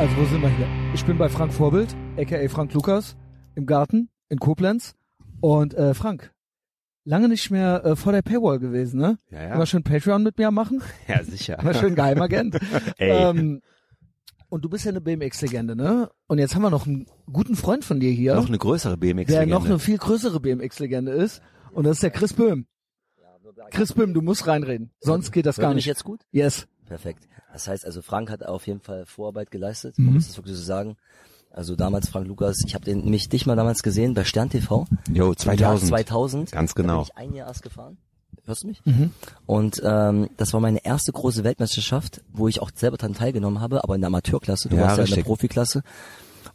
Also wo sind wir hier? Ich bin bei Frank Vorbild, aka Frank Lukas, im Garten in Koblenz. Und äh, Frank, lange nicht mehr äh, vor der Paywall gewesen, ne? Ja, ja. Immer schön Patreon mit mir machen. Ja, sicher. Immer schön Geheimagent. Ey. ähm, und du bist ja eine BMX-Legende, ne? Und jetzt haben wir noch einen guten Freund von dir hier, Noch eine größere der BMX-Legende. noch eine viel größere BMX-Legende ist. Und das ist der Chris Böhm. Chris Böhm, du musst reinreden. Sonst geht das Hört gar mich nicht. jetzt gut? Yes. Perfekt. Das heißt also, Frank hat auf jeden Fall Vorarbeit geleistet, Mhm. man muss das wirklich so sagen. Also damals Frank Lukas, ich habe den mich dich mal damals gesehen bei Stern TV. Jo, Im Jahr 2000. 2000. Ganz Da genau. bin ich ein Jahr erst gefahren. Hörst du mich? Mhm. Und ähm, das war meine erste große Weltmeisterschaft, wo ich auch selber dran teilgenommen habe, aber in der Amateurklasse. Du Ja, warst ja in der. Profiklasse.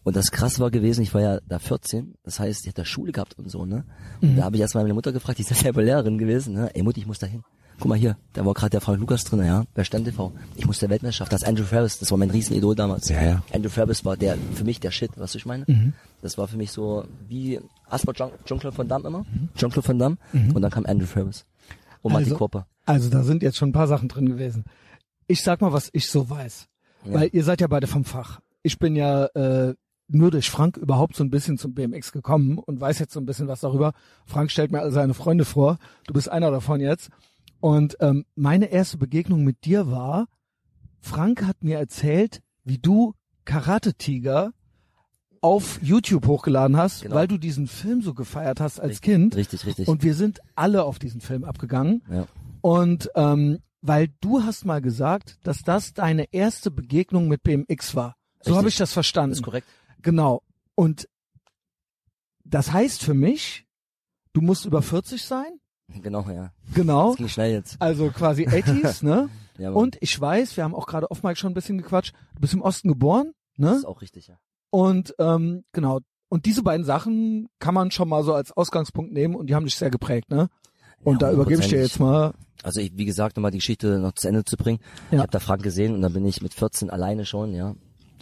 Und das krasse war gewesen, ich war ja da 14, das heißt, ich hatte Schule gehabt und so, ne? Mhm. Und da habe ich erstmal meine Mutter gefragt, die ist ja selber Lehrerin gewesen, ne? Ey Mutti, ich muss da hin. Guck mal hier, da war gerade der Frank Lukas drin, ja, bei Stern TV. Ich muss der Weltmeisterschaft, das ist Andrew Ferris, das war mein Riesenidol damals. Ja, ja. Andrew Ferris war der für mich der Shit, was ich meine. Mhm. Das war für mich so wie hast du mal Jean- Jean-Claude Van Damme immer? Mhm. Jean-Claude Van Damme und dann kam Andrew Ferris. Und Also- Kopper. Also da sind jetzt schon ein paar Sachen drin gewesen. Ich sag mal, was ich so weiß. Ja. Weil ihr seid ja beide vom Fach. Ich bin ja äh, nur durch Frank überhaupt so ein bisschen zum BMX gekommen und weiß jetzt so ein bisschen was darüber. Frank stellt mir all seine Freunde vor. Du bist einer davon jetzt. Und ähm, meine erste Begegnung mit dir war, Frank hat mir erzählt, wie du Karate Tiger auf YouTube hochgeladen hast, Genau. weil du diesen Film so gefeiert hast als Richtig, Kind. Richtig, richtig. Und wir sind alle auf diesen Film abgegangen. ja. Und ähm, weil du hast mal gesagt, dass das deine erste Begegnung mit BMX war. So habe ich das Das verstanden. ist korrekt. Genau. Und das heißt für mich, du musst über 40 sein. Genau, ja. Genau. Das ging schnell jetzt. Also quasi 80s, ne? Ja, Mann. Und ich weiß, wir haben auch gerade Mike schon ein bisschen gequatscht. Du bist im Osten geboren, das ne? ist auch richtig, ja. Und ähm, genau. Und diese beiden Sachen kann man schon mal so als Ausgangspunkt nehmen und die haben dich sehr geprägt, ne? Und Ja, da übergebe ich dir jetzt mal. Also ich, wie gesagt, nochmal die Geschichte noch zu Ende zu bringen. Ja. Ich habe da Frank gesehen und dann bin ich mit 14 alleine schon, ja.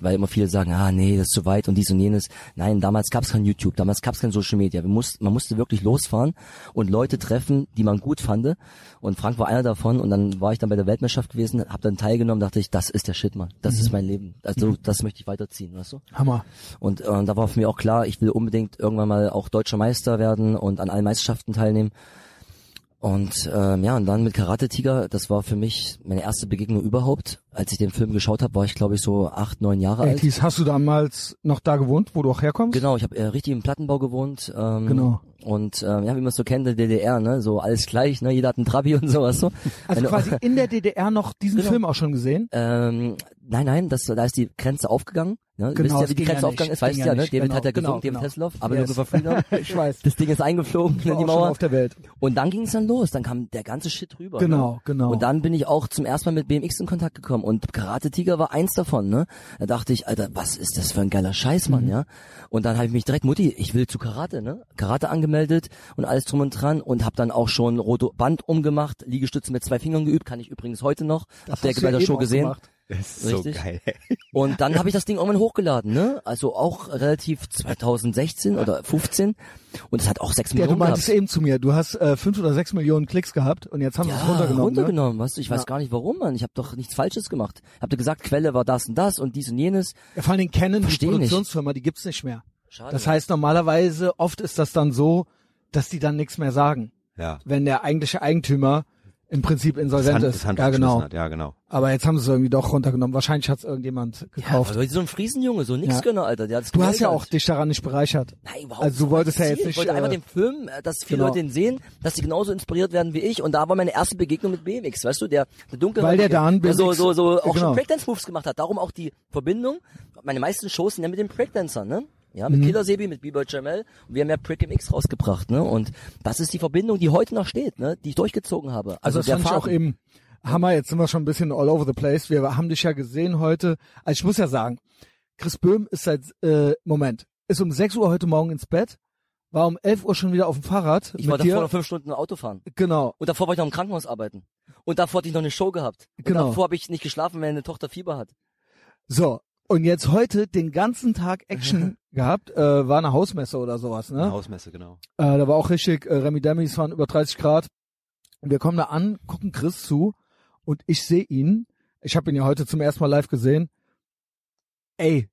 Weil immer viele sagen, ah nee, das ist zu weit und dies und jenes. Nein, damals gab es kein YouTube, damals gab es kein Social Media. Wir mussten, man musste wirklich losfahren und Leute treffen, die man gut fand. Und Frank war einer davon und dann war ich dann bei der Weltmeisterschaft gewesen, habe dann teilgenommen, dachte ich, das ist der Shit, Mann. Das Mhm. ist mein Leben. Also das möchte ich weiterziehen, weißt du? Hammer. Und äh, da war für mich auch klar, ich will unbedingt irgendwann mal auch deutscher Meister werden und an allen Meisterschaften teilnehmen. Und ähm, ja, und dann mit Karate Tiger, das war für mich meine erste Begegnung überhaupt. Als ich den Film geschaut habe, war ich glaube ich so acht, neun Jahre alt. 80s, hast du damals noch da gewohnt, wo du auch herkommst? Genau, ich habe äh, richtig im Plattenbau gewohnt. Ähm, Genau. Und ähm, ja, wie man es so kennt, der DDR, ne, so alles gleich, ne, jeder hat einen Trabi und sowas so. Also du- quasi in der DDR noch diesen Genau. Film auch schon gesehen? Ähm, nein, nein, das, da ist die Grenze aufgegangen. Ne? Genau, wisst ja, das wie die ja Grenze nicht, aufgegangen ist, weißt ja ja, ne? David genau, hat ja genau, gesungen, David genau. Hasselhoff, aber Yes. nur freedom. ich weiß. Das Ding ist eingeflogen, war die Mauer. auf der Welt. Und dann ging es dann los, dann kam der ganze Shit rüber. Genau, ne? genau. Und dann bin ich auch zum ersten Mal mit BMX in Kontakt gekommen und Karate Tiger war eins davon, ne? Da dachte ich, Alter, was ist das für ein geiler Scheiß, Mhm. Mann, ja? Und dann habe ich mich direkt, Mutti, ich will zu Karate, ne? Karate angemeldet und alles drum und dran und habe dann auch schon rote Band umgemacht, Liegestütze mit zwei Fingern geübt, kann ich übrigens heute noch. Das hast du bei der Show gesehen? gemacht. Das ist Richtig. so geil. Und dann habe ich das Ding irgendwann hochgeladen, ne? Also auch relativ 2016 oder 15 und es hat auch sechs Ja, du Millionen meintest gehabt. eben zu mir, du hast äh, fünf oder sechs Millionen Klicks gehabt und jetzt haben sie es Ja, runtergenommen. Ne? runtergenommen, weißt du, ich weiß Ja. gar nicht warum, Mann. Ich habe doch nichts Falsches gemacht. Habt ihr gesagt, Quelle war das und das und dies und jenes. Ja, vor allen Dingen Canon, die Versteh nicht. Produktionsfirma, die gibt's nicht mehr. Schade. Das heißt, normalerweise, oft ist das dann so, dass die dann nichts mehr sagen, Ja. wenn der eigentliche Eigentümer im Prinzip Das insolvent Hand, ist. ja, genau. Hat. Ja, genau. Aber jetzt haben sie es irgendwie doch runtergenommen. Wahrscheinlich hat's irgendjemand ja, gekauft. aber so ein Friesenjunge, so nix Ja. Gönner, Alter. Der hat du hast ja auch dich daran nicht bereichert. Nein, überhaupt Also du nicht. wolltest ja Das jetzt nicht, Ich wollte einfach äh, den Film, äh, dass viele genau. Leute ihn sehen, dass sie genauso inspiriert werden wie ich. Und da war meine erste Begegnung mit BMX, weißt du, der, der dunkle Weil der da der so, BMX so, so auch genau. schon Breakdance-Moves gemacht hat. Darum auch die Verbindung. Meine meisten Shows sind ja mit den Breakdancern, ne? Ja, Mhm. mit Killer Sebi, mit B-Boy Jamel. Und wir haben ja Prick MX rausgebracht, ne? Und das ist die Verbindung, die heute noch steht, ne? Die ich durchgezogen habe. Also, Also, das fand ich auch Faden. eben Hammer. Jetzt sind wir schon ein bisschen all over the place. Wir haben dich ja gesehen heute. Also ich muss ja sagen, Chris Böhm ist seit, äh, Moment, ist um 6 Uhr heute Morgen ins Bett, war um 11 Uhr schon wieder auf dem Fahrrad Ich war davor dir. noch fünf Stunden Auto fahren. Genau, Und davor war ich noch im Krankenhaus arbeiten. Und davor hatte ich noch eine Show gehabt. Und Genau. davor habe ich nicht geschlafen, wenn meine Tochter Fieber hat. so. Und jetzt heute den ganzen Tag Action gehabt, äh, war eine Hausmesse oder sowas, ne? Hausmesse, genau. Äh, da war auch richtig, äh, Remi Demi, es waren über 30 Grad. Und wir kommen da an, gucken Chris zu und ich sehe ihn. Ich habe ihn ja heute zum ersten Mal live gesehen. ey,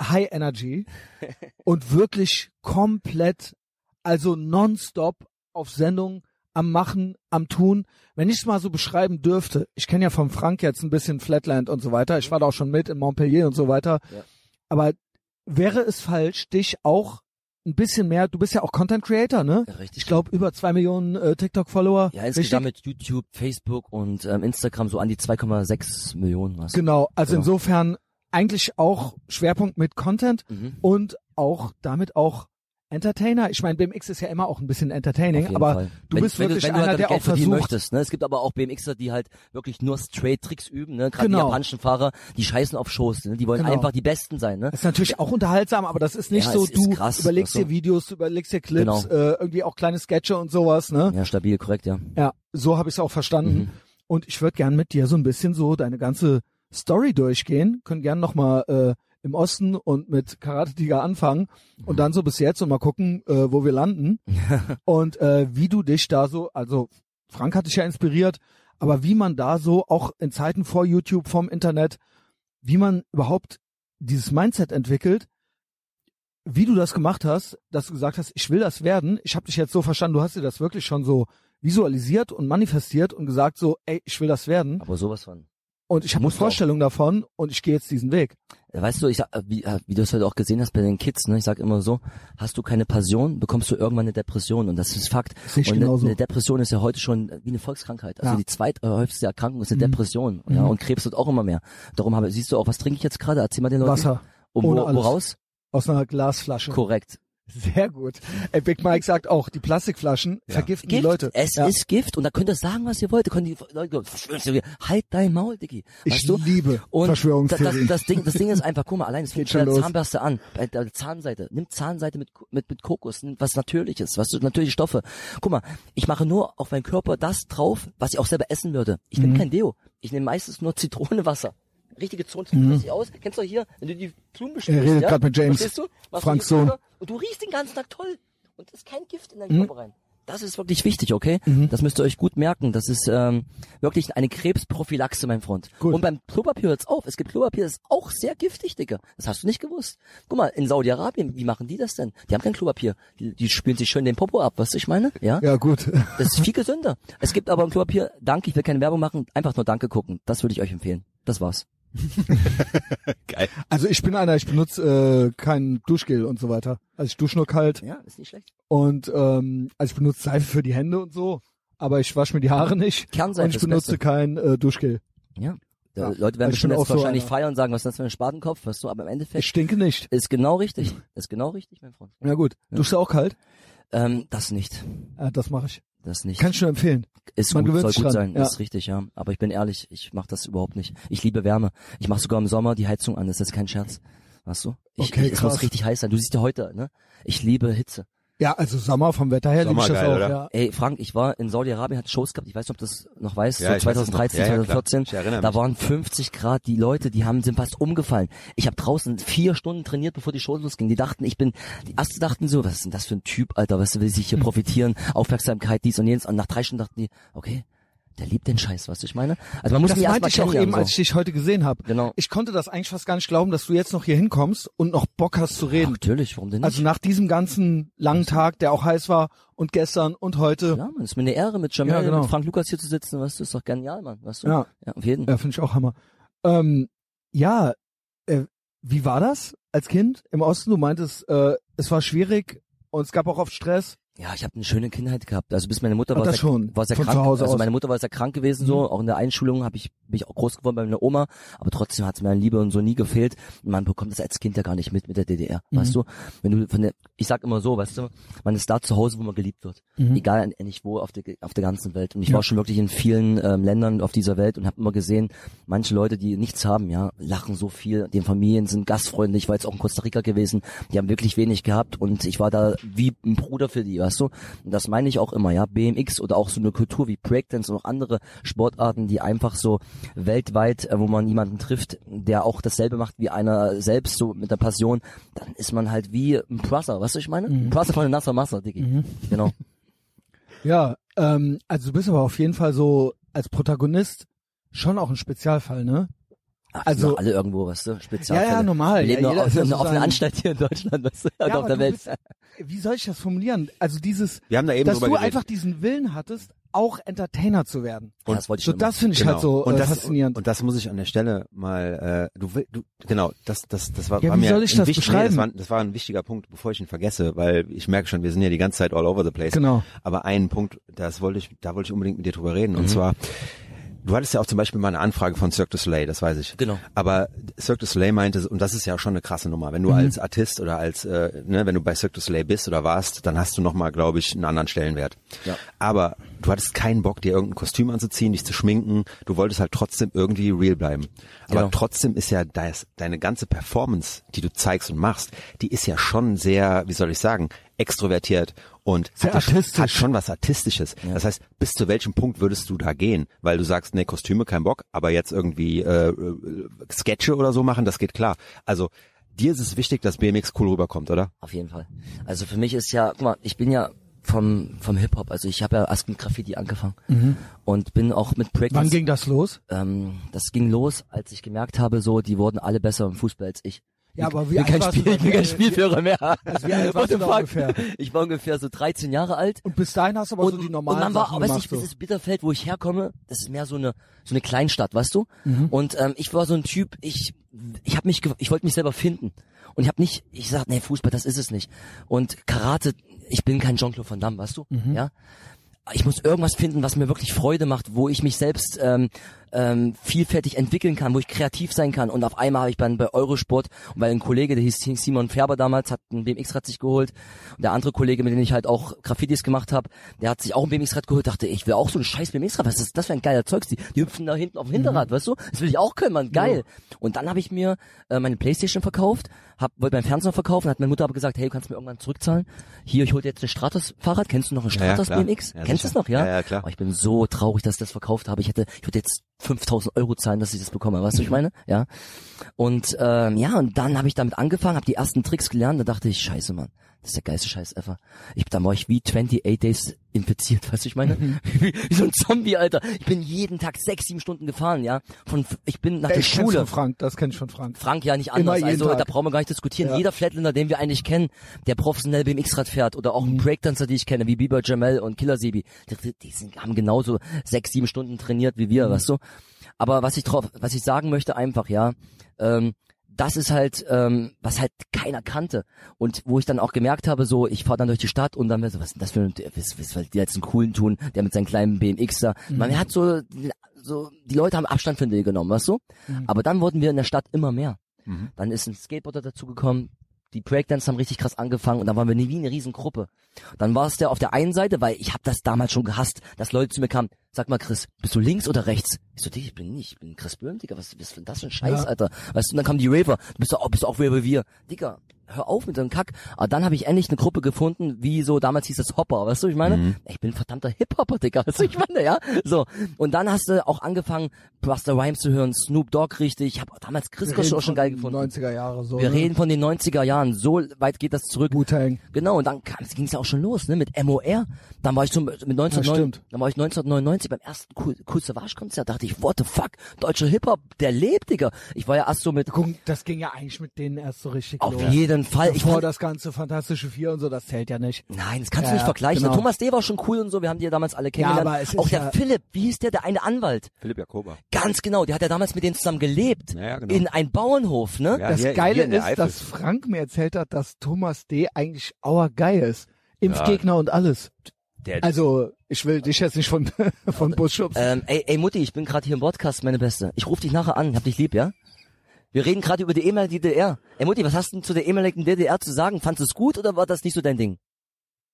High Energy und wirklich komplett, also nonstop auf Sendung am Machen, am Tun. Wenn ich es mal so beschreiben dürfte, ich kenne ja von Frank jetzt ein bisschen Flatland und so weiter, ich war da auch schon mit in Montpellier und so weiter, Ja. aber wäre es falsch, dich auch ein bisschen mehr, du bist ja auch Content Creator, ne? Ja, richtig. Ich glaube über zwei Millionen äh, TikTok-Follower. Ja, insgesamt mit YouTube, Facebook und ähm, Instagram so an die 2,6 Millionen. Was? Genau, also Genau. insofern eigentlich auch Schwerpunkt mit Content Mhm. und auch damit auch Entertainer. Ich meine, BMX ist ja immer auch ein bisschen Entertaining, aber Fall. du wenn, bist wenn wirklich du, wenn einer, du halt der Geld auch versucht. möchtest. Ne? Es gibt aber auch BMXer, die halt wirklich nur Straight-Tricks üben. Ne? Gerade Genau. die japanischen Fahrer, die scheißen auf Shows. Ne? Die wollen Genau. einfach die Besten sein. Ne? ist natürlich auch unterhaltsam, aber das ist nicht Ja, so, du krass, überlegst dir Videos, du überlegst dir Clips, Genau. äh, irgendwie auch kleine Sketche und sowas, ne? Ja, stabil, korrekt, ja. Ja, so habe ich es auch verstanden. Mhm. Und ich würde gern mit dir so ein bisschen so deine ganze Story durchgehen. Können gern nochmal äh, im Osten und mit Karate Tiger anfangen und dann so bis jetzt und mal gucken, äh, wo wir landen. und äh, wie du dich da so, also Frank hat dich ja inspiriert, aber wie man da so auch in Zeiten vor YouTube, vom Internet, wie man überhaupt dieses Mindset entwickelt, wie du das gemacht hast, dass du gesagt hast, ich will das werden. Ich habe dich jetzt so verstanden, du hast dir das wirklich schon so visualisiert und manifestiert und gesagt so, ey, ich will das werden. Aber sowas von. Und ich habe eine du auch. Vorstellung davon und ich gehe jetzt diesen Weg. Weißt du, ich sag, äh, wie, äh, wie du es heute auch gesehen hast bei den Kids, ne? ich sag immer so, hast du keine Passion, bekommst du irgendwann eine Depression und das ist Fakt. Das ich und eine, eine Depression ist ja heute schon wie eine Volkskrankheit. Also Ja. die zweithäufigste Erkrankung ist eine Mhm. Depression. Ja, Mhm. und Krebs wird auch immer mehr. Darum habe, siehst du auch, was trinke ich jetzt gerade? Erzähl mal den Leuten. Wasser Und wo, alles. woraus? aus einer Glasflasche. Korrekt. Sehr gut. Ey, Big Mike sagt auch, die Plastikflaschen vergiften die Gift. Leute. Es Ja. ist Gift und da könnt ihr sagen, was ihr wollt. Da können die Leute, halt dein Maul, Diggi. Ich du? liebe Und das, Verschwörungstheorien. das, das, Ding, das Ding ist einfach, guck mal, allein es fängt schon bei der. Zahnbürste an, bei der Zahnseite. Nimm Zahnseite mit, mit, mit Kokos, was Natürliches, was natürliche Stoffe. Guck mal, ich mache nur auf meinen Körper das drauf, was ich auch selber essen würde. Ich nehme Mhm. kein Deo. Ich nehme meistens nur Zitronenwasser. Richtige Zitrone, Mhm. mhm. aus. Kennst du hier, wenn du die Blumen Er besprichst, redet ja? grad mit James, du? Was Franks Sohn. Und du riechst den ganzen Tag toll. Und es ist kein Gift in deinen Mhm. Körper rein. Das ist wirklich wichtig, okay? Mhm. Das müsst ihr euch gut merken. Das ist ähm, wirklich eine Krebsprophylaxe, mein Freund. Gut. Und beim Klopapier hört's auf. Es gibt Klopapier, das ist auch sehr giftig, Digga. Das hast du nicht gewusst. Guck mal, in Saudi-Arabien, wie machen die das denn? Die haben kein Klopapier. Die, die spülen sich schön den Popo ab, weißt du, ich meine? Ja? ja, gut. Das ist viel gesünder. Es gibt aber im Klopapier, danke, ich will keine Werbung machen, einfach nur Danke gucken. Das würde ich euch empfehlen. Das war's. Geil. Also ich bin einer, ich benutze äh, kein Duschgel und so weiter. Also ich dusche nur kalt Ja, ist nicht schlecht. und ähm, also ich benutze Seife für die Hände und so, aber ich wasche mir die Haare nicht Kernseife und ich benutze Beste. kein äh, Duschgel. Ja. Ja. Leute werden Also bestimmt auch jetzt so wahrscheinlich einer. feiern und sagen, was ist das für ein Spatenkopf, weißt du, aber im Endeffekt Ich stinke nicht. ist genau richtig. Ist genau richtig, mein Freund. Ja gut. Duschst du auch kalt? Ähm, das nicht. Ja, das mache ich. Das nicht. Kann ich nur empfehlen. ist man gut, soll gut dran, sein, ja. ist richtig, ja. Aber ich bin ehrlich, ich mache das überhaupt nicht. Ich liebe Wärme. Ich mache sogar im Sommer die Heizung an, das ist jetzt kein Scherz. Weißt du? Ich, Okay, es krass. muss richtig heiß sein. Du siehst ja heute, ne? Ich liebe Hitze. Ja, also Sommer vom Wetter her liebe ich das Sommergeil, auch. oder? Ja. Ey, Frank, ich war in Saudi-Arabien, hatte Shows gehabt, ich weiß nicht, ob du das noch weißt, Ja, so ich weiß es noch. 2013, Ja, ja, klar. 2014. Ich erinnere da mich. waren 50 Grad, die Leute, die haben, sind fast umgefallen. Ich habe draußen vier Stunden trainiert, bevor die Show losging. Die dachten, ich bin, die ersten dachten so, was ist denn das für ein Typ, Alter, was will sich hier profitieren, Aufmerksamkeit, dies und jenes. Und nach drei Stunden dachten die, okay, der liebt den Scheiß, was ich meine? Also man muss Das mich meinte ich auch eben, als ich so. dich heute gesehen habe. Genau. Ich konnte das eigentlich fast gar nicht glauben, dass du jetzt noch hier hinkommst und noch Bock hast zu Ach, reden. natürlich, warum denn nicht? Also nach diesem ganzen langen Tag, der auch heiß war und gestern und heute. ja, man, ist mir eine Ehre, mit Jamal, Ja, genau. mit Frank Lukas hier zu sitzen, weißt du, ist doch genial, Mann, weißt du? Ja. ja auf jeden. Ja, finde ich auch Hammer. Ähm, ja, äh, wie war das als Kind im Osten? Du meintest, äh, es war schwierig und es gab auch oft Stress. Ja, ich habe eine schöne Kindheit gehabt. Also bis meine Mutter Ach, war sehr, schon. war sehr Von krank. also aus. meine Mutter war sehr krank gewesen Mhm. so. Auch in der Einschulung habe ich bin ich auch groß geworden bei meiner Oma. Aber trotzdem hat es mir an Liebe und so nie gefehlt. Und man bekommt das als Kind ja gar nicht mit mit der DDR, Mhm. weißt du? Wenn du von der, ich sag immer so, weißt du, man ist da zu Hause, wo man geliebt wird, Mhm. egal nicht wo auf der auf der ganzen Welt. Und ich Ja. war schon wirklich in vielen ähm, Ländern auf dieser Welt und habe immer gesehen, manche Leute, die nichts haben, ja, lachen so viel. Die Familien sind gastfreundlich. Ich war jetzt auch in Costa Rica gewesen. Die haben wirklich wenig gehabt und ich war da wie ein Bruder für die, weißt du? Und das meine ich auch immer, ja. BMX oder auch so eine Kultur wie Breakdance und auch andere Sportarten, die einfach so weltweit, äh, wo man jemanden trifft, der auch dasselbe macht wie einer selbst, so mit der Passion, dann ist man halt wie ein Brother, weißt du, ich meine? Ein Brother von der Nasser Masse, Diggi. Genau. Ja, ähm, also du bist aber auf jeden Fall so als Protagonist schon auch ein Spezialfall, ne? Also- alle irgendwo, weißt du, Spezialfälle. Ja, ja, normal. Wir leben Ja, auf einer offenen Anstalt hier in Deutschland, weißt du, und Ja, auf aber der Welt. bist- Wie soll ich das formulieren? Also dieses, Wir haben da eben dass du geredet. einfach diesen Willen hattest, auch Entertainer zu werden. Ja, das wollte ich So schon das finde ich Genau. halt so und äh, das, faszinierend. Und das muss ich an der Stelle mal, äh, du will, du, genau, das, das, das war, Ja, war wie mir soll ich ein das wichtig, beschreiben? Nee, das, war, das war ein wichtiger Punkt, bevor ich ihn vergesse, weil ich merke schon, wir sind ja die ganze Zeit all over the place. Genau. Aber einen Punkt, das wollte ich, da wollte ich unbedingt mit dir drüber reden. Mhm. Und zwar, du hattest ja auch zum Beispiel mal eine Anfrage von Cirque du Soleil, das weiß ich. Genau. Aber Cirque du Soleil meinte, und das ist ja auch schon eine krasse Nummer, wenn du Mhm. als Artist oder als, äh, ne, wenn du bei Cirque du Soleil bist oder warst, dann hast du nochmal, glaube ich, einen anderen Stellenwert. Ja. Aber du hattest keinen Bock, dir irgendein Kostüm anzuziehen, dich zu schminken. Du wolltest halt trotzdem irgendwie real bleiben. Aber Genau. trotzdem ist ja das, deine ganze Performance, die du zeigst und machst, die ist ja schon sehr, wie soll ich sagen, extrovertiert und Sehr hat, ja schon- artistisch. hat schon was Artistisches. Das heißt, bis zu welchem Punkt würdest du da gehen? Weil du sagst, nee, Kostüme kein Bock, aber jetzt irgendwie äh, äh, Sketche oder so machen, das geht klar. Also dir ist es wichtig, dass BMX cool rüberkommt, oder? Auf jeden Fall. Also für mich ist ja, guck mal, ich bin ja vom vom Hip Hop, also ich habe ja erst mit Graffiti angefangen und bin auch mit Wann Breakdance. ging das los? ähm, das ging los, als ich gemerkt habe, so die wurden alle besser im Fußball als ich. Ja, aber wie alt kein, du Spiel, ich bin kein Spielführer mehr. Also wie alt warst du ungefähr? Ich war ungefähr so 13 Jahre alt. Und bis dahin hast du aber Und, so die und normalen man war, Sachen weißt du, gemacht. ich, so. dieses Bitterfeld, wo ich herkomme, das ist mehr so eine so eine Kleinstadt, weißt du? Mhm. Und ähm, ich war so ein Typ, ich ich habe mich ich wollte mich selber finden und ich habe nicht ich sag, nee, Fußball, das ist es nicht. Und Karate, ich bin kein Jean-Claude Van Damme, weißt du? Mhm. Ja? Ich muss irgendwas finden, was mir wirklich Freude macht, wo ich mich selbst ähm, ähm, vielfältig entwickeln kann, wo ich kreativ sein kann. Und auf einmal habe ich dann bei Eurosport, und weil ein Kollege, der hieß Simon Färber damals, hat ein BMX-Rad sich geholt. Und der andere Kollege, mit dem ich halt auch Graffitis gemacht habe, der hat sich auch ein BMX-Rad geholt, dachte, ich will auch so ein scheiß BMX-Rad. Was ist das für ein geiler Zeugs? Die, die hüpfen da hinten auf dem Hinterrad, weißt du? Das will ich auch können, man. Geil. Und dann habe ich mir äh, meine Playstation verkauft, hab, wollte mein Fernseher verkaufen, hat meine Mutter aber gesagt, hey, du kannst mir irgendwann zurückzahlen. Hier, ich hol dir jetzt ein Stratos-Fahrrad. Kennst du noch ein Ja, ja, Stratos klar. BMX? Ja, Kennst du das sicher. noch, ja? Ja, ja, klar. Aber ich bin so traurig, dass ich das verkauft habe. Ich hätte, ich würde jetzt 5000 Euro zahlen, dass ich das bekomme. Weißt du, was ich meine? Ja. Und ähm, ja, und dann habe ich damit angefangen, habe die ersten Tricks gelernt. Da dachte ich, scheiße, Mann, das ist der geilste Scheiß ever. Ich, dann war ich wie 28 Days infiziert, weißt du, ich meine? wie, wie so ein Zombie, Alter. Ich bin jeden Tag sechs, sieben Stunden gefahren, ja. Von, ich bin nach der ich kenn's Schule. von Frank, das kenn ich von Frank. Frank ja nicht Immer anders. jeden Also da brauchen wir gar nicht diskutieren. Ja. Jeder Flatlander, den wir eigentlich kennen, der professionell BMX-Rad fährt oder auch Mhm. ein Breakdancer, die ich kenne, wie Bieber Jamel und Killer Sebi, die, die sind, haben genauso sechs, sieben Stunden trainiert wie Mhm. wir, weißt du. Aber was ich drauf, was ich sagen möchte, einfach ja, ähm, das ist halt, ähm, was halt keiner kannte. Und wo ich dann auch gemerkt habe, so, ich fahre dann durch die Stadt und dann wäre so, was ist denn das für ein, was, was, was die jetzt einen coolen tun, der mit seinem kleinen BMX da. Mhm. Man hat so, so, die Leute haben Abstand von dir genommen, weißt du? Mhm. Aber dann wurden wir in der Stadt immer mehr. Mhm. Dann ist ein Skateboarder dazugekommen, die Breakdance haben richtig krass angefangen und dann waren wir nie wie eine Riesengruppe. Dann war es der auf der einen Seite, weil ich habe das damals schon gehasst, dass Leute zu mir kamen, sag mal Chris, bist du links oder rechts? Ich so, ich bin nicht, ich bin Chris Böhm, Digga, was ist denn das für ein Scheiß, Ja. Alter? Weißt du, und dann kamen die Raver, du bist auch, bist du auch Raver wie wir. Digga, hör auf mit deinem Kack. Aber dann habe ich endlich eine Gruppe gefunden, wie so, damals hieß es Hopper, weißt du, ich meine? Mhm. Ich bin ein verdammter Hip-Hopper, Digga, weißt du, ich meine, ja? So, und dann hast du auch angefangen, Buster Rhymes zu hören, Snoop Dogg richtig, ich habe damals Chris reden auch schon geil gefunden. 90er Jahre so. Wir ne? reden von den 90er Jahren, so weit geht das zurück. Wu-Tang. Genau, und dann ging es ja auch schon los, ne, mit MOR. Dann war ich zum, mit 1909, stimmt. dann war ich 1999 beim ersten cool, cool Savage Konzert, dachte ich, what the fuck, deutscher Hip-Hop, der lebt, Digga. Ich war ja erst so mit, Guck, das ging ja eigentlich mit denen erst so richtig auf los. jeden Fall, ich Vor fand, das ganze Fantastische Vier und so, das zählt ja nicht. nein, das kannst Ja, du nicht ja, vergleichen. genau. Thomas D. war schon cool und so, wir haben die ja damals alle kennengelernt. aber es ist auch der ja- Philipp, wie hieß der, der eine Anwalt? Philipp Jakoba. Ganz genau, der hat ja damals mit denen zusammen gelebt. Ja, ja, genau. In ein Bauernhof, ne? Ja, Das hier- Geile hier ist, dass Frank mir erzählt hat, dass Thomas D. eigentlich our guy ist. Ja. Impfgegner und alles. Der, Also, ich will dich jetzt nicht von, von Bus schubsen. Ähm, ey, ey Mutti, ich bin gerade hier im Podcast, meine Beste. Ich rufe dich nachher an, hab dich lieb, ja? Wir reden gerade über die ehemalige DDR. Ey Mutti, was hast du denn zu der ehemaligen DDR zu sagen? Fandest du es gut oder war das nicht so dein Ding?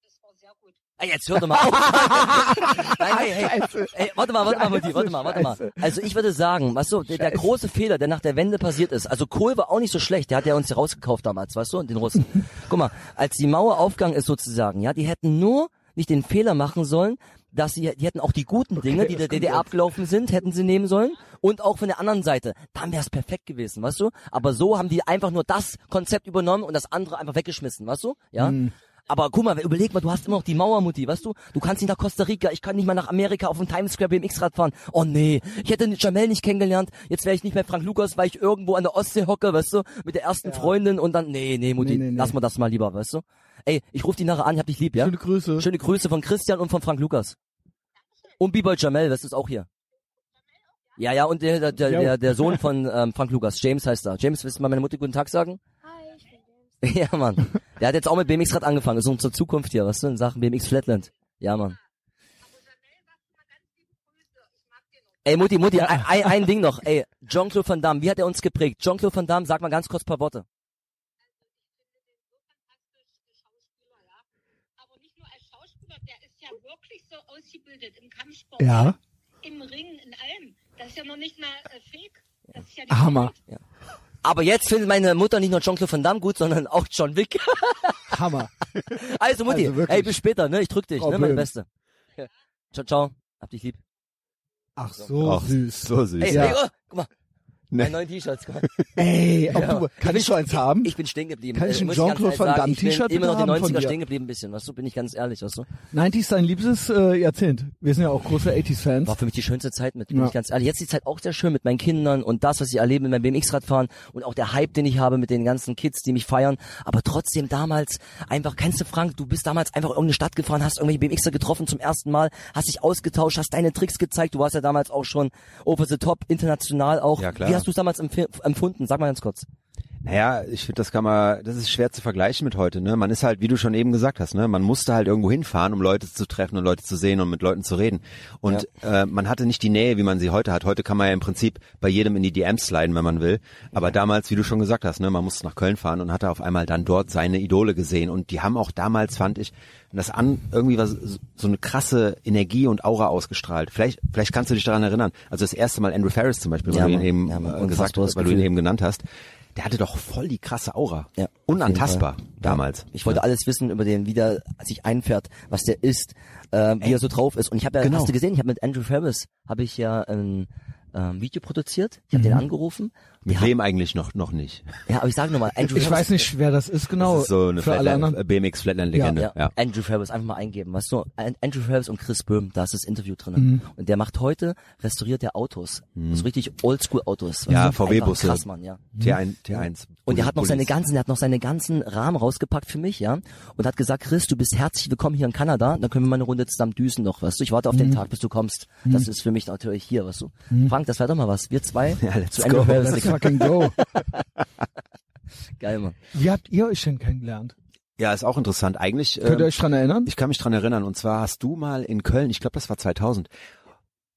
Das war sehr gut. Ey, jetzt hör doch mal auf. Nein, hey, hey. Scheiße. Ey, warte mal, warte mal, Mutti, warte mal, warte mal. Also ich würde sagen, weißt du, der, der große Fehler, der nach der Wende passiert ist, also Kohl war auch nicht so schlecht, der hat ja uns hier rausgekauft damals, weißt du, und den Russen. Guck mal, als die Mauer aufgegangen ist sozusagen, ja, die hätten nur nicht den Fehler machen sollen, dass sie, die hätten auch die guten Dinge, die das der DDR abgelaufen sind, hätten sie nehmen sollen und auch von der anderen Seite. Dann wäre es perfekt gewesen, weißt du? Aber so haben die einfach nur das Konzept übernommen und das andere einfach weggeschmissen, weißt du? Ja. Mhm. Aber guck mal, überleg mal, du hast immer noch die Mauermutti, weißt du? Du kannst nicht nach Costa Rica, ich kann nicht mal nach Amerika auf dem Times Square BMX-Rad fahren. Oh nee, ich hätte Jamel nicht kennengelernt, jetzt wäre ich nicht mehr Frank Lukas, weil ich irgendwo an der Ostsee hocke, weißt du? Mit der ersten Freundin und dann, nee, nee, Mutti, Nee, nee, nee. lass mal das mal lieber, weißt du? Ey, ich rufe die nachher an, ich hab dich lieb, ja? Schöne Grüße. Schöne Grüße von Christian und von Frank Lukas. Und B-Boy Jamel, das ist auch hier. Ja, ja, und der, der, der, der, der Sohn von ähm, Frank Lukas, James heißt er. James, willst du mal meine Mutter guten Tag sagen? Hi, ich bin James. Ja, Mann. Der hat jetzt auch mit BMX-Rad angefangen. Das ist unsere Zukunft hier, weißt du, in Sachen BMX Flatland. Ja, Mann. Ey, Mutti, Mutti, ein, ein, ein Ding noch. Ey, Jean-Claude Van Damme, wie hat er uns geprägt? Jean-Claude Van Damme, sag mal ganz kurz ein paar Worte. Schauspieler, ja. Aber nicht nur als Schauspieler, der ist ja wirklich so ausgebildet im Kampfsport. Ja. Im Ring, in allem. Das ist ja noch nicht mal äh, fake. Das ist ja die Hammer. Wahrheit. Aber jetzt findet meine Mutter nicht nur Jean-Claude Van Damme gut, sondern auch John Wick. Hammer. Also, Mutti, Also ey, bis später, ne? Ich drück dich, Frau ne? Meine Böhm. Beste. Ciao, ciao. Hab dich lieb. Ach, so Ach, süß. So süß. Ey, Ja. ey, oh, guck mal. Ne. Meine neuen T-Shirts. Ey, ob Ja. du, kann ich so eins haben? Ich bin stehen geblieben. Kann ich Äh, ein Jean-Claude Van Damme Ich bin T-Shirt immer noch die haben von 90er dir? stehen geblieben ein bisschen, weißt du, bin ich ganz ehrlich, weißt du. 90s ist dein liebstes äh, Jahrzehnt. Wir sind ja auch große 80s-Fans. War für mich die schönste Zeit mit, bin Ja. ich ganz ehrlich. Jetzt ist die Zeit auch sehr schön mit meinen Kindern und das, was ich erlebe mit meinem BMX-Rad fahren und auch der Hype, den ich habe mit den ganzen Kids, die mich feiern. Aber trotzdem damals einfach, kennst du Frank, du bist damals einfach in irgendeine Stadt gefahren, hast irgendwelche BMXer getroffen zum ersten Mal, hast dich ausgetauscht, hast deine Tricks gezeigt. Du warst ja damals auch schon over the top, international auch. Ja, klar. Hast du es damals empf empfunden? Sag mal ganz kurz. Naja, ich finde, das kann man, das ist schwer zu vergleichen mit heute, ne? Man ist halt, wie du schon eben gesagt hast, ne? Man musste halt irgendwo hinfahren, um Leute zu treffen und Leute zu sehen und mit Leuten zu reden. Und äh, man hatte nicht die Nähe, wie man sie heute hat. Heute kann man ja im Prinzip bei jedem in die DMs sliden, wenn man will. Aber damals, wie du schon gesagt hast, ne? Man musste nach Köln fahren und hatte auf einmal dann dort seine Idole gesehen. Und die haben auch damals, fand ich, das an irgendwie was so eine krasse Energie und Aura ausgestrahlt. Vielleicht, vielleicht kannst du dich daran erinnern. Also das erste Mal Andrew Ferris zum Beispiel, weil Ja, du ihn eben Ja, äh, gesagt hast, weil du ihn Gefühl. eben genannt hast. Der hatte doch voll die krasse Aura. Ja, Unantastbar damals. Ich wollte alles wissen über den, wie der sich einfährt, was der ist, äh, wie er so drauf ist. Und ich habe ja, Genau. hast du gesehen, ich habe mit Andrew Ferris habe ich ja ein ähm, Video produziert. Ich habe den angerufen. Mit hat- wem eigentlich noch noch nicht? Ja, aber ich sage nochmal, Andrew Ich weiß nicht, wer das ist genau. das ist so eine für alle Flatland, anderen. äh, BMX Flatland Legende. Ja, Ja. Andrew Ferris, einfach mal eingeben, weißt du, An- Andrew Ferris und Chris Böhm, da ist das Interview drin. Mhm. Und der macht heute, restauriert der Autos. So richtig Oldschool-Autos. Ja? VW-Busse. Krass, Mann, ja. T1, T1. Und der hat noch seine ganzen, der hat noch seine ganzen Rahmen rausgepackt für mich, ja. Und hat gesagt, Chris, du bist herzlich willkommen hier in Kanada. Dann können wir mal eine Runde zusammen düsen noch, weißt du. Ich warte auf den Mhm. Tag, bis du kommst. Das ist für mich natürlich hier, weißt du. Frank, das wäre doch mal was. Wir zwei Ja, zu Andrew. Ferris. Fucking go. Geil, Mann. Wie habt ihr euch denn kennengelernt? Ja, ist auch interessant. Eigentlich, Könnt ihr ähm, euch dran erinnern? ich kann mich dran erinnern. Und zwar hast du mal in Köln, ich glaube, das war 2000.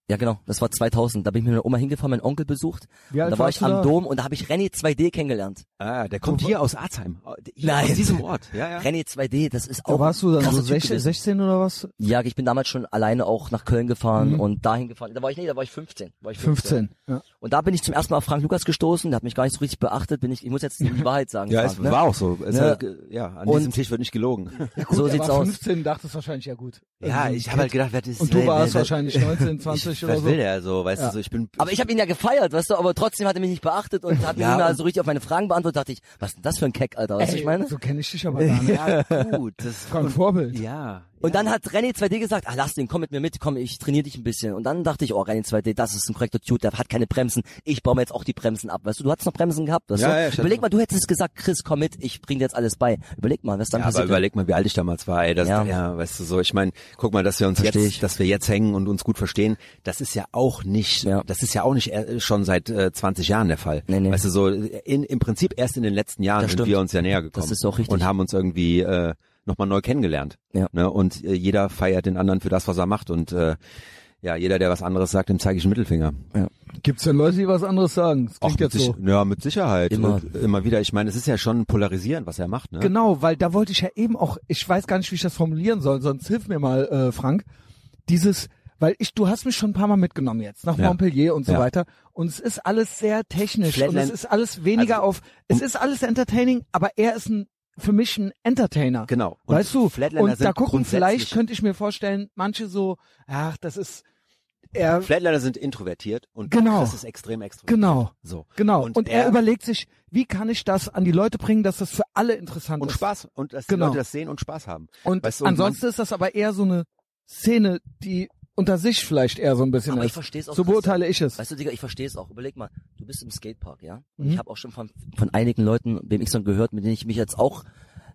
Ja, genau. Das war 2000. Da bin ich mit meiner Oma hingefahren, meinen Onkel besucht. Wie alt da war ich am da? Dom und da habe ich René 2D kennengelernt. Ah, der kommt hier aus Arzheim. Hier Nein. Aus diesem Ort. Ja, ja. René 2D, das ist Da auch warst du dann so Typ 16, gewesen. 16 oder was? Ja, ich bin damals schon alleine auch nach Köln gefahren Mhm. und dahin gefahren. Da war ich nee, da war ich 15. War ich 15. 15. Ja. Und da bin ich zum ersten Mal auf Frank Lukas gestoßen, der hat mich gar nicht so richtig beachtet, bin ich, ich muss jetzt die Wahrheit sagen. Ja, Frank, es ne? war auch so. Es, Ne? äh, ja, an Und- diesem Tisch wird nicht gelogen. so er sieht's war aus. 15, dachtest wahrscheinlich, ja gut. Ja, Irgendwie ich habe halt gedacht, wer das Und du warst wahrscheinlich 19, 20 ich, oder was so. will der so, weißt Ja. du, so ich bin Aber ich habe ihn ja gefeiert, weißt du, aber trotzdem hat er mich nicht beachtet und hat mir Ja, nicht mal und- so richtig auf meine Fragen beantwortet, dachte ich, was ist denn das für ein Keck, Alter, weißt du, ich meine? So kenne ich dich aber gar nicht. ja gut, das War ein Vorbild. ja. Und dann hat René 2D gesagt, ah, lass den, komm mit mir mit, komm, ich trainiere dich ein bisschen. Und dann dachte ich, oh, René 2D, das ist ein korrekter Dude, der hat keine Bremsen. Ich baue mir jetzt auch die Bremsen ab, weißt du, du hattest noch Bremsen gehabt, weißt Ja, du? ja, Überleg mal, du hättest gesagt, Chris, komm mit, ich bring dir jetzt alles bei. Überleg mal, was dann Ja, aber passiert. überleg mal, wie alt ich damals war, ey. Das, Ja. ja. weißt du so, ich meine, guck mal, dass wir uns Versteh jetzt, ich. dass wir jetzt hängen und uns gut verstehen, das ist ja auch nicht, Ja. das ist ja auch nicht äh, schon seit äh, 20 Jahren der Fall. Nee, nee. Weißt du so, in, im Prinzip erst in den letzten Jahren Das sind stimmt. wir uns ja näher gekommen. Das ist auch richtig. Und haben uns irgendwie äh, nochmal neu kennengelernt. Ja. Ne? Und äh, jeder feiert den anderen für das, was er macht. Und äh, ja, jeder, der was anderes sagt, dem zeige ich einen Mittelfinger. Gibt's denn Leute, die was anderes sagen? Das klingt mit, jetzt sich- so. ja, mit Sicherheit. Immer. Und immer wieder. Ich meine, es ist ja schon polarisierend, was er macht. Ne? Genau, weil da wollte ich ja eben auch, ich weiß gar nicht, wie ich das formulieren soll, sonst hilf mir mal, äh, Frank. Dieses, weil ich, du hast mich schon ein paar Mal mitgenommen jetzt, nach Ja. Montpellier und so Ja. weiter. Und es ist alles sehr technisch und Flatland- es ist alles weniger Also, auf, es ist alles entertaining, aber er ist ein, für mich ein Entertainer. Genau. Und weißt du? Flatlander Und da gucken, vielleicht könnte ich mir vorstellen, manche so, ach, das ist, er, Flatliner sind introvertiert und Genau. Chris ist extrem extrovertiert. genau, So. genau. Und Und, er, er- überlegt sich, wie kann ich das an die Leute bringen, dass das für alle interessant Und ist. Spaß. Und dass Genau. die Leute das sehen und Spaß haben. Und Weißt du, und ansonsten ist das aber eher so eine Szene, die unter sich vielleicht eher so ein bisschen Aber ich ist. verstehe es auch. So beurteile ich es. Weißt du, Digga, ich verstehe es auch. Überleg mal, du bist im Skatepark, ja? Mhm. ich habe auch schon von, von einigen Leuten BMXern gehört, mit denen ich mich jetzt auch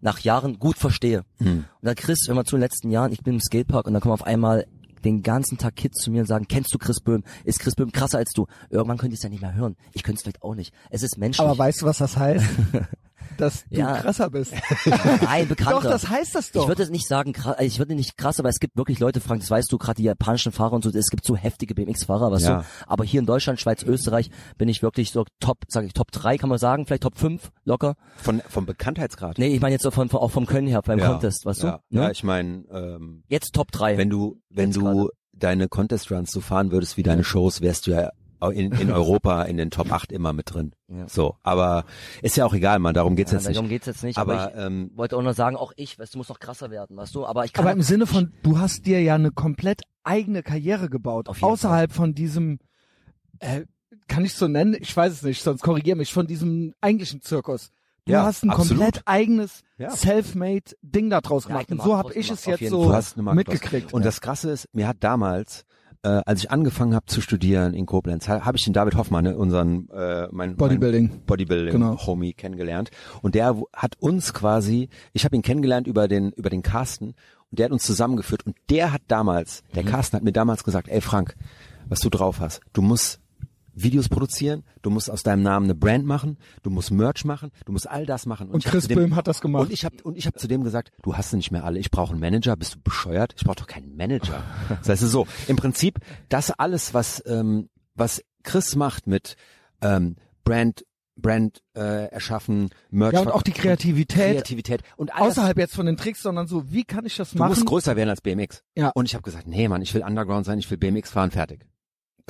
nach Jahren gut verstehe. Hm. Und dann Chris, wenn man zu den letzten Jahren, ich bin im Skatepark und dann kommen auf einmal den ganzen Tag Kids zu mir und sagen, kennst du Chris Böhm? Ist Chris Böhm krasser als du? Irgendwann könnt ihr es ja nicht mehr hören. Ich könnte es vielleicht auch nicht. Es ist menschlich. Aber weißt du, was das heißt? Dass du Ja. krasser bist. Nein, bekannter. Doch, das heißt das doch. Ich würde nicht sagen, kra- ich würde nicht krass, aber es gibt wirklich Leute, Frank, das weißt du, gerade die japanischen Fahrer und so, es gibt so heftige BMX-Fahrer, was Ja. so. Aber hier in Deutschland, Schweiz, Österreich bin ich wirklich so Top, sage ich Top 3, kann man sagen, vielleicht Top 5 locker. Von, vom Bekanntheitsgrad. Nee, ich meine jetzt so von, von, auch vom Können her beim ja. Contest, weißt ja. du? Ne? Ja, ich meine, ähm, Jetzt Top 3. wenn du, wenn Jetzt du gerade. deine Contest Runs so fahren würdest wie deine Shows, wärst du ja in, in Europa in den Top 8 immer mit drin. Ja. So, aber ist ja auch egal, man, darum geht's ja, jetzt nicht. darum geht's jetzt nicht, aber aber, ähm, ich wollte auch nur sagen, auch ich, weißt du, muss noch krasser werden, weißt du? Aber ich kann Aber im Sinne von, du hast dir ja eine komplett eigene Karriere gebaut, außerhalb von diesem, äh, kann ich so nennen? Ich weiß es nicht, sonst korrigier mich, von diesem eigentlichen Zirkus. Du Ja, hast ein absolut. komplett eigenes, Ja. self-made Ding da draus Ja, gemacht. eigene Und so habe ich es jetzt so mitgekriegt. Und das Krasse ist, mir hat damals, äh, als ich angefangen habe zu studieren in Koblenz, ha- habe ich den David Hoffmann, ne, unseren äh, mein, Bodybuilding. mein Bodybuilding Genau. Homie kennengelernt und der hat uns quasi, ich habe ihn kennengelernt über den über den Carsten und der hat uns zusammengeführt und der hat damals, der Carsten hat mir damals gesagt, ey Frank, was du drauf hast, du musst Videos produzieren, du musst aus deinem Namen eine Brand machen, du musst Merch machen, du musst all das machen. Und hab Chris dem- Böhm hat das gemacht. Und ich habe und ich habe zu dem gesagt, du hast nicht mehr alle. Ich brauche einen Manager. Bist du bescheuert? Ich brauche doch keinen Manager. Das heißt so, im Prinzip das alles, was ähm, was Chris macht mit ähm, Brand Brand äh, erschaffen, Merch ja, und auch die Kreativität, Kreativität und alles. außerhalb jetzt von den Tricks, sondern so, wie kann ich das Du machen? musst größer werden als BMX. Ja. Und ich habe gesagt, nee, Mann, ich will Underground sein, ich will BMX fahren, fertig.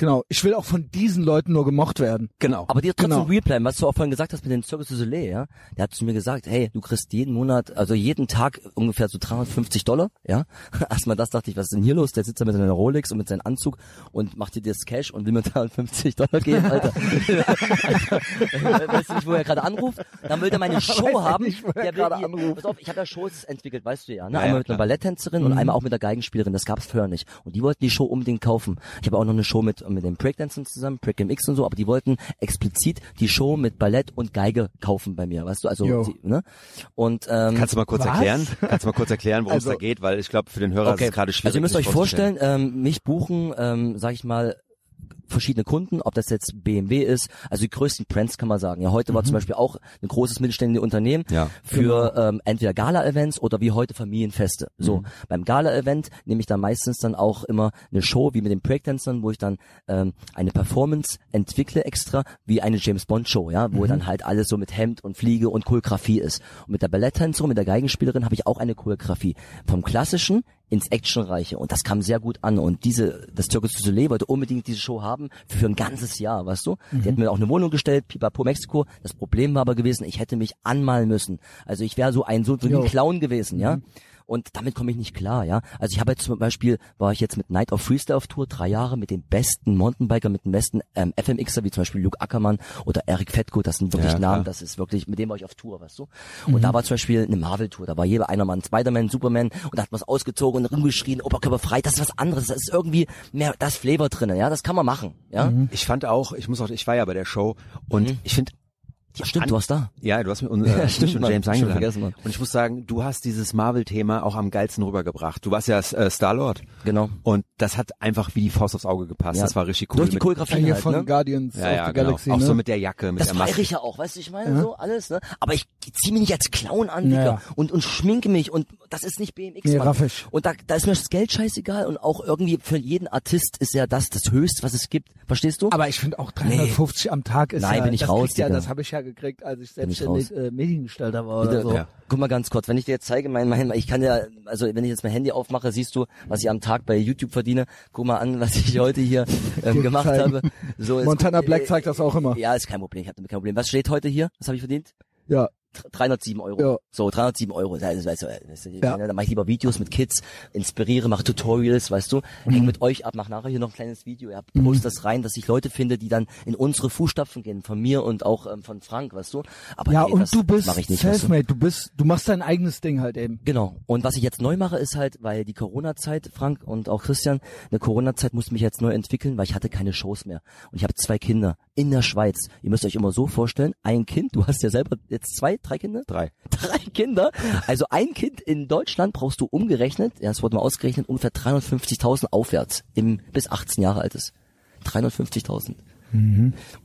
Genau, ich will auch von diesen Leuten nur gemocht werden. Genau. Aber dir trotzdem Genau. real bleiben, was du auch vorhin gesagt hast mit dem Circus du Soleil, ja? Der hat zu mir gesagt, hey, du kriegst jeden Monat, also jeden Tag ungefähr so 350 Dollar, ja? Erstmal das dachte ich, was ist denn hier los? Der sitzt da mit seiner Rolex und mit seinem Anzug und macht dir das Cash und will mir 350 Dollar geben, Alter. Alter. weißt du nicht, wo er gerade anruft? Dann will der meine Show Weiß haben. nicht, wo er der will anruft. Pass auf, ich habe ja Shows entwickelt, weißt du ja, ne? Ja, ja, einmal mit einer. Balletttänzerin Mhm. und einmal auch mit der Geigenspielerin, das gab's vorher nicht. Und die wollten die Show unbedingt kaufen. Ich habe auch noch eine Show mit, mit den Breakdancern zusammen, Break MX und so, aber die wollten explizit die Show mit Ballett und Geige kaufen bei mir, weißt du, also, die, ne? Und, ähm, Kannst du mal kurz Was? erklären? Kannst du mal kurz erklären, worum Also- es da geht? Weil ich glaube, für den Hörer ist es gerade schwierig. Also ihr müsst euch vorstellen, ähm, mich buchen, ähm, sag ich mal, verschiedene Kunden, ob das jetzt BMW ist, also die größten Brands kann man sagen. Ja, heute war zum Beispiel auch ein großes mittelständiges Unternehmen Ja. für ähm, entweder Gala-Events oder wie heute Familienfeste. So, Mhm. beim Gala-Event nehme ich dann meistens dann auch immer eine Show wie mit den Breakdancern, wo ich dann ähm, eine Performance entwickle extra, wie eine James Bond Show, ja, Mhm. wo dann halt alles so mit Hemd und Fliege und Choreografie ist. Und mit der Balletttänzerin, mit der Geigenspielerin habe ich auch eine Choreografie. Vom klassischen ins Actionreiche und das kam sehr gut an und diese das du Soleil wollte unbedingt diese Show haben für ein ganzes Jahr, weißt du? Die hätten mir auch eine Wohnung gestellt, Pipapo Mexiko. Das Problem war aber gewesen, ich hätte mich anmalen müssen. Also ich wäre so ein so, so ein Clown gewesen, ja? Und damit komme ich nicht klar, ja. Also ich habe jetzt zum Beispiel, war ich jetzt mit Night of Freestyle auf Tour, drei Jahre mit den besten Mountainbiker, mit den besten ähm, FMXer, wie zum Beispiel Luke Ackermann oder Eric Fettko, das sind wirklich Ja. Namen, das ist wirklich, mit dem war ich auf Tour, weißt du. Und da war zum Beispiel eine Marvel-Tour, da war jeder einer Mann, Spider-Man, Superman und da hat man es ausgezogen und rumgeschrien, Oberkörperfrei, das ist was anderes, das ist irgendwie mehr, das Flavor drinnen, ja, das kann man machen, ja. Ich fand auch, ich muss auch, ich war ja bei der Show und ich finde, Ja, stimmt, du warst da. ja, du hast mir und, äh, stimmt, mich und. James eingeladen. vergessen, Mann. und ich muss sagen, du hast dieses Marvel-Thema auch am geilsten rübergebracht. Du warst ja äh, Star-Lord. Genau. Und das hat einfach wie die Faust aufs Auge gepasst. Ja. Das war richtig cool. Durch die Ja, Choreografie hier halt, von ne? Guardians ja, of ja, the genau. Galaxy, Auch ne? so mit der Jacke, mit Das der Maske. ich ja auch, weißt du, ich meine, so alles, ne? Aber ich ziehe mich nicht als Clown an, Ja, Digga, ja. und, und schminke mich und das ist nicht BMX, Nee, Mann. raff ich. Und da, da ist mir das Geld scheißegal und auch irgendwie für jeden Artist ist ja das das Höchste, was es gibt. Verstehst du? Aber ich finde auch 350 am Tag ist Nein, ja, bin ich das raus, ja, das habe ich ja gekriegt, als ich selbstständig äh, Mediengestalter war oder Bitte, so. Ja. Guck mal ganz kurz, wenn ich dir jetzt zeige, mein, mein, ich kann ja, also wenn ich jetzt mein Handy aufmache, siehst du, was ich am Tag bei YouTube verdiene. Guck mal an, was ich heute hier ähm, gemacht habe. So, Montana guck- Black zeigt das auch immer. Ja, ist kein Problem, ich habe damit kein Problem. Was steht heute hier? Was habe ich verdient? Ja, 307 Euro. Ja. So, 307 Euro. Das, weißt du, das, Ja. Dann mache ich lieber Videos mit Kids, inspiriere, mache Tutorials, weißt du, Mhm. häng mit euch ab, mach nachher hier noch ein kleines Video, ja, post das rein, dass ich Leute finde, die dann in unsere Fußstapfen gehen, von mir und auch ähm, von Frank, weißt du. Aber Ja, nee, und das du bist nicht, weißt du. du bist, du machst dein eigenes Ding halt eben. Genau. Und was ich jetzt neu mache, ist halt, weil die Corona-Zeit, Frank und auch Christian, eine Corona-Zeit musste mich jetzt neu entwickeln, weil ich hatte keine Shows mehr. Und ich habe zwei Kinder in der Schweiz. Ihr müsst euch immer so vorstellen, ein Kind, du hast ja selber jetzt zwei, drei Kinder? Drei. Drei Kinder. Also ein Kind in Deutschland brauchst du umgerechnet, ja, es wurde mal ausgerechnet, ungefähr 350.000 aufwärts, im, bis 18 Jahre alt ist. 350.000.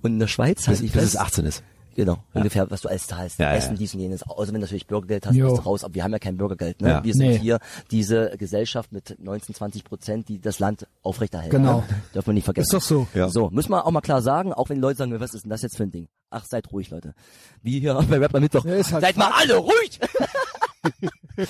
Und in der Schweiz halt Bis, bis es 18 ist. Genau, ungefähr, was du alles zahlst. Ja, ja, Essen, ja. dies und jenes. Außer wenn du natürlich Bürgergeld hast, Jo. bist du raus. Aber wir haben ja kein Bürgergeld. Ne? Ja. Wir sind Nee. hier diese Gesellschaft mit 19, 20 Prozent, die das Land aufrechterhält. Genau. Ne? Dürfen wir nicht vergessen. Ist doch so. Ja. So, müssen wir auch mal klar sagen, auch wenn die Leute sagen, was ist denn das jetzt für ein Ding? Ach, seid ruhig, Leute. Wie hier bei Rapper Mittwoch. Ja, halt seid mal alle ruhig!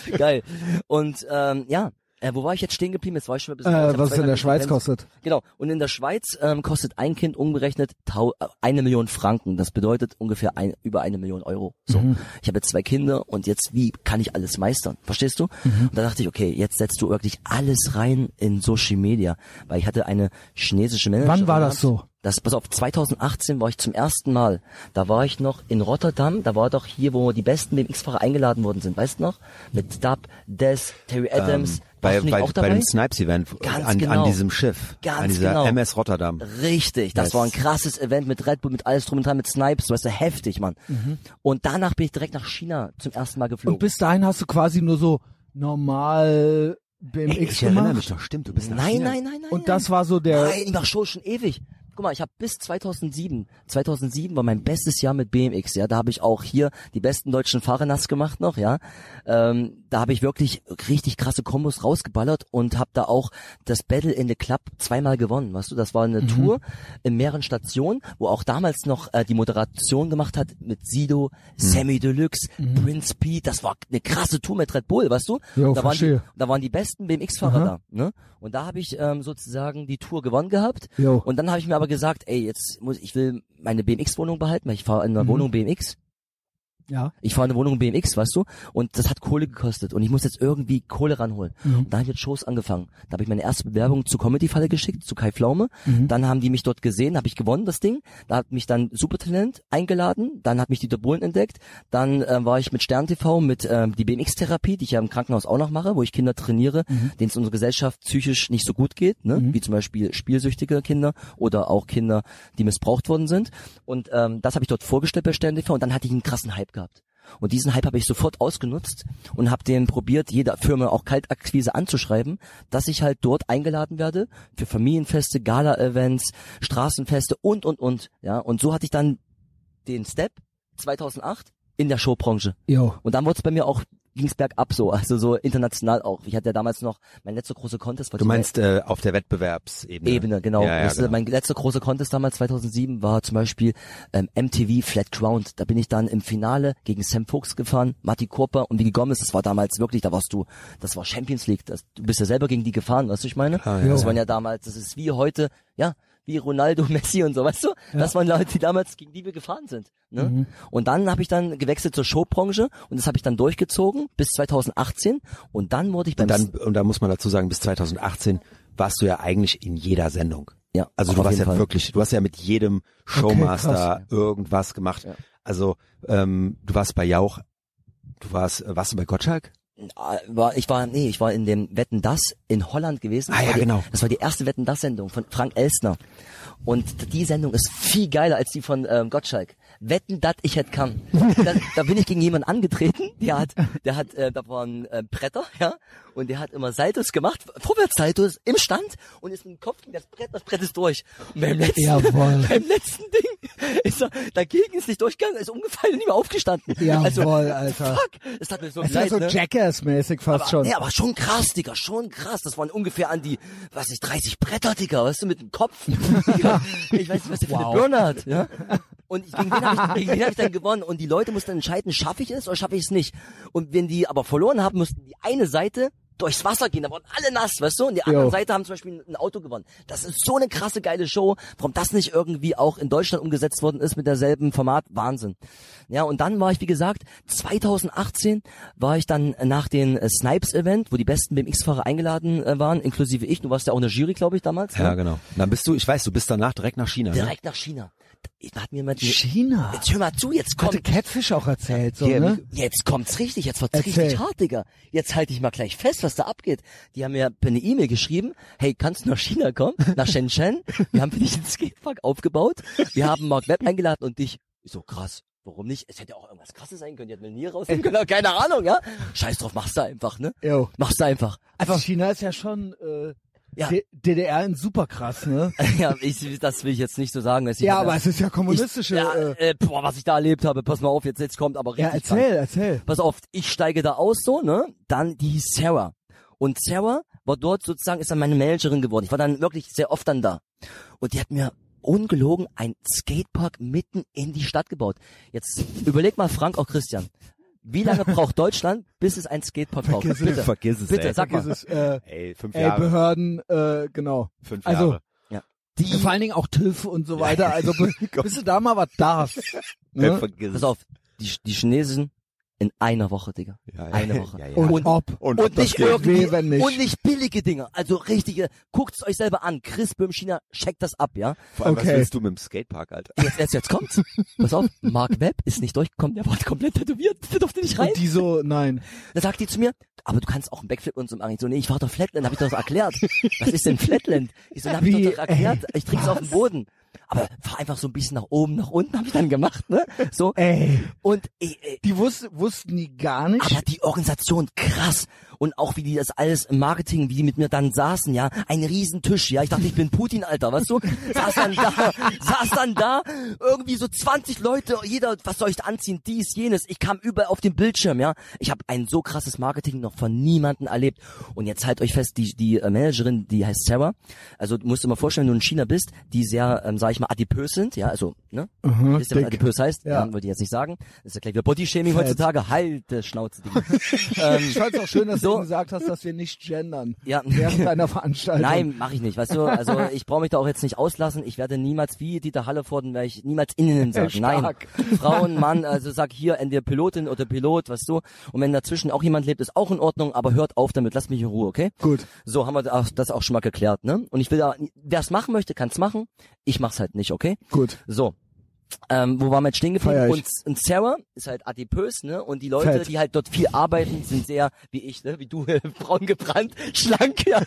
Geil. Und ähm, ja, äh, wo war ich jetzt stehen geblieben? Jetzt war ich schon ein bisschen... Äh, was es in der Schweiz begrenzt. kostet. Genau. Und in der Schweiz ähm, kostet ein Kind umgerechnet tau äh, eine Million Franken. Das bedeutet ungefähr ein, über eine Million Euro. So. Ich habe jetzt zwei Kinder und jetzt wie kann ich alles meistern? Verstehst du? Und da dachte ich, okay, jetzt setzt du wirklich alles rein in Social Media, weil ich hatte eine chinesische Managerin. Wann war das so? Das, pass auf, 2018 war ich zum ersten Mal. Da war ich noch in Rotterdam. Da war doch hier, wo die besten BMX-Fahrer eingeladen worden sind. Weißt du noch? Mit Dub, Des, Terry Adams. Ähm, bei, bei, auch bei dem Snipes-Event Ganz an, genau. an diesem Schiff. Ganz an dieser genau. MS Rotterdam. Richtig, das Yes. war ein krasses Event mit Red Bull, mit alles drum und dran, mit Snipes, weißt du, heftig, Mann. Und danach bin ich direkt nach China zum ersten Mal geflogen. Und bis dahin hast du quasi nur so normal BMX ich erinnere gemacht. mich noch, stimmt, du bist nach nein, China. nein, nein, nein. Und das war so der, Nein, ich mach Show schon ewig. Guck mal, ich habe bis 2007, 2007 war mein bestes Jahr mit BMX, ja, da habe ich auch hier die besten deutschen Fahrer nass gemacht noch, ja. Ähm, da habe ich wirklich richtig krasse Kombos rausgeballert und habe da auch das Battle in the Club zweimal gewonnen, weißt du, das war eine Tour in mehreren Stationen, wo auch damals noch äh, die Moderation gemacht hat mit Sido, Sammy Deluxe, Prince P, das war eine krasse Tour mit Red Bull, weißt du? Jo, da waren die, da waren die besten BMX-Fahrer da, ne? Und da habe ich ähm, sozusagen die Tour gewonnen gehabt. Jo. Und dann habe ich mir aber gesagt, ey, jetzt muss ich will meine BMX-Wohnung behalten, weil ich fahre in einer Mhm. Wohnung BMX. Ja. Ich fahre in eine Wohnung BMX, weißt du? Und das hat Kohle gekostet. Und ich muss jetzt irgendwie Kohle ranholen. Mhm. Und da habe ich jetzt Shows angefangen. Da habe ich meine erste Bewerbung zur Comedy-Falle geschickt, zu Kai Pflaume. Mhm. Dann haben die mich dort gesehen, habe ich gewonnen, das Ding. Da hat mich dann Supertalent eingeladen. Dann hat mich Dieter Bohlen entdeckt. Dann äh, war ich mit Stern TV, mit ähm, die BMX-Therapie, die ich ja im Krankenhaus auch noch mache, wo ich Kinder trainiere, Mhm. denen es unserer Gesellschaft psychisch nicht so gut geht, ne? wie zum Beispiel spielsüchtige Kinder oder auch Kinder, die missbraucht worden sind. Und ähm, das habe ich dort vorgestellt bei Stern TV und dann hatte ich einen krassen Hype gehabt. Und diesen Hype habe ich sofort ausgenutzt und habe den probiert, jeder Firma auch Kaltakquise anzuschreiben, dass ich halt dort eingeladen werde für Familienfeste, Gala-Events, Straßenfeste und, und, und. Ja, und so hatte ich dann den Step 2008 in der Showbranche. Jo. Und dann wurde es bei mir auch ging's bergab so, also so international auch. Ich hatte ja damals noch mein letzter großer Contest. war Du meinst äh, auf der Wettbewerbsebene. Ebene, genau. Ja, ja, das, genau. Mein letzter großer Contest damals 2007 war zum Beispiel ähm, MTV Flat Ground. Da bin ich dann im Finale gegen Sam Fuchs gefahren, Matti Kurper und Vicky Gomez. Das war damals wirklich, da warst du, das war Champions League. Das, du bist ja selber gegen die gefahren, weißt du, ich meine? Ah, ja. Das waren ja damals, das ist wie heute, ja, wie Ronaldo, Messi und so, weißt du? Das waren Leute, die damals gegen die wir gefahren sind. Ne? Mhm. Und dann habe ich dann gewechselt zur Showbranche und das habe ich dann durchgezogen bis 2018 und dann wurde ich beim Und dann, und da muss man dazu sagen, bis 2018 warst du ja eigentlich in jeder Sendung. ja, Also du warst ja Fall. wirklich, du hast ja mit jedem Showmaster irgendwas gemacht. Ja. Also ähm, du warst bei Jauch, du warst, warst du bei Gottschalk? Ah, war, ich war, nee, ich war in dem Wetten das in Holland gewesen. Ah, Das ja, war die, genau. Das war die erste Wetten das Sendung von Frank Elstner. Und die Sendung ist viel geiler als die von ähm, Gottschalk. Wetten dat ich hätt kann. da, da bin ich gegen jemanden angetreten, der hat, der hat, äh, da waren äh, Bretter, ja, und der hat immer Saltos gemacht, Vorwärtssaltos im Stand und ist mit dem Kopf gegen das Brett, das Brett ist durch. Und beim letzten, Jawohl. beim letzten Ding ist er dagegen ist nicht durchgegangen, ist umgefallen und nicht mehr aufgestanden. Also, Jawohl, Alter. Fuck, es hat mir so Es ist ja leid, so ne? Jackass-mäßig fast aber, schon. Nee, aber schon krass, Digga, schon krass. Das waren ungefähr an die, was ich, 30 Bretter, Digga, weißt du, mit dem Kopf. Ich weiß nicht, was der für eine Birne hat, ja. Und ich- gegen wen habe ich, hab ich dann gewonnen? Und die Leute mussten entscheiden, schaffe ich es oder schaffe ich es nicht? Und wenn die aber verloren haben, mussten die eine Seite durchs Wasser gehen, da wurden alle nass, weißt du? Und die anderen Seite haben zum Beispiel ein Auto gewonnen. Das ist so eine krasse, geile Show. Warum das nicht irgendwie auch in Deutschland umgesetzt worden ist mit derselben Format, Wahnsinn. Ja, und dann war ich, wie gesagt, 2018 war ich dann nach dem äh, Snipes-Event, wo die besten BMX-Fahrer eingeladen äh, waren, inklusive ich. Du warst ja auch in der Jury, glaube ich, damals. Ja, ne? genau. Dann bist du, ich weiß, du bist danach direkt nach China. Ne? Direkt nach China. Hat mir jemand China. Jetzt hör mal zu, jetzt Hatte kommt Catfish auch erzählt, so, Hier, ne? Jetzt kommt's richtig, jetzt wird's Erzähl. richtig hart, Digga. Jetzt halte ich mal gleich fest, was da abgeht. Die haben mir eine E-Mail geschrieben, hey, kannst du nach China kommen? Nach Shenzhen? Wir haben für dich einen Skatepark aufgebaut. Wir haben Mark Webb eingeladen und dich. Ich so, krass. Warum nicht? Es hätte ja auch irgendwas krasses sein können. Die hätten mir nie rausnehmen können. Keine Ahnung, ja? Scheiß drauf, mach's da einfach, ne? Jo. Mach's da einfach. Also China ist ja schon äh, Ja. D- DDR in super krass, ne? ja, ich, das will ich jetzt nicht so sagen. Dass ich Ja, aber es ist ja kommunistische. ja, äh, äh, boah, was ich da erlebt habe, pass mal auf, jetzt, jetzt kommt aber ja, richtig krank. erzähl, erzähl. pass auf, ich steige da aus so, ne? Dann die hieß Sarah. Und Sarah war dort sozusagen, ist dann meine Managerin geworden. Ich war dann wirklich sehr oft dann da. Und die hat mir ungelogen ein Skatepark mitten in die Stadt gebaut. Jetzt überleg mal, Frank, auch Christian. Wie lange braucht Deutschland, bis es ein Skatepark braucht? Vergiss es. Bitte, Vergiss es, bitte, ey. sag mal. Vergiss es, äh, Ey, fünf ey, Jahre. Behörden, äh, genau. Fünf Also, Jahre. Die, Vor allen Dingen auch TÜV und so weiter. Also bis du da mal was darfst. Ey, Ne? vergiss pass es. auf, die, die Chinesen in einer Woche, Digga. Ja, ja, Eine Woche. Ja, ja. Und, Und- ob. Und, Und nicht geht. irgendwie, nicht. und nicht billige Dinge, also richtige, guckt's euch selber an, Chris Böhm China, checkt das ab, ja. Vor allem, Okay. was willst du mit dem Skatepark, Alter? Jetzt, jetzt, jetzt kommt's. Pass auf, Mark Webb ist nicht durchgekommen, der war komplett tätowiert, der durfte nicht rein. Und die so, nein. Dann sagt die zu mir, aber du kannst auch einen Backflip und so machen. Ich so, nee, ich fahr doch Flatland, hab ich doch erklärt. Was ist denn Flatland? Ich so, hab ich Wie? doch erklärt, Ey, ich trink's auf dem Boden. Aber fahr einfach so ein bisschen nach oben, nach unten, hab ich dann gemacht, ne? So. Ey, Und ey, ey, die wussten, wussten die gar nicht. aber die Organisation, krass. Und auch wie die das alles im Marketing, wie die mit mir dann saßen, ja. Ein Riesentisch, ja. Ich dachte, ich bin Putin, Alter, weißt du? Saß dann da, saß dann da, irgendwie so 20 Leute, jeder, was soll ich anziehen, dies, jenes. Ich kam überall auf den Bildschirm, ja. Ich habe ein so krasses Marketing noch von niemandem erlebt. Und jetzt halt euch fest, die, die äh, Managerin, die heißt Sarah. Also du musst dir mal vorstellen, wenn du in China bist, die sehr, ähm, sag ich mal, adipös sind, ja. Also, ne? Mhm, Wisst ihr, was adipös heißt? Ja. Ja. Wollte ich jetzt nicht sagen. Das ist ja gleich wieder Bodyshaming heutzutage. Halt, Schnauze, Digga. ähm, Ich fand's auch schön, dass So. du gesagt hast, dass wir nicht gendern. Ja. Während deiner Veranstaltung. Nein, mache ich nicht. Weißt du, also ich brauche mich da auch jetzt nicht auslassen. Ich werde niemals wie Dieter Hallervorden, werde ich niemals innen sagen. Nein, Stark. Frauen, Mann, also sag hier entweder Pilotin oder Pilot, weißt du. Und wenn dazwischen auch jemand lebt, ist auch in Ordnung. Aber hört auf damit, lasst mich in Ruhe, okay? Gut. So haben wir das auch schon mal geklärt, ne? Und ich will da, wer es machen möchte, kann's machen. Ich mach's halt nicht, okay? Gut. So. Ähm, wo waren wir jetzt stehen ich. Und, und Sarah ist halt adipös, ne? Und die Leute, Fett. die halt dort viel arbeiten, sind sehr, wie ich, ne? Wie du, braun gebrannt, schlank, ja.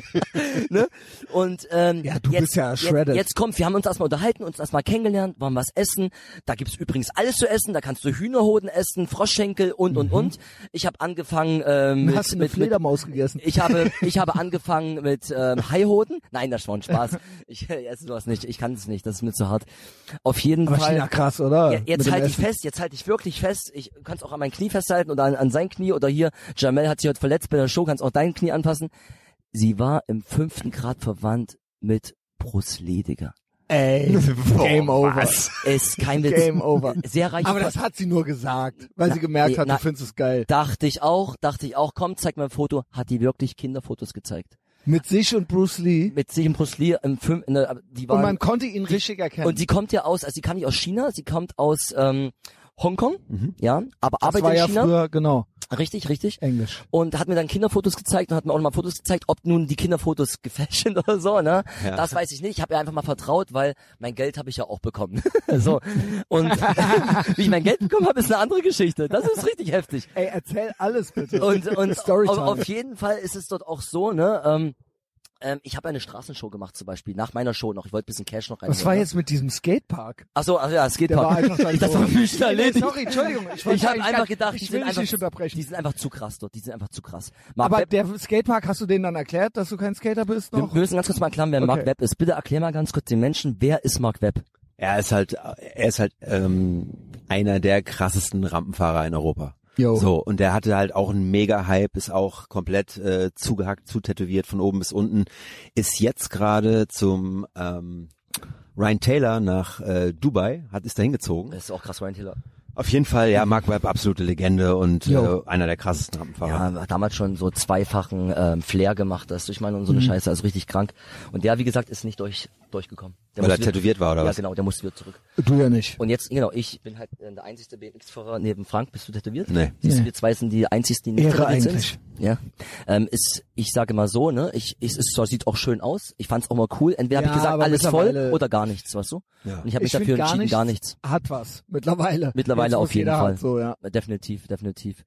ne? Und ähm, Ja, du jetzt, bist ja jetzt, shredded. jetzt kommt, wir haben uns erstmal unterhalten, uns erstmal kennengelernt, waren was essen. Da gibt's übrigens alles zu essen. Da kannst du Hühnerhoden essen, Froschschenkel und und und. Ich habe angefangen ähm, mit, Mhm. Hast du eine mit, mit Fledermaus gegessen? ich habe, ich habe angefangen mit ähm, Haihoden. Nein, das war ein Spaß. Ich äh, esse sowas nicht. Ich kann es nicht. Das ist mir zu hart. Auf jeden Aber Fall. China krass, oder? Ja, jetzt halte ich fest, jetzt halte ich wirklich fest. Ich kann es auch an mein Knie festhalten oder an, an sein Knie oder hier. Jamel hat sich heute verletzt bei der Show, kannst auch dein Knie anpassen. Sie war im fünften Grad verwandt mit Bruce Lee, Digga. Ey, Game over. Ist kein Witz. Game over. Sehr reich. Aber das hat sie nur gesagt, weil Na, sie gemerkt nee, hat, na- du findest es geil. dachte ich auch, dachte ich auch. Komm, zeig mir ein Foto. Hat die wirklich Kinderfotos gezeigt. Mit sich und Bruce Lee. Mit sich und Bruce Lee im Film, in der, die Und waren, man konnte ihn richtig erkennen. Und sie kommt ja aus, also sie kam nicht aus China, sie kommt aus ähm, Hongkong, ja, aber das arbeitet war in ja China. früher, genau, Richtig, richtig. Englisch. Und hat mir dann Kinderfotos gezeigt und hat mir auch noch mal Fotos gezeigt, ob nun die Kinderfotos gefälscht sind oder so, ne? Ja. Das weiß ich nicht. Ich habe ihr einfach mal vertraut, weil mein Geld habe ich ja auch bekommen. so. Und wie ich mein Geld bekommen habe, ist eine andere Geschichte. Das ist richtig heftig. Ey, erzähl alles bitte. Und, und auf jeden Fall ist es dort auch so, ne? Ähm, ähm, ich habe eine Straßenshow gemacht zum Beispiel, nach meiner Show noch. Ich wollte ein bisschen Cash noch rein. Was war jetzt mit diesem Skatepark? Ach so, ach ja, geht Der war Ich dachte, so. das war schon erledigt. Sorry, Entschuldigung. Ich, wollte Ich habe einfach gedacht, ich die will sind dich einfach, nicht unterbrechen. die sind einfach zu krass dort, die sind einfach zu krass. Mark Aber Webb, der Skatepark, hast du denen dann erklärt, dass du kein Skater bist wir noch? wir müssen ganz kurz mal erklären, wer Okay. Mark Webb ist. Bitte erklär mal ganz kurz den Menschen, wer ist Mark Webb? Er ist halt, er ist halt ähm, einer der krassesten Rampenfahrer in Europa. Jo. So, und der hatte halt auch einen Mega-Hype, ist auch komplett äh, zugehackt, zutätowiert von oben bis unten, ist jetzt gerade zum ähm, Ryan Taylor nach äh, Dubai, hat ist da hingezogen. Das ist auch krass, Ryan Taylor. Auf jeden Fall, ja, Mark Webb, absolute Legende und Jo. äh, einer der krassesten Rampenfahrer. Ja, hat damals schon so zweifachen ähm, Flair gemacht, das ich meine und so eine Scheiße, also richtig krank. Und der, wie gesagt, ist nicht durch durchgekommen. Der Weil er musste wieder- tätowiert war, oder ja, was? genau, der musste wieder zurück. Du ja nicht. Und jetzt, genau, ich bin halt äh, der einzigste BMX-Fahrer neben Frank. Bist du tätowiert? Nee. Siehst du, Nee. wir zwei sind die einzigsten, die nicht Ehre tätowiert eigentlich. sind. Ja. Ähm, ist, ich sage mal so, ne, ich, ich, es sieht auch schön aus. Ich fand's auch mal cool. Entweder habe Ja, ich gesagt, alles voll oder gar nichts, weißt du? Ja. Und ich habe mich Ich dafür entschieden, gar nichts. Hat was. Mittlerweile. Mittlerweile Jetzt, auf jeden Fall. So, ja. Definitiv, definitiv.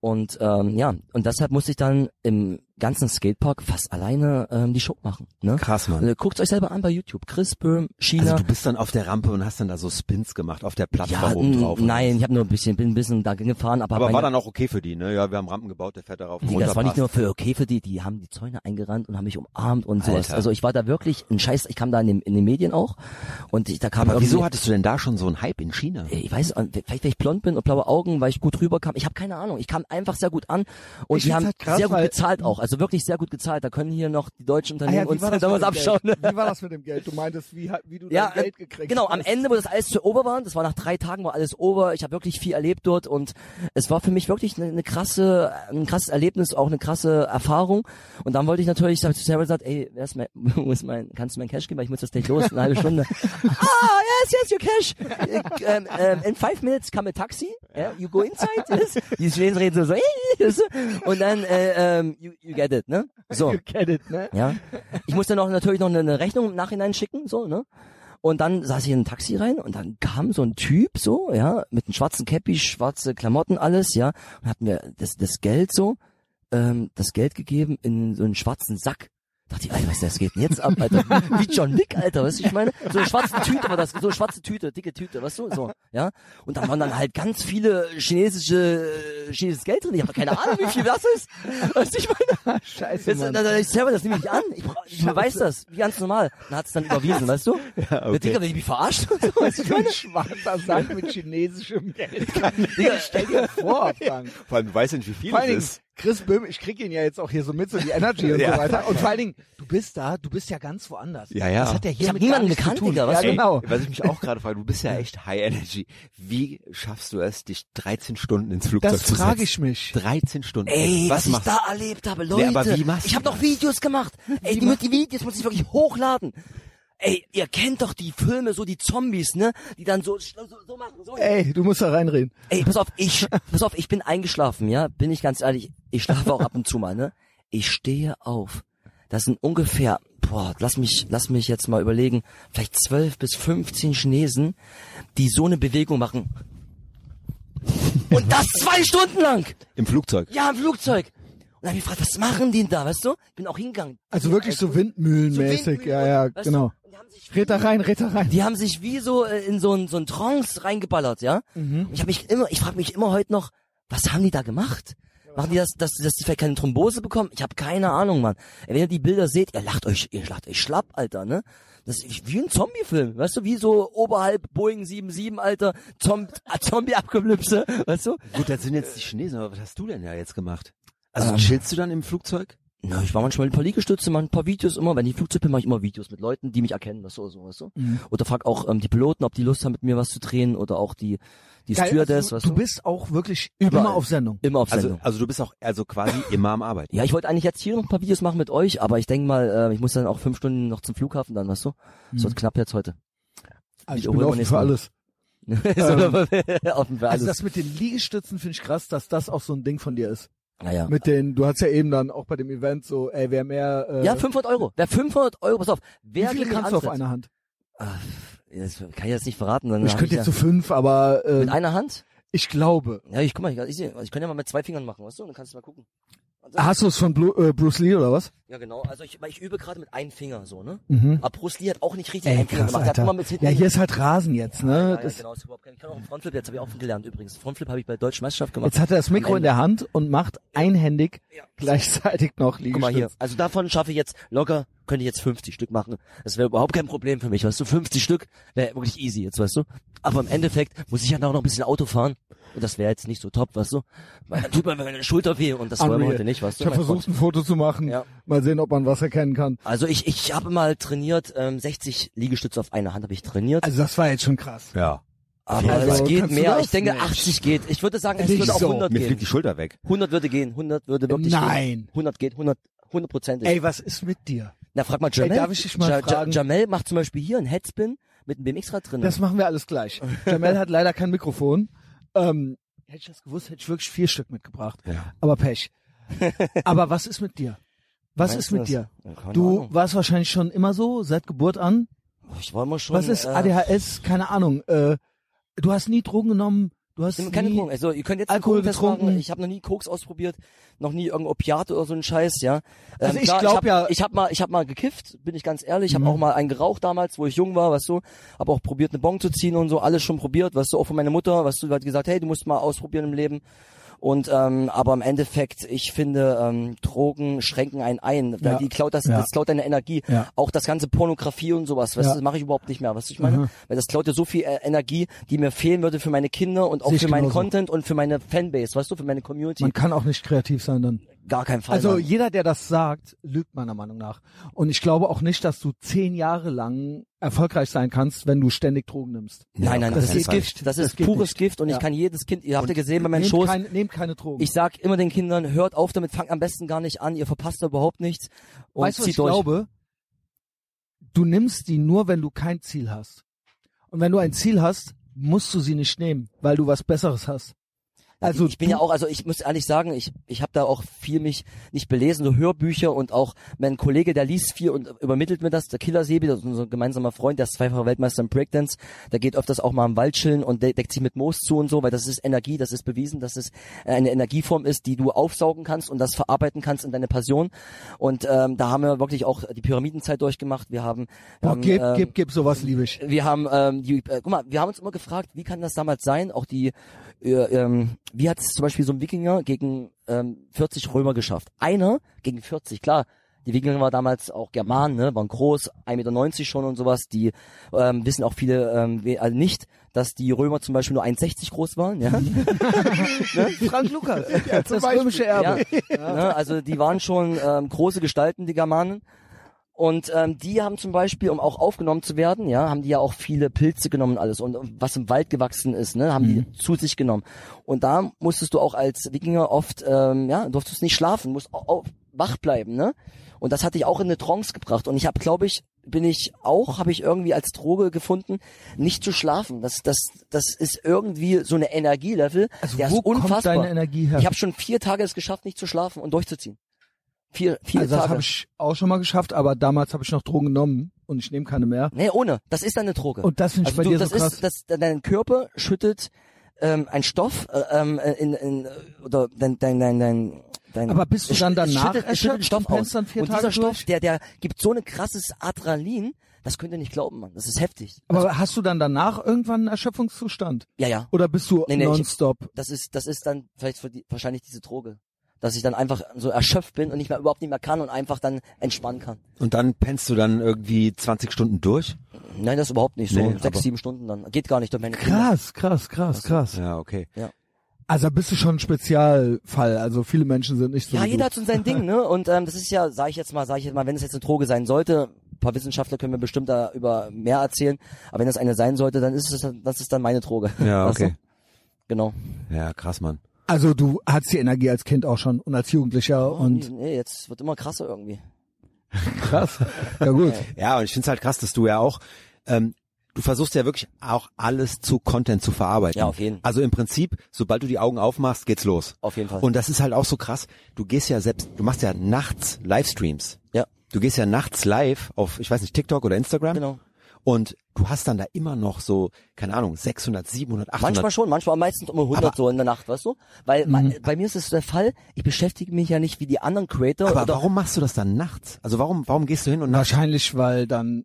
Und ähm, ja, und deshalb musste ich dann im ganzen Skatepark fast alleine ähm, die Show machen. Ne? Krass, Mann. Äh, Guckt euch selber an bei YouTube. Chris Böhm, China. Also du bist dann auf der Rampe und hast dann da so Spins gemacht auf der Plattform ja, oben drauf. nein, ich habe nur ein bisschen, bin ein bisschen da gefahren, aber, Aber war dann auch okay für die, ne? Ja, wir haben Rampen gebaut, der fährt darauf. Nee, runter, das war nicht nur für okay für die, die haben die Zäune eingerannt und haben mich umarmt und sowas. Alter. Also ich war da wirklich ein Scheiß, ich kam da in den, in den Medien auch und ich, da kam Aber wieso hattest du denn da schon so einen Hype in China? ich weiß, vielleicht weil ich blond bin und blaue Augen, weil ich gut rüberkam. Ich habe keine Ahnung. Ich kam einfach sehr gut an und Ich die haben halt krass, sehr gut gezahlt auch. Also wirklich sehr gut gezahlt. Da können hier noch die deutschen Ah, Unternehmen ja, wie uns damals abschauen. Geld? Wie war das mit dem Geld? Du meintest, wie, wie du Ja, dein Geld äh, gekriegt genau, am hast. Ende, wo das alles zu over war, das war nach drei Tagen, war alles over, ich habe wirklich viel erlebt dort und es war für mich wirklich eine, eine krasse, ein krasses Erlebnis, auch eine krasse Erfahrung und dann wollte ich natürlich, habe ich zu Sarah gesagt, ey, wer ist mein, wo ist mein, kannst du mein Cash geben, weil ich muss das gleich los, eine halbe Stunde. ah, yes, yes, your cash. Äh, ähm, ähm, in five minutes come a taxi, yeah, you go inside, yes. Die Chinesen reden so, so yes. und dann, äh, ähm, you, you get it, ne? So. You get it, ne? Ja. Ich musste noch natürlich noch eine, eine Rechnung im Nachhinein schicken, so, ne? Und dann saß ich in ein Taxi rein und dann kam so ein Typ so, ja, mit einem schwarzen Käppi, schwarze Klamotten, alles, ja, und hat mir das, das Geld so, ähm, das Geld gegeben in so einen schwarzen Sack. Dachte ich, Alter, was das geht denn jetzt ab, Alter? Wie John Wick, Alter, weißt du, ich meine? So eine schwarze Tüte war das, so eine schwarze Tüte, dicke Tüte, weißt du, so, ja? Und dann waren dann halt ganz viele chinesische, äh, chinesisches Geld drin. Ich habe keine Ahnung, wie viel das ist. Weißt du, ich meine? Scheiße, Jetzt, Mann. da, da, ich selber, das nehme ich an. Ich, ich weiß das, wie ganz normal. Dann hat es dann überwiesen, weißt du? Ja, okay. Digga, wenn ich mich verarscht und so, weißt du, ich meine? Ein schwarzer Sack mit chinesischem Geld. Digga, Stell dir vor, Frank. Vor allem, du weißt nicht, wie viel Vor allen Dingen, Chris Böhm, ich krieg ihn ja jetzt auch hier so mit, so die Energy und Ja. so weiter. Und vor allen Dingen, du bist da, du bist ja ganz woanders. Ja, ja. Das hat ja hier Ich hab mit niemanden gekannt. Digga, was ja, du- genau. Was ich mich auch gerade frage, du bist ja echt High Energy. Wie schaffst du es, dich 13 Stunden ins Flugzeug Das zu setzen? frage ich mich. 13 Stunden. Ey, was, was ich machst da erlebt habe, Leute. Nee, aber wie machst ich du habe doch das? Videos gemacht. Ey, die, die Videos muss ich wirklich hochladen. Ey, ihr kennt doch die Filme, so die Zombies, ne? Die dann so, so, so machen, so. Ey, du musst da reinreden. Ey, pass auf, ich, pass auf, ich bin eingeschlafen, ja? Bin ich ganz ehrlich, ich schlafe auch ab und zu mal, ne? Ich stehe auf. Das sind ungefähr, boah, lass mich, lass mich jetzt mal überlegen, vielleicht zwölf bis 15 Chinesen, die so eine Bewegung machen. Und das zwei Stunden lang! Im Flugzeug. Ja, im Flugzeug. Und dann hab ich gefragt, was machen die denn da, weißt du? Ich bin auch hingegangen. Also wirklich so Windmühlenmäßig. So Windmühlen, ja, ja, weißt du? Die haben sich Red da rein, red da rein. die haben sich wie so äh, in so ein so ein Trance reingeballert, ja? Mhm. Und ich habe mich immer, ich frage mich immer heute noch, was haben die da gemacht? Machen die das, dass, dass die vielleicht keine Thrombose bekommen? Ich habe keine Ahnung, Mann. Ey, Wenn ihr die Bilder seht, ihr lacht euch, ihr lacht euch schlapp, Alter, ne? Das ist wie ein Zombie-Film, weißt du, wie so oberhalb Boeing 77, Alter, Zom Zombie-Apokalypse, weißt du? Gut, das sind jetzt die Chinesen, aber was hast du denn ja jetzt gemacht? Also Ähm. chillst du dann im Flugzeug? Na, ich war manchmal ein paar Liegestütze, mal ein paar Videos immer. Wenn ich Flugzeug bin, mache ich immer Videos mit Leuten, die mich erkennen, weißt du, so, weißt du? Mhm. Oder frag auch ähm, die Piloten, ob die Lust haben, mit mir was zu drehen oder auch die, die Geil, Stewardess, also, weißt du du? bist auch wirklich Überall. immer auf Sendung. immer auf Also, Sendung. also du bist auch also quasi immer am Arbeiten. ja, ich wollte eigentlich jetzt hier noch ein paar Videos machen mit euch, aber ich denke mal, äh, ich muss dann auch fünf Stunden noch zum Flughafen dann, weißt du? Das wird knapp jetzt heute. Also ich wiederholen bin offen für Mal. alles. Offen für alles. Also das mit den Liegestützen finde ich krass, dass das auch so ein Ding von dir ist. Naja. Mit den, du hast ja eben dann auch bei dem Event so, ey, wer mehr, äh, Ja, 500 Euro. Wer 500 Euro, pass auf. wie Wer viele gegen mich kannst du auf einer Hand? Ah, das kann ich jetzt nicht verraten. Dann Ich könnte ja- jetzt so fünf, aber äh, Mit einer Hand? ich glaube. Ja, ich guck mal, ich, ich, ich kann ja mal mit zwei Fingern machen, weißt du? Dann kannst du mal gucken. Also, Hast du es von Blu äh, Bruce Lee oder was? Ja, genau. Also ich, ich übe gerade mit einem Finger so, ne? Mhm. Aber Bruce Lee hat auch nicht richtig Ey, einen Finger krass, gemacht. Hat immer mit hinten. Ja, hier ist halt Rasen jetzt, ne? ja, ja, das, genau. Ist überhaupt kein, ich kann auch einen Frontflip, jetzt habe ich auch gelernt übrigens. Frontflip habe ich bei der Deutschen Meisterschaft gemacht. Jetzt hat er das Mikro in der Hand und macht einhändig Ja. gleichzeitig noch Guck mal hier. Liegestütz. Also davon schaffe ich jetzt locker, könnte ich jetzt 50 Stück machen. Das wäre überhaupt kein Problem für mich, weißt du? 50 Stück wäre wirklich easy jetzt, weißt du? Aber im Endeffekt muss ich ja auch noch ein bisschen Auto fahren. Und das wäre jetzt nicht so top, weißt du? Weil dann tut mir meine Schulter weh und das wollen wir Unreal. heute nicht, weißt du? Ich habe versucht, ein Foto zu machen. Ja. Mal sehen, ob man was erkennen kann. Also ich, ich habe mal trainiert, ähm, 60 Liegestütze auf einer Hand habe ich trainiert. Also das war jetzt schon krass. Ja. Aber Also, es geht mehr. Ich denke, nicht? 80 geht. Ich würde sagen, es Nicht würde auch so. 100 Mir gehen. fliegt die Schulter weg. 100 würde gehen. 100 würde wirklich Nein. gehen. 100 geht. 100, 100 Prozentig. Ey, was ist mit dir? Na, frag mal Jamel. darf ich dich mal Ja- fragen? Jamel macht zum Beispiel hier einen Headspin mit einem BMX-Rad drin. Das machen wir alles gleich. Jamel hat leider kein Mikrofon. Ähm, hätte ich das gewusst, hätte ich wirklich vier Stück mitgebracht. Ja. Aber Pech. Aber was ist mit dir? Was Meinst ist mit das? dir? Keine Du Ahnung. warst wahrscheinlich schon immer so, seit Geburt an. Ich war immer schon. Was ist äh, ADHS? Keine Ahnung. Äh, du hast nie Drogen genommen. Du hast Nimm keine Drogen. Also ihr könnt jetzt Alkohol getrunken. Ich habe noch nie Koks ausprobiert, noch nie irgendein Opiat oder so ein Scheiß, ja. Ähm, Also ich klar, glaub hab, ja- ich habe mal, ich habe mal gekifft, bin ich ganz ehrlich. Ich habe Mhm. auch mal einen geraucht damals, wo ich jung war, weißt du. Habe auch probiert, eine Bon zu ziehen und so, alles schon probiert, weißt du, auch von meiner Mutter, weißt du, hat gesagt, hey, du musst mal ausprobieren im Leben. Und ähm, aber im Endeffekt, ich finde, ähm, Drogen schränken einen ein. Weil Ja. Die klaut das, Ja. das klaut deine Energie. Ja. Auch das ganze Pornografie und sowas, weißt Ja. du, das mache ich überhaupt nicht mehr. Weißt du, ich meine? Mhm. Weil das klaut dir so viel äh, Energie, die mir fehlen würde für meine Kinder und auch Sehe ich für meinen genauso. Content und für meine Fanbase, weißt du, für meine Community. Man kann auch nicht kreativ sein dann. Gar kein Fall. Also Mann. jeder, der das sagt, lügt meiner Meinung nach. Und ich glaube auch nicht, dass du zehn Jahre lang erfolgreich sein kannst, wenn du ständig Drogen nimmst. nein, nein, das das, ist. Gift. Das, Das ist pures nicht. Gift und Ja. ich kann jedes Kind, ihr habt ja gesehen bei meinen Nehmt Shows, keine, nehmt keine Drogen. ich sag immer den Kindern, hört auf damit, fangt am besten gar nicht an, ihr verpasst da überhaupt nichts und weißt du, was ich durch. glaube? Du nimmst die nur, wenn du kein Ziel hast. Und wenn du ein Ziel hast, musst du sie nicht nehmen, weil du was Besseres hast. Also ich bin ja auch, also ich muss ehrlich sagen, ich ich habe da auch viel mich nicht belesen, so Hörbücher und auch mein Kollege, der liest viel und übermittelt mir das, der Killer Sebi, das ist unser gemeinsamer Freund, der ist zweifacher Weltmeister im Breakdance, der geht öfters auch mal im Wald chillen und de deckt sich mit Moos zu und so, weil das ist Energie, das ist bewiesen, dass es eine Energieform ist, die du aufsaugen kannst und das verarbeiten kannst in deine Passion und ähm, da haben wir wirklich auch die Pyramidenzeit durchgemacht, wir haben, boah, haben gib, ähm, gib, gib, sowas liebe ich. wir haben, ähm, die, äh, guck mal, wir haben uns immer gefragt, wie kann das damals sein? Auch die, ähm, wie hat es zum Beispiel so ein Wikinger gegen ähm, 40 Römer geschafft? Einer gegen 40, klar. Die Wikinger waren damals auch Germanen, ne, waren groß, 1,90 Meter schon und sowas. Die ähm, wissen auch viele ähm, also nicht, dass die Römer zum Beispiel nur 1,60 groß waren. Ja? Frank Lukas, das römische Erbe. Ja, ne, also die waren schon ähm, große Gestalten, die Germanen. Und ähm, die haben zum Beispiel, um auch aufgenommen zu werden, ja, haben die ja auch viele Pilze genommen und alles und was im Wald gewachsen ist, ne, haben Mhm. die zu sich genommen. Und da musstest du auch als Wikinger oft, ähm, ja, durftest nicht schlafen, musst auch, auch wach bleiben, ne? Und das hat dich auch in eine Trance gebracht. Und ich habe, glaube ich, bin ich auch, habe ich irgendwie als Droge gefunden, nicht zu schlafen. Das, das, das ist irgendwie so eine Energielevel, Also der wo ist unfassbar. kommt deine Energie her? Ich habe schon vier Tage es geschafft, nicht zu schlafen und durchzuziehen. Vier, vier also das Tage. habe ich auch schon mal geschafft, aber damals habe ich noch Drogen genommen und ich nehme keine mehr. nee, ohne. Das ist eine Droge. Und das finde ich also bei du, dir das so krass. ist, das, dein Körper schüttet ähm, ein Stoff äh, ähm, in, in oder dein dein dein dein dein Aber bist du dann danach schüttet, schüttet Stoff aus. dann vier und Tage dieser Stoff, durch? der der gibt so ein krasses Adrenalin, das könnt ihr nicht glauben, Mann. Das ist heftig. aber hast du dann danach irgendwann einen Erschöpfungszustand? Ja, ja. Oder bist du Nee, nee, ich- nonstop? Das ist das ist dann vielleicht für die, wahrscheinlich diese Droge, dass ich dann einfach so erschöpft bin und nicht mehr überhaupt nicht mehr kann und einfach dann entspannen kann. Und dann pennst du dann irgendwie 20 Stunden durch? Nein, das überhaupt nicht so. Nee, Sechs, sieben Stunden dann. Geht gar nicht durch meine Kinder. Krass, krass, krass, krass. Ja, okay. Also bist du schon ein Spezialfall. Also viele Menschen sind nicht so. Ja, jeder du. hat so sein Ding, ne? Und ähm, das ist ja, sage ich jetzt mal, sage ich jetzt mal, wenn es jetzt eine Droge sein sollte, ein paar Wissenschaftler können mir bestimmt da über mehr erzählen, aber wenn das eine sein sollte, dann ist es dann- das ist dann meine Droge. Ja, Weißt du? okay. Genau. Ja, krass, Mann. Also du hattest die Energie als Kind auch schon und als Jugendlicher und nee, jetzt wird immer krasser irgendwie. krass. Ja gut. Ja, und ich find's halt krass, dass du ja auch, ähm, du versuchst ja wirklich auch alles zu Content zu verarbeiten. Ja, auf jeden. Also im Prinzip, sobald du die Augen aufmachst, geht's los. Auf jeden Fall. Und das ist halt auch so krass. Du gehst ja selbst, du machst ja nachts Livestreams. ja, Du gehst ja nachts live auf, ich weiß nicht, TikTok oder Instagram. genau. Und du hast dann da immer noch so, keine Ahnung, 600, 700, 800. Manchmal schon, manchmal meistens um 100 Aber- so in der Nacht, weißt du? Weil bei, bei mir ist es der Fall, ich beschäftige mich ja nicht wie die anderen Creator. Aber oder, warum machst du das dann nachts? Also warum, warum gehst du hin und nachts? Wahrscheinlich, weil dann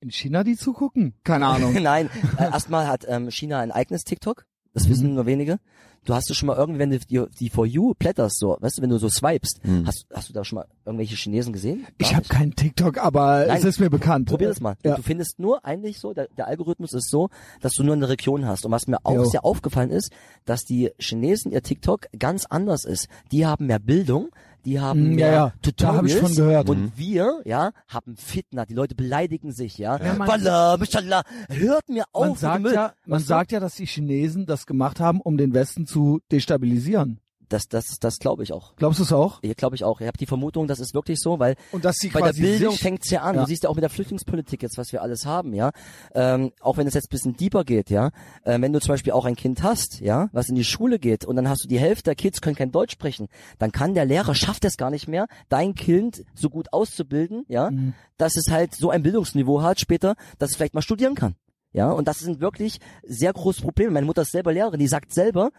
in China die zugucken. Keine Ahnung. Nein, äh, erstmal hat ähm, China ein eigenes TikTok. Das Mhm. wissen nur wenige. Du hast du schon mal irgendwie, wenn du die, die For You blätterst, so, weißt du, wenn du so swipest, hast, hast du da schon mal irgendwelche Chinesen gesehen? Ich Gar habe nicht. keinen TikTok, aber Nein. es ist mir bekannt. Probier das mal. Ja. Du findest nur eigentlich so, der, der Algorithmus ist so, dass du nur eine Region hast. Und was mir auch Jo. sehr aufgefallen ist, dass die Chinesen ihr TikTok ganz anders ist. Die haben mehr Bildung, die haben Mm, ja, ja. Da Tutorials hab ich von gehört. und Mhm. wir, ja, haben Fitna, die Leute beleidigen sich, ja. Ja, man- Wallah, Bishallah, hört mir auf. Man sagt ja, man sagt ja, dass die Chinesen das gemacht haben, um den Westen zu destabilisieren. Das, das, das glaube ich auch. Glaubst du es auch? Ja, glaube ich auch. Ich habe die Vermutung, das ist wirklich so, weil Und dass sie bei der Bildung sich, fängt's ja an. Ja. Du siehst ja auch mit der Flüchtlingspolitik jetzt, was wir alles haben, ja. Ähm, auch wenn es jetzt ein bisschen deeper geht, ja. Ähm, wenn du zum Beispiel auch ein Kind hast, ja, was in die Schule geht und dann hast du die Hälfte der Kids können kein Deutsch sprechen, dann kann der Lehrer schafft es gar nicht mehr, dein Kind so gut auszubilden, ja, Mhm. dass es halt so ein Bildungsniveau hat später, dass es vielleicht mal studieren kann. Ja, und das sind wirklich sehr große Probleme. Meine Mutter ist selber Lehrerin, die sagt selber,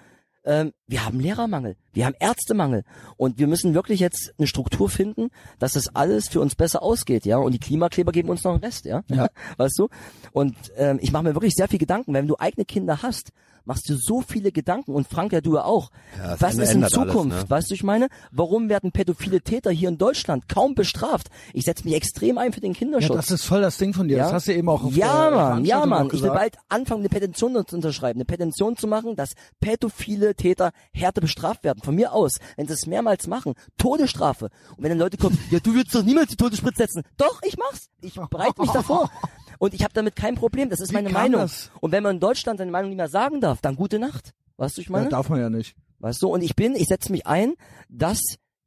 ähm, wir haben Lehrermangel, wir haben Ärztemangel und wir müssen wirklich jetzt eine Struktur finden, dass das alles für uns besser ausgeht, ja. Und die Klimakleber geben uns noch einen Rest, ja. Ja. Weißt du? Und ähm, ich mache mir wirklich sehr viel Gedanken, wenn du eigene Kinder hast, machst du so viele Gedanken und Frank, ja du ja auch. Ja, Was ist in ändert alles, Zukunft? ne? Weißt du, ich meine, warum werden pädophile Täter hier in Deutschland kaum bestraft? Ich setze mich extrem ein für den ja, Kinderschutz. das ist voll das Ding von dir. Das hast du eben auch auf ja, der Mann, ja, Mann. Ich will bald anfangen, eine Petition zu unterschreiben. Eine Petition zu machen, dass pädophile Täter härter bestraft werden. Von mir aus. Wenn sie es mehrmals machen. Todesstrafe. Und wenn dann Leute kommen, ja, du willst doch niemals die Todesspritze setzen. Doch, ich mach's. Ich bereite mich davor. Und ich habe damit kein Problem. Das ist Wie meine Meinung. das? Und wenn man in Deutschland seine Meinung nicht mehr sagen darf, dann gute Nacht. Weißt du, ich meine? Ja, darf man ja nicht. Weißt du, und ich bin, ich setze mich ein, dass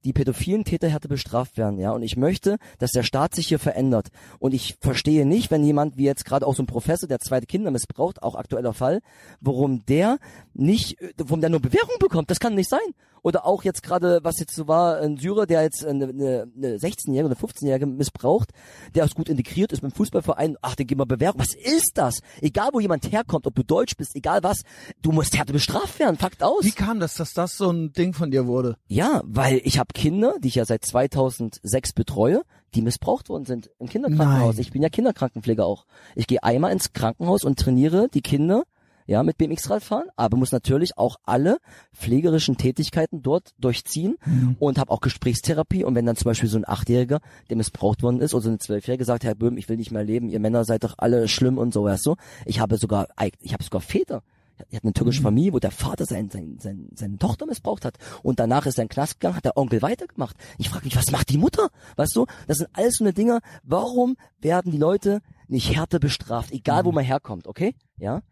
die pädophilen Täter härter bestraft werden, ja. Und ich möchte, dass der Staat sich hier verändert. Und ich verstehe nicht, wenn jemand wie jetzt gerade auch so ein Professor, der zweite Kinder missbraucht, auch aktueller Fall, warum der nicht, äh, warum der nur Bewährung bekommt. Das kann nicht sein. Oder auch jetzt gerade, was jetzt so war, ein Syrer, der jetzt eine, eine, eine 16-Jährige oder 15-Jährige missbraucht, der ist gut integriert ist beim Fußballverein, ach, den geben wir Bewährung. Was ist das? Egal, wo jemand herkommt, ob du Deutsch bist, egal was, du musst härter bestraft werden. Fakt aus. Wie kam das, dass das so ein Ding von dir wurde? Ja, weil ich habe Kinder, die ich ja seit 2006 betreue, die missbraucht worden sind im Kinderkrankenhaus. Nein. Ich bin ja Kinderkrankenpfleger auch. Ich gehe einmal ins Krankenhaus und trainiere die Kinder ja, mit BMX-Radfahren, aber muss natürlich auch alle pflegerischen Tätigkeiten dort durchziehen und habe auch Gesprächstherapie. Und wenn dann zum Beispiel so ein Achtjähriger, der missbraucht worden ist, oder so eine Zwölfjährige sagt, Herr Böhm, ich will nicht mehr leben, ihr Männer seid doch alle schlimm und so, weißt du? Ich habe sogar, ich habe sogar Väter. Er hat eine türkische Familie, wo der Vater sein, sein, sein, seine Tochter missbraucht hat. Und danach ist in den Knast gegangen, hat der Onkel weitergemacht. Ich frage mich, was macht die Mutter? Weißt du? Das sind alles so eine Dinge. Warum werden die Leute nicht härter bestraft? Egal, wo man herkommt, okay? Ja?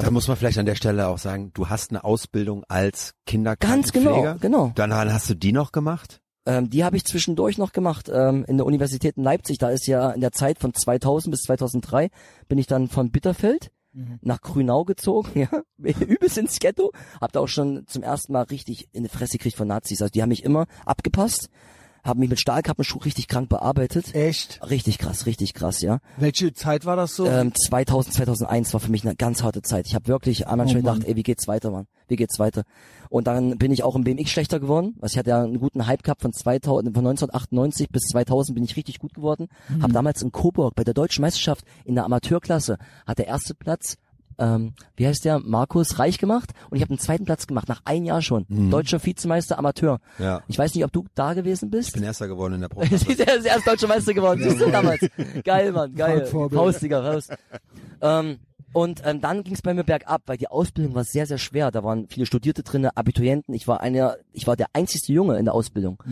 Da muss man vielleicht an der Stelle auch sagen, du hast eine Ausbildung als Ganz genau, Kinderkrankenpfleger. genau. Dann hast du die noch gemacht? Ähm, die habe ich zwischendurch noch gemacht ähm, in der Universität in Leipzig. Da ist ja in der Zeit von 2000 bis 2003 bin ich dann von Bitterfeld nach Grünau gezogen, ja, übelst ins Ghetto. Hab da auch schon zum ersten Mal richtig in die Fresse gekriegt von Nazis. Also die haben mich immer abgepasst, haben mich mit Stahlkappenschuh richtig krank bearbeitet. Echt? Richtig krass, richtig krass, ja. Welche Zeit war das so? Ähm, 2000, 2001 war für mich eine ganz harte Zeit. Ich habe wirklich manchmal Oh Mann. gedacht, ey, wie geht's weiter, Mann? Wie geht's weiter? Und dann bin ich auch im BMX schlechter geworden. Also ich hatte ja einen guten Hype gehabt von 2000, von 1998 bis 2000 bin ich richtig gut geworden. Mhm. Hab damals in Coburg bei der deutschen Meisterschaft in der Amateurklasse hat der erste Platz ähm, wie heißt der, Markus Reich gemacht und ich habe einen zweiten Platz gemacht, nach ein Jahr schon. Deutscher Vizemeister Amateur. Ja. Ich weiß nicht, ob du da gewesen bist. Ich bin erster geworden in der Pro. Siehst du, er ist erst deutscher Meister geworden. Siehst du damals. Geil, Mann, geil. Digga, Faust. Ähm, und ähm, dann ging es bei mir bergab, weil die Ausbildung war sehr, sehr schwer. Da waren viele Studierte drinne, Abiturienten. Ich war einer, ich war der einzigste Junge in der Ausbildung.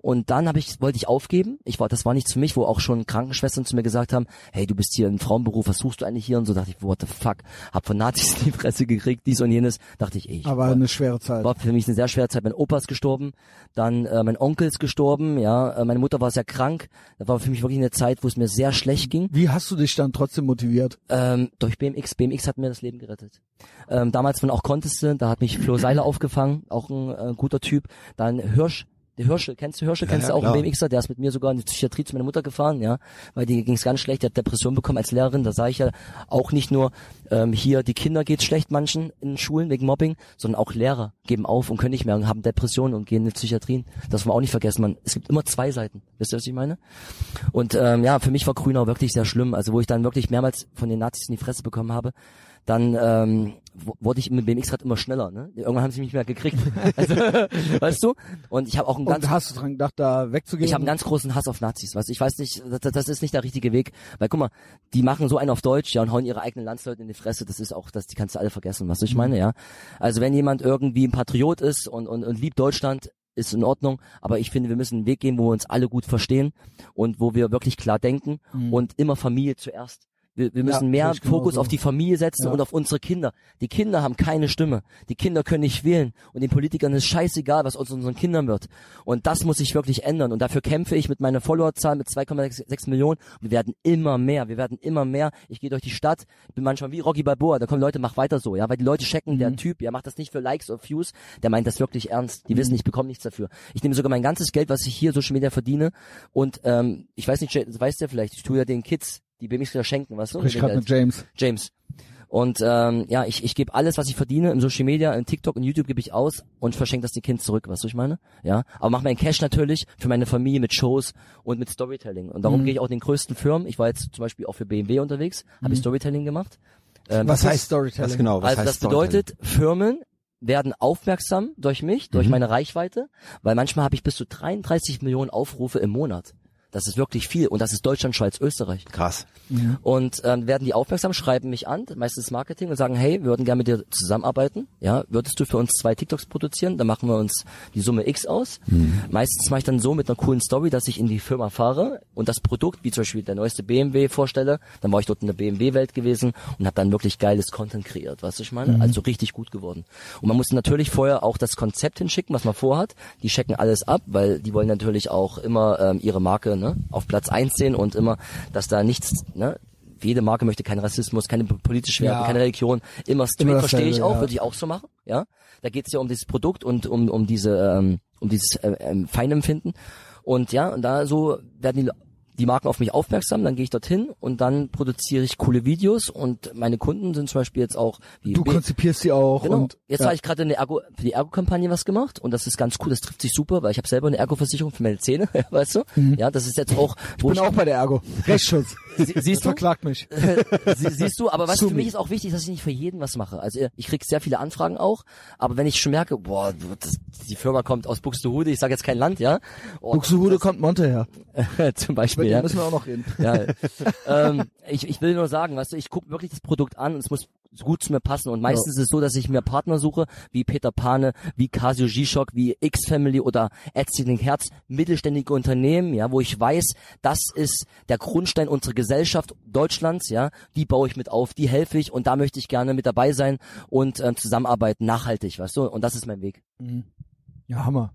Und dann habe ich, wollte ich aufgeben. Ich war, das war nichts für mich, wo auch schon Krankenschwestern zu mir gesagt haben, hey, du bist hier im Frauenberuf, was suchst du eigentlich hier? Und so dachte ich, what the fuck, hab von Nazis in die Fresse gekriegt, dies und jenes. Dachte ich, ey, ich Aber eine schwere Zeit. war für mich eine sehr schwere Zeit. Mein Opa ist gestorben, dann äh, mein Onkel ist gestorben, ja, äh, meine Mutter war sehr krank. Das war für mich wirklich eine Zeit, wo es mir sehr schlecht ging. Wie hast du dich dann trotzdem motiviert? Ähm, durch BMX. BMX hat mir das Leben gerettet. Ähm, damals von auch Conteste, da hat mich Flo Seiler aufgefangen, auch ein äh, guter Typ. Dann Hirsch, der Hirsche, kennst du Hirsche? Ja, kennst ja, du auch klar. einen BMXer? Der ist mit mir sogar in die Psychiatrie zu meiner Mutter gefahren, ja, weil die ging's ganz schlecht. Der hat Depression bekommen als Lehrerin. Da sage ich ja auch nicht nur ähm, hier die Kinder geht's schlecht manchen in Schulen wegen Mobbing, sondern auch Lehrer geben auf und können nicht mehr und haben Depressionen und gehen in die Psychiatrien. Das darf man auch nicht vergessen. Man, es gibt immer zwei Seiten. Wisst ihr, was ich meine? Und ähm, ja, für mich war Grünau wirklich sehr schlimm. Also wo ich dann wirklich mehrmals von den Nazis in die Fresse bekommen habe, dann ähm, wurde ich mit BMX-Rad immer schneller. Ne? Irgendwann haben sie mich nicht mehr gekriegt. Also, weißt du? Und ich habe auch einen ganz Und hast du dran gedacht, da wegzugehen? ich habe einen ganz großen Hass auf Nazis, weißt du? Ich weiß nicht, das, das ist nicht der richtige Weg, weil guck mal, die machen so einen auf Deutsch, ja, und hauen ihre eigenen Landsleute in die Fresse, das ist auch, das, die kannst du alle vergessen, was ich meine, ja? Also wenn jemand irgendwie ein Patriot ist und, und, und liebt Deutschland, ist in Ordnung, aber ich finde, wir müssen einen Weg gehen, wo wir uns alle gut verstehen und wo wir wirklich klar denken und immer Familie zuerst. Wir, wir müssen Ja, mehr Fokus genauso. auf die Familie setzen Ja. und auf unsere Kinder. Die Kinder haben keine Stimme. Die Kinder können nicht wählen. Und den Politikern ist scheißegal, was aus unseren Kindern wird. Und das muss sich wirklich ändern. Und dafür kämpfe ich mit meiner Followerzahl mit 2,6 Millionen. Wir werden immer mehr. Wir werden immer mehr. Ich gehe durch die Stadt. Ich bin manchmal wie Rocky Balboa. Da kommen Leute, mach weiter so. Ja, weil die Leute checken, Mhm. der Typ, der macht das nicht für Likes oder Views. Der meint das wirklich ernst. Die wissen, ich bekomme nichts dafür. Ich nehme sogar mein ganzes Geld, was ich hier Social Media verdiene. Und ähm, ich weiß nicht, das weißt du ja vielleicht, ich tue ja den Kids die BMX schenken, weißt du? Sprich dem gerade mit James. James. Und ähm, ja, ich, ich gebe alles, was ich verdiene, im Social Media, in TikTok und YouTube gebe ich aus und verschenke das den Kind zurück, weißt du, was ich meine? Ja, aber mach meinen Cash natürlich für meine Familie mit Shows und mit Storytelling. Und darum gehe ich auch den größten Firmen. Ich war jetzt zum Beispiel auch für BMW unterwegs, habe ich Storytelling gemacht. Ähm, Was heißt Storytelling? Was genau? Was also heißt das bedeutet, Firmen werden aufmerksam durch mich, durch meine Reichweite, weil manchmal habe ich bis zu 33 Millionen Aufrufe im Monat. Das ist wirklich viel und das ist Deutschland, Schweiz, Österreich. Krass. Und ähm, werden die aufmerksam, schreiben mich an, meistens Marketing und sagen, hey, wir würden gerne mit dir zusammenarbeiten. Ja, würdest du für uns zwei TikToks produzieren? Dann machen wir uns die Summe X aus. Meistens mache ich dann so mit einer coolen Story, dass ich in die Firma fahre und das Produkt, wie zum Beispiel der neueste BMW vorstelle. Dann war ich dort in der BMW-Welt gewesen und habe dann wirklich geiles Content kreiert, weißt du, ich meine? Also richtig gut geworden. Und man muss natürlich vorher auch das Konzept hinschicken, was man vorhat. Die checken alles ab, weil die wollen natürlich auch immer ähm, ihre Marke ne, auf Platz eins sehen und immer, dass da nichts, ne, jede Marke möchte keinen Rassismus, keine politische Werte, Ja. keine Religion. Immer straight Immer verstehe ich auch, ja. würde ich auch so machen. Ja, da geht es ja um dieses Produkt und um um diese ähm, um dieses äh, ähm, Feinempfinden. Und ja, und da so werden die die Marken auf mich aufmerksam, dann gehe ich dorthin und dann produziere ich coole Videos und meine Kunden sind zum Beispiel jetzt auch wie Du B- konzipierst sie auch Genau. und Jetzt ja. habe ich gerade eine Ergo, für die Ergo-Kampagne was gemacht und das ist ganz cool, das trifft sich super, weil ich habe selber eine Ergo-Versicherung für meine Zähne, weißt du? Ja, das ist jetzt auch, wo Mhm. bin auch bei der Ergo. Rechtsschutz. Sie- siehst du? Verklagt mich. Sie, siehst du, aber was für mich ist auch wichtig, dass ich nicht für jeden was mache. Also ich krieg sehr viele Anfragen auch, aber wenn ich schon merke, boah, das, die Firma kommt aus Buxtehude, ich sage jetzt kein Land, ja, oh, Buxtehude kommt Monte her. zum Beispiel, ja. müssen wir auch noch reden. ja. ähm, ich, ich will nur sagen, weißt du, ich gucke wirklich das Produkt an und es muss gut zu mir passen. Und meistens ist es so, dass ich mir Partner suche, wie Peter Pane, wie Casio G-Shock, wie X-Family oder Erzähling Herz, mittelständige Unternehmen, ja, wo ich weiß, das ist der Grundstein unserer Gesellschaft Deutschlands, ja, die baue ich mit auf, die helfe ich und da möchte ich gerne mit dabei sein und ähm, zusammenarbeiten, nachhaltig, weißt du, und das ist mein Weg. Ja, Hammer.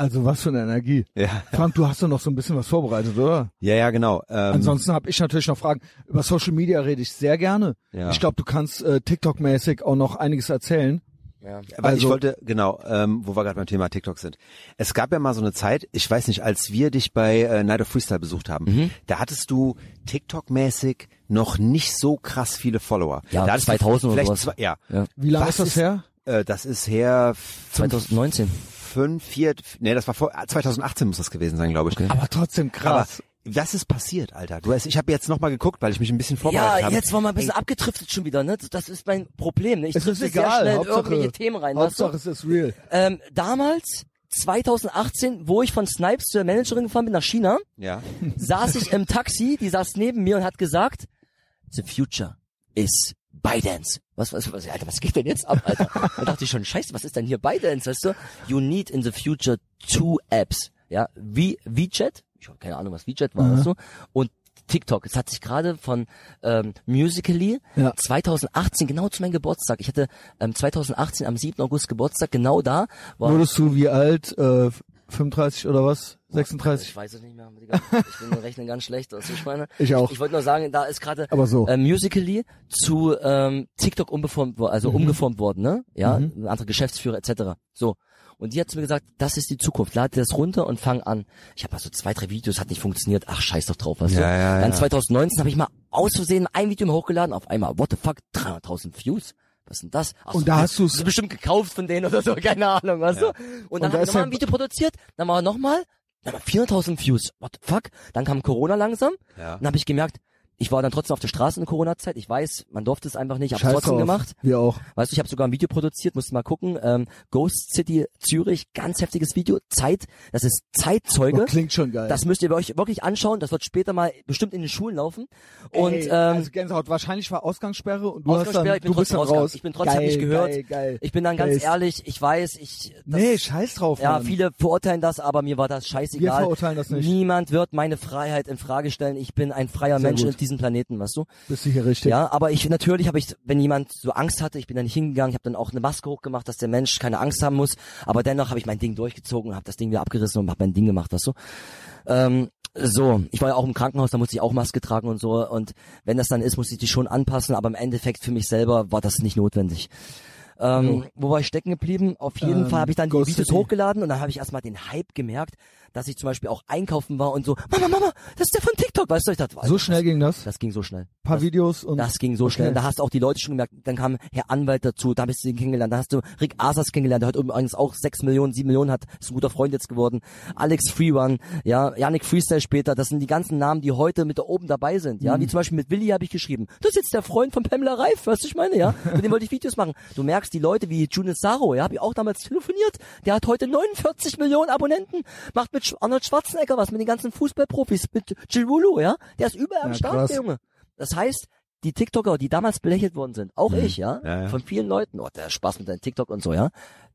Also was für eine Energie. Ja, Frank, du hast doch noch so ein bisschen was vorbereitet, oder? ja, ja genau. Ähm, Ansonsten habe ich natürlich noch Fragen. Über Social Media rede ich sehr gerne. Ja. Ich glaube, du kannst äh, TikTok-mäßig auch noch einiges erzählen. Ja. Weil ich Also- wollte, genau, ähm, wo wir gerade beim Thema TikTok sind. Es gab ja mal so eine Zeit, ich weiß nicht, als wir dich bei äh, Night of Freestyle besucht haben, Mhm. da hattest du TikTok-mäßig noch nicht so krass viele Follower. Ja, da hattest du 2000 oder vielleicht sowas. Zwei, ja. Ja. Wie lange Was ist das her? Äh, das ist her fünf, 2019. fünf, vier, nee, das war vor, ah, 2018 muss das gewesen sein, glaube ich. Aber trotzdem krass. Aber was ist passiert, Alter? Du hast, ich habe jetzt noch mal geguckt, weil ich mich ein bisschen vorbereitet Ja, habe. jetzt war mal ein bisschen abgedriftet schon wieder, ne? Das ist mein Problem, ne? Ich es ist drifte sehr egal. schnell in Hauptsache, irgendwelche Themen rein, weißt Hauptsache du? es ist real. Ähm, damals, 2018, wo ich von Snipes zur Managerin gefahren bin nach China, Ja. saß ich im Taxi, die saß neben mir und hat gesagt, the future is ByteDance. Was, was, was, Alter, was geht denn jetzt ab, Alter? Da dachte ich schon, scheiße, was ist denn hier ByteDance, weißt du? You need in the future two apps, ja? Wie, WeChat, ich habe keine Ahnung, was WeChat war, weißt du? Und TikTok. Es hat sich gerade von ähm, Musically Ja. 2018, genau zu meinem Geburtstag. Ich hatte ähm, 2018 am 7. August Geburtstag, genau da war Wurdest du wie alt? Äh, 35 oder was? 36? Ich weiß es nicht mehr. Ich bin im Rechnen ganz schlecht. Was ich meine. Ich auch. Ich wollte nur sagen, da ist gerade so. äh, Musically zu ähm, TikTok umgeformt worden, Mhm. also umgeformt worden, ne? Ja, ein anderer Geschäftsführer etc. So. Und die hat zu mir gesagt, das ist die Zukunft. Lade das runter und fang an. Ich habe also zwei, drei Videos, hat nicht funktioniert. Ach, scheiß doch drauf, du? Ja, ja, Dann ja. 2019 habe ich mal aus Versehen ein Video mal hochgeladen. Auf einmal, what the fuck, 300.000 Views. Was ist denn das? Ach Und so, da hast du's- ist bestimmt gekauft von denen oder so, keine Ahnung, weißt du? Und dann da habe ich nochmal ja- ein Video produziert, dann machen wir nochmal, 400.000 Views. What the fuck? Dann kam Corona langsam. Ja. Dann habe ich gemerkt, ich war dann trotzdem auf der Straße in Corona-Zeit. Ich weiß, man durfte es einfach nicht. Ich habe trotzdem drauf. gemacht. Wir auch. Weißt du, ich habe sogar ein Video produziert, musst du mal gucken. Ähm, Ghost City Zürich, ganz heftiges Video. Zeit, das ist Zeitzeuge. Oh, klingt schon geil. Das müsst ihr euch wirklich anschauen. Das wird später mal bestimmt in den Schulen laufen. Und Ey, ähm, also Gänsehaut, wahrscheinlich war Ausgangssperre und du hast Ausgangssperre, dann, ich bin du bist trotzdem dann rausgegangen. raus. Ich bin trotzdem geil, nicht gehört. Geil, geil. ich bin dann ganz Geil. ehrlich, ich weiß, ich das, Nee, scheiß drauf, ja, Mann. viele verurteilen das, aber mir war das Wir scheißegal. verurteilen das nicht. Niemand wird meine Freiheit in Frage stellen. Ich bin ein freier Sehr Mensch auf diesem Planeten, weißt du? Bist du hier richtig? Ja, aber ich natürlich habe ich, wenn jemand so Angst hatte, ich bin da nicht hingegangen, ich habe dann auch eine Maske hochgemacht, dass der Mensch keine Angst haben muss. Aber dennoch habe ich mein Ding durchgezogen habe das Ding wieder abgerissen und habe mein Ding gemacht, weißt du? Ähm, so, ich war ja auch im Krankenhaus, da musste ich auch Maske tragen und so. Und wenn das dann ist, muss ich die schon anpassen. Aber im Endeffekt für mich selber war das nicht notwendig. Ähm, Wo war ich stecken geblieben? Auf jeden Ähm, Fall habe ich dann die Videos City. hochgeladen und dann habe ich erstmal den Hype gemerkt, dass ich zum Beispiel auch einkaufen war und so, Mama, Mama, das ist der von TikTok, weißt du? Ich dachte, So Alter, schnell ging das? das ging so schnell. paar das, Videos und das ging so Okay. schnell. Da hast du auch die Leute schon gemerkt. Dann kam Herr Anwalt dazu, da bist du ihn kennengelernt. Da hast du Rick Asas kennengelernt, der hat übrigens auch sechs Millionen, sieben Millionen hat, ist ein guter Freund jetzt geworden. Alex Freerun, ja, Yannick Freestyle später. Das sind die ganzen Namen, die heute mit da oben dabei sind. Ja, wie zum Beispiel mit Willi habe ich geschrieben. Das ist jetzt der Freund von Pamela Reif, weißt du, ich meine, ja. Mit dem wollte ich Videos machen. Du merkst, die Leute wie Junior Saro, ja, habe ich auch damals telefoniert. Der hat heute 49 Millionen Abonnenten, macht mit Arnold Schwarzenegger was, mit den ganzen Fußballprofis, mit Giroud, ja. Der ist überall am Ja, Start, der Junge. Das heißt, die TikToker, die damals belächelt worden sind, auch ich, ja, Ja, ja. von vielen Leuten, oh, der Spaß mit deinem TikTok und so, ja,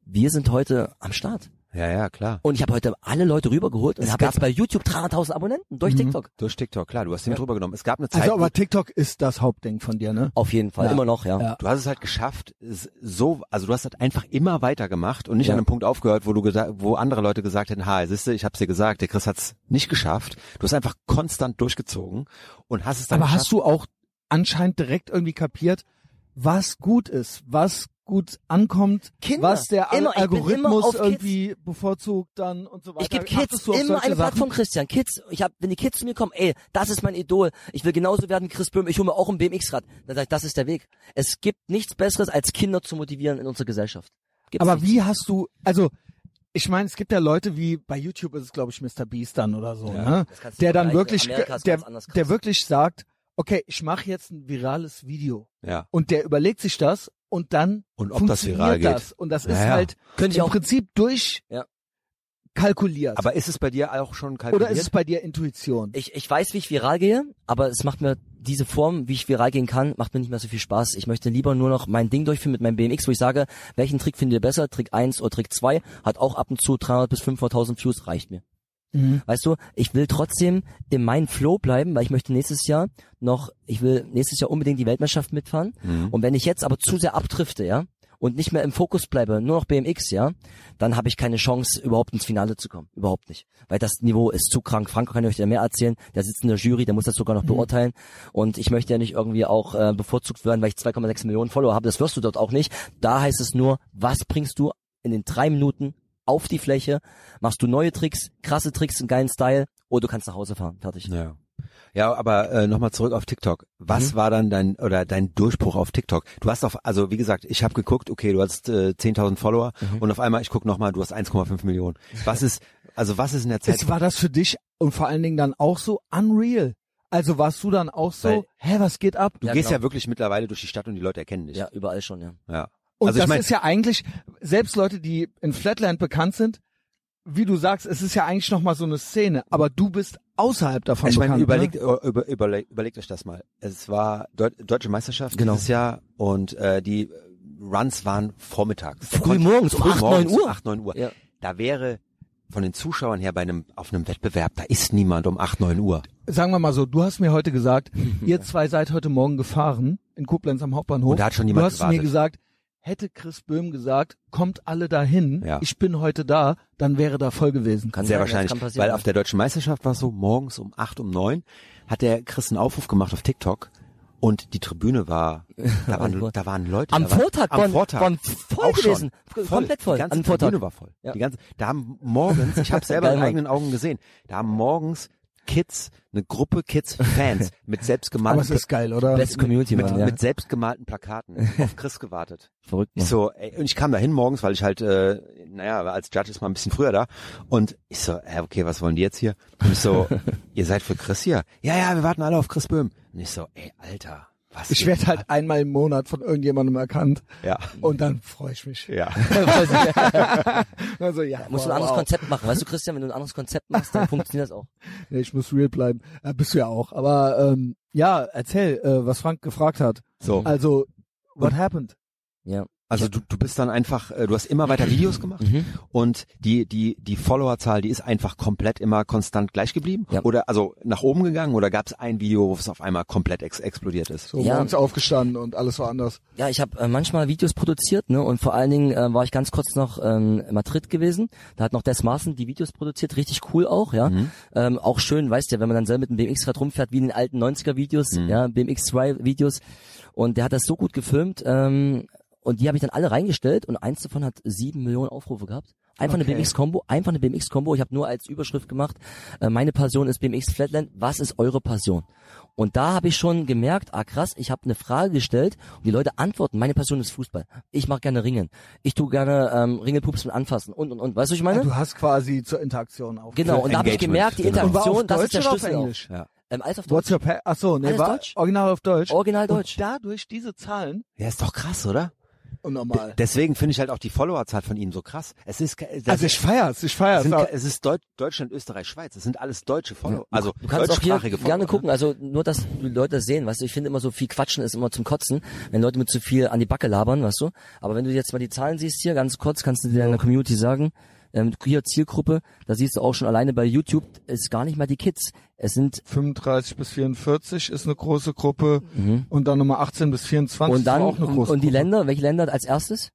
wir sind heute am Start. Ja, ja, klar. Und ich habe heute alle Leute rübergeholt und Es habe gab- jetzt bei YouTube 300.000 Abonnenten durch TikTok. Durch TikTok, klar. Du hast den mit rübergenommen. Es gab eine Zeit, Also aber TikTok ist das Hauptding von dir, ne? Auf jeden Fall, Ja. immer noch, ja. Ja. du hast es halt geschafft, es so, also du hast halt einfach immer weitergemacht und nicht Ja. an einem Punkt aufgehört, wo du gesagt, wo andere Leute gesagt hätten, ha, siehste, ich hab's dir gesagt, der Chris hat's nicht geschafft. Du hast einfach konstant durchgezogen und hast es dann Aber geschafft. hast du auch anscheinend direkt irgendwie kapiert, was gut ist, was gut ankommt, Kinder, was der Al- immer, Algorithmus auf Kids. irgendwie bevorzugt dann und so weiter. Ich gebe Kids immer eine? Plattform, Christian. Kids, ich hab, wenn die Kids zu mir kommen, ey, das ist mein Idol. Ich will genauso werden wie Chris Böhm. Ich hole mir auch ein BMX-Rad. Dann sag ich, das ist der Weg. Es gibt nichts Besseres, als Kinder zu motivieren in unserer Gesellschaft. Gibt's Aber nicht. wie hast du, also ich meine, es gibt ja Leute wie bei YouTube ist es glaube ich Mr. Beast dann oder so, ne? kannst du Der dann wirklich, der, der wirklich sagt, okay, ich mache jetzt ein virales Video ja. und der überlegt sich das und dann Und ob das funktioniert viral geht. das und das ist Ja, ja. halt Könnte ich im auch, Prinzip durch Ja. kalkuliert. Aber ist es bei dir auch schon kalkuliert? oder ist es bei dir Intuition? ich, ich weiß, wie ich viral gehe, aber es macht mir diese Form, wie ich viral gehen kann, macht mir nicht mehr so viel Spaß. Ich möchte lieber nur noch mein Ding durchführen mit meinem BMX, wo ich sage, welchen Trick findet ihr besser? Trick 1 oder Trick 2? Hat auch ab und zu 300 bis 500.000 Views, reicht mir. Mhm. Weißt du, ich will trotzdem in meinem Flow bleiben, weil ich möchte nächstes Jahr noch, ich will nächstes Jahr unbedingt die Weltmeisterschaft mitfahren. Mhm. Und wenn ich jetzt aber zu sehr abdrifte, ja, und nicht mehr im Fokus bleibe, nur noch BMX, ja, dann habe ich keine Chance, überhaupt ins Finale zu kommen. Überhaupt nicht. Weil das Niveau ist zu krank. Franco kann euch da mehr erzählen. Der sitzt in der Jury, der muss das sogar noch beurteilen. Und ich möchte ja nicht irgendwie auch äh, bevorzugt werden, weil ich 2,6 Millionen Follower habe. Das wirst du dort auch nicht. Da heißt es nur, was bringst du in den drei Minuten auf die Fläche? Machst du neue Tricks, krasse Tricks, einen geilen Style, oder du kannst nach Hause fahren. Fertig. Ja. Ja, aber äh, nochmal zurück auf TikTok. Was Mhm. war dann dein oder dein Durchbruch auf TikTok? Du hast auf, also wie gesagt, ich habe geguckt, okay, du hast äh, 10.000 Follower Mhm. und auf einmal, ich guck nochmal, du hast 1,5 Millionen. Was ist, also was ist in der Zeit? Es war das für dich und vor allen Dingen dann auch so unreal. Also warst du dann auch so, Weil- hä, was geht ab? du Ja, gehst genau. ja wirklich mittlerweile durch die Stadt und die Leute erkennen dich. Ja, überall schon, ja. ja. Und also das ich mein, ist ja eigentlich, selbst Leute, die in Flatland bekannt sind, wie du sagst, es ist ja eigentlich nochmal so eine Szene, aber du bist außerhalb davon ich meine, bekannt. überlegt, ne? über, überlegt, überlegt euch das mal. Es war Deu Deutsche Meisterschaft Genau. dieses Jahr und äh, die Runs waren vormittags. Früh morgens, um früh 8, 9 morgens Uhr. Um 8, 9 Uhr. Ja. Da wäre von den Zuschauern her bei einem auf einem Wettbewerb, da ist niemand um 8, 9 Uhr. Sagen wir mal so, du hast mir heute gesagt, ihr zwei seid heute Morgen gefahren in Koblenz am Hauptbahnhof. Und da hat schon du jemand hast gewartet. mir gesagt, hätte Chris Böhm gesagt, kommt alle dahin, Ja. ich bin heute da, dann wäre da voll gewesen. Kann Sehr wahrscheinlich, kann passieren, weil auf der deutschen Meisterschaft war es so, morgens um 8, um 9 hat der Chris einen Aufruf gemacht auf TikTok und die Tribüne war, da waren, da waren Leute. Am da waren, Vortag am waren, Vortag. waren voll auch gewesen. Schon. Komplett voll. Die ganze Am Vortag. Tribüne war voll. Ja. Die ganze, da haben morgens, ich habe selber mit Mann. eigenen Augen gesehen, da haben morgens Kids, eine Gruppe Kids, Fans mit Aber selbstgemalten, es ist geil, oder? Beste Community, mit, ja. mit selbstgemalten Plakaten auf Chris gewartet. Verrückt, Ich so, ey, und ich kam da hin morgens, weil ich halt, äh, naja, als Judge ist mal ein bisschen früher da. Und ich so, hä, okay, was wollen die jetzt hier? Und ich so, ihr seid für Chris hier? Ja, ja, wir warten alle auf Chris Böhm. Nicht so, ey, Alter, was Ich werde halt einmal im Monat von irgendjemandem erkannt Ja. und dann freue ich mich. Ja. Also ja, Musst du ein anderes wow. Konzept machen. Weißt du, Christian, wenn du ein anderes Konzept machst, dann funktioniert das auch. Nee, ich muss real bleiben. Äh, bist du ja auch. Aber ähm, ja, erzähl, äh, was Frank gefragt hat. So. Also, what happened? Ja. Also du, du bist dann einfach, äh, du hast immer weiter Videos gemacht Mhm. und die die die Followerzahl, die ist einfach komplett immer konstant gleich geblieben Ja. oder also nach oben gegangen oder gab es ein Video, wo es auf einmal komplett ex explodiert ist? So Ja. morgens aufgestanden und alles war anders. Ja, ich habe äh, manchmal Videos produziert, ne? Und vor allen Dingen äh, war ich ganz kurz noch ähm, in Madrid gewesen. Da hat noch Des Maaßen die Videos produziert, richtig cool auch, ja. Ähm, auch schön, weißt du, wenn man dann selber mit dem BMX-Rad rumfährt, wie in den alten 90er Videos, ja, BMX 2 Videos. Und der hat das so gut gefilmt, ähm, und die habe ich dann alle reingestellt und eins davon hat sieben Millionen Aufrufe gehabt. Einfach eine Okay. BMX-Combo, einfach eine BMX-Combo. Ich habe nur als Überschrift gemacht, äh, meine Passion ist BMX Flatland, was ist eure Passion? Und da habe ich schon gemerkt, ah krass, ich habe eine Frage gestellt und die Leute antworten, meine Passion ist Fußball. Ich mag gerne Ringen. Ich tue gerne ähm, Ringelpupsen anfassen und und und. Weißt du, was ich meine? Du hast quasi zur Interaktion auf. Genau, und da habe ich gemerkt, die genau. Interaktion, auf das Deutsch ist der auf Schlüssel. auch. Englisch? Ja. Ähm, alles auf What's Deutsch. your pa Ach so, nee, Alles war Deutsch? original auf Deutsch. Original Deutsch. Und dadurch diese Zahlen Ja, ist doch krass, oder? Unnormal. Deswegen finde ich halt auch die Followerzahl von ihm so krass. Es ist Also ich feier's, ich feier's. sind, ke- es ist Deut Deutschland, Österreich, Schweiz. Es sind alles deutsche Follower. Also Du kannst auch hier Follower. gerne gucken, also nur, dass die Leute das sehen, weißt du, ich finde immer so viel Quatschen ist immer zum Kotzen, wenn Leute mit zu viel an die Backe labern, weißt du, aber wenn du jetzt mal die Zahlen siehst hier, ganz kurz, kannst du dir deiner Community sagen, ähm, hier Zielgruppe, da siehst du auch schon alleine bei YouTube, ist gar nicht mal die Kids, es sind 35 bis 44 ist eine große Gruppe und dann Nummer 18 bis 24 Mhm. und dann, ist auch eine und, große und die Gruppe. Länder, welche Länder als erstes?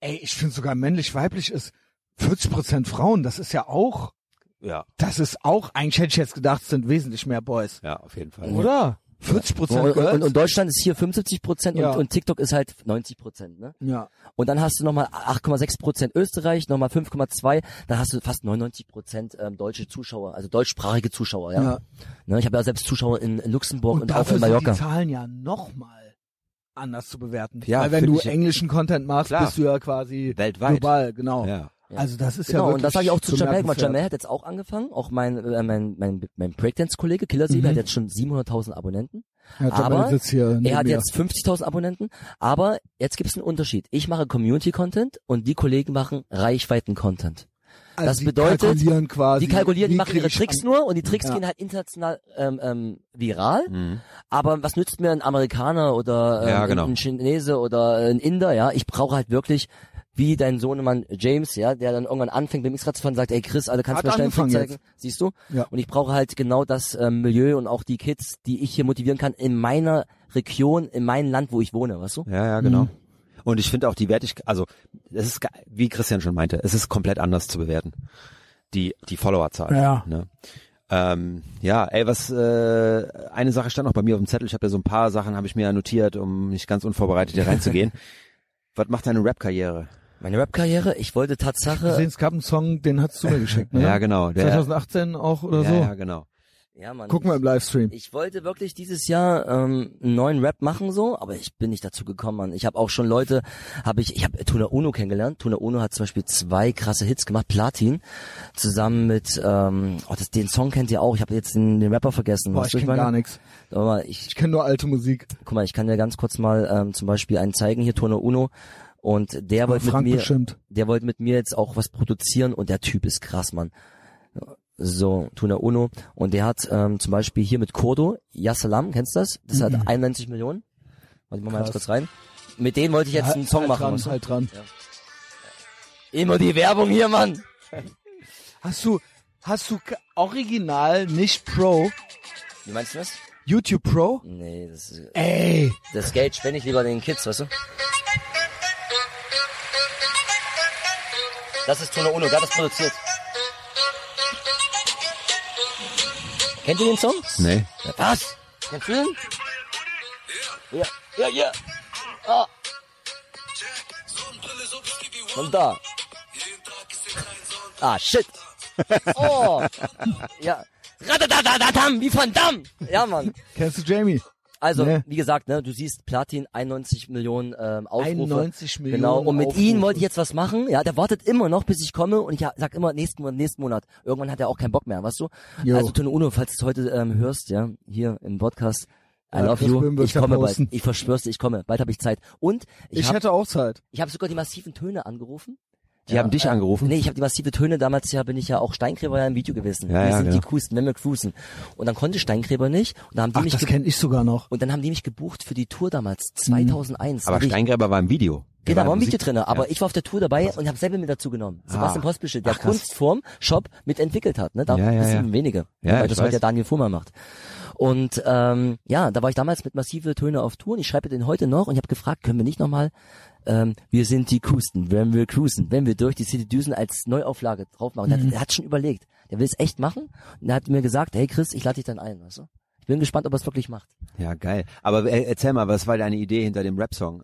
Ey, ich finde sogar männlich-weiblich ist 40 Prozent Frauen. Das ist ja auch, Ja, das ist auch, eigentlich hätte ich jetzt gedacht, es sind wesentlich mehr Boys. ja, auf jeden Fall. Oder? 40 Prozent Und, und, Deutschland ist hier 75 Prozent Ja. und, und TikTok ist halt 90 Prozent, ne? ja. Und dann hast du nochmal 8,6 Prozent Österreich, nochmal 5,2, dann hast du fast 99 Prozent ähm, deutsche Zuschauer, also deutschsprachige Zuschauer, ja. Ja. Ne, ich habe ja selbst Zuschauer in, Luxemburg und, Und auch in sind Mallorca. die Zahlen ja nochmal anders zu bewerten. Ja, Weil wenn du englischen Content machst, Klar. bist du ja quasi Weltweit. global, genau. Ja. Also das ist ja Genau, wirklich und das sage ich auch zu Jamel, weil. Jamel hat jetzt auch angefangen, auch mein, äh, mein, mein, mein Breakdance-Kollege Killer Mhm. hat jetzt schon 700.000 Abonnenten. Ja, aber sitzt hier neben Er hat mir. jetzt 50.000 Abonnenten, aber jetzt gibt es einen Unterschied. Ich mache Community-Content und die Kollegen machen Reichweiten-Content. also das die bedeutet, kalkulieren quasi. Die kalkulieren, die machen ihre Tricks an- nur und die Tricks Ja. gehen halt international ähm, ähm, viral. Mhm. Aber was nützt mir ein Amerikaner oder ähm, Ja, genau. ein Chinese oder ein Inder, ja? Ich brauche halt wirklich wie dein Sohnemann James, ja, der dann irgendwann anfängt beim X-Rad zu fahren und sagt, ey Chris, alle kannst du mir schnell einen zeigen. Siehst du? Ja. Und ich brauche halt genau das ähm, Milieu und auch die Kids, die ich hier motivieren kann in meiner Region, in meinem Land, wo ich wohne, weißt du? Ja, ja, genau. Und ich finde auch die Wertigkeit, also es ist, wie Christian schon meinte, es ist komplett anders zu bewerten. Die, die Followerzahl. Ja. Ne? Ähm, ja, ey, was äh, eine Sache stand noch bei mir auf dem Zettel. Ich habe ja so ein paar Sachen habe ich mir ja notiert, um nicht ganz unvorbereitet hier reinzugehen. was macht deine Rap-Karriere? Meine Rap-Karriere, ich wollte Tatsache, gesehen, es gab einen Song, den hast du mir geschickt, ne? Ja, genau. Der, 2018 auch oder ja, so. ja, genau. ja Mann, Gucken wir im Livestream. Ich wollte wirklich dieses Jahr ähm, einen neuen Rap machen so, aber ich bin nicht dazu gekommen. Mann. Ich habe auch schon Leute, habe ich, ich habe Tuna Uno kennengelernt. Tuna Uno hat zum Beispiel zwei krasse Hits gemacht, Platin, zusammen mit, ähm, oh, das, den Song kennt ihr auch. Ich habe jetzt den, den Rapper vergessen. Boah, ich du, kenn meine? gar nichts. Aber ich, Ich kenne nur alte Musik. guck mal, ich kann dir ganz kurz mal ähm, zum Beispiel einen zeigen hier, Tuna Uno. Und der wollte mit mir, bestimmt. der wollte mit mir jetzt auch was produzieren und der Typ ist krass, Mann. So, Tuna Uno. Und der hat ähm, zum Beispiel hier mit Kodo, Yassalam, kennst du das? Das hat 91 Millionen. Warte, ich mach mal ganz Mhm. Kurz rein. Mit denen wollte ich jetzt einen Song halt machen. Dran, halt dran. Immer die Werbung hier, Mann. Hast du, hast du original nicht Pro, Wie meinst du das? YouTube Pro? Nee, das, ist, Ey, das Geld spende ich lieber den Kids, weißt du? Das ist Tuna Uno, der hat das produziert. Kennt ihr den Song? Nee. Was? Kennst du den? Ja, ja, ja. Ah. Und da. Ah, shit. Oh. Ja. Radadadadam, wie Van Damme. Ja, Mann. kennst du Jamie? Also, Nee. wie gesagt, ne, du siehst Platin 91 Millionen ähm, Aufrufe. 91 Millionen Genau, und mit Aufrufe. ihm wollte ich jetzt was machen. Ja, der wartet immer noch, bis ich komme und ich sag immer nächsten Monat, nächsten Monat. Irgendwann hat er auch keinen Bock mehr, weißt du? Jo. Also Tone Uno, falls du es heute ähm, hörst, ja, hier im Podcast, I Ja, love you. Ich komme bald. Ich verschwör's dir, ich komme. Bald habe ich Zeit. Und ich, Ich, habe hätte auch Zeit. ich hab sogar die massiven Töne angerufen. Die haben dich angerufen. Nee, ich habe die massive Töne, damals ja bin ich ja auch Steinkräber ja im Video gewesen. Ja, wir ja, sind genau. die Cruisen, wenn wir cruisen. Und dann konnte Steinkräber nicht. Und dann haben die Ach, mich das kenne ich sogar noch. und dann haben die mich gebucht für die Tour damals, 2001. Aber Da bin ich- Steingräber war im Video. Der Genau, war ein Musik- Video drinne, aber Ja. ich war auf der Tour dabei und habe selber mit dazu genommen. Sebastian Ah. Pospische, der Ach. Kunstform Shop mitentwickelt hat, ne? Da Ja, ja, wissen ja. wenige, Ja, weil das heute weiß. ja Daniel Fuhrmann macht. Und ähm, ja, da war ich damals mit massive Töne auf Tour und ich schreibe den heute noch und ich habe gefragt, können wir nicht nochmal, ähm, wir sind die Cruisten, wenn wir cruisen, wenn wir durch die City Düsen als Neuauflage drauf machen. Mhm. hat, der hat schon überlegt, der will es echt machen und er hat mir gesagt, hey Chris, ich lade dich dann ein, weißt du? Ich bin gespannt, ob er es wirklich macht. Ja, geil. Aber äh, erzähl mal, was war deine Idee hinter dem Rap-Song?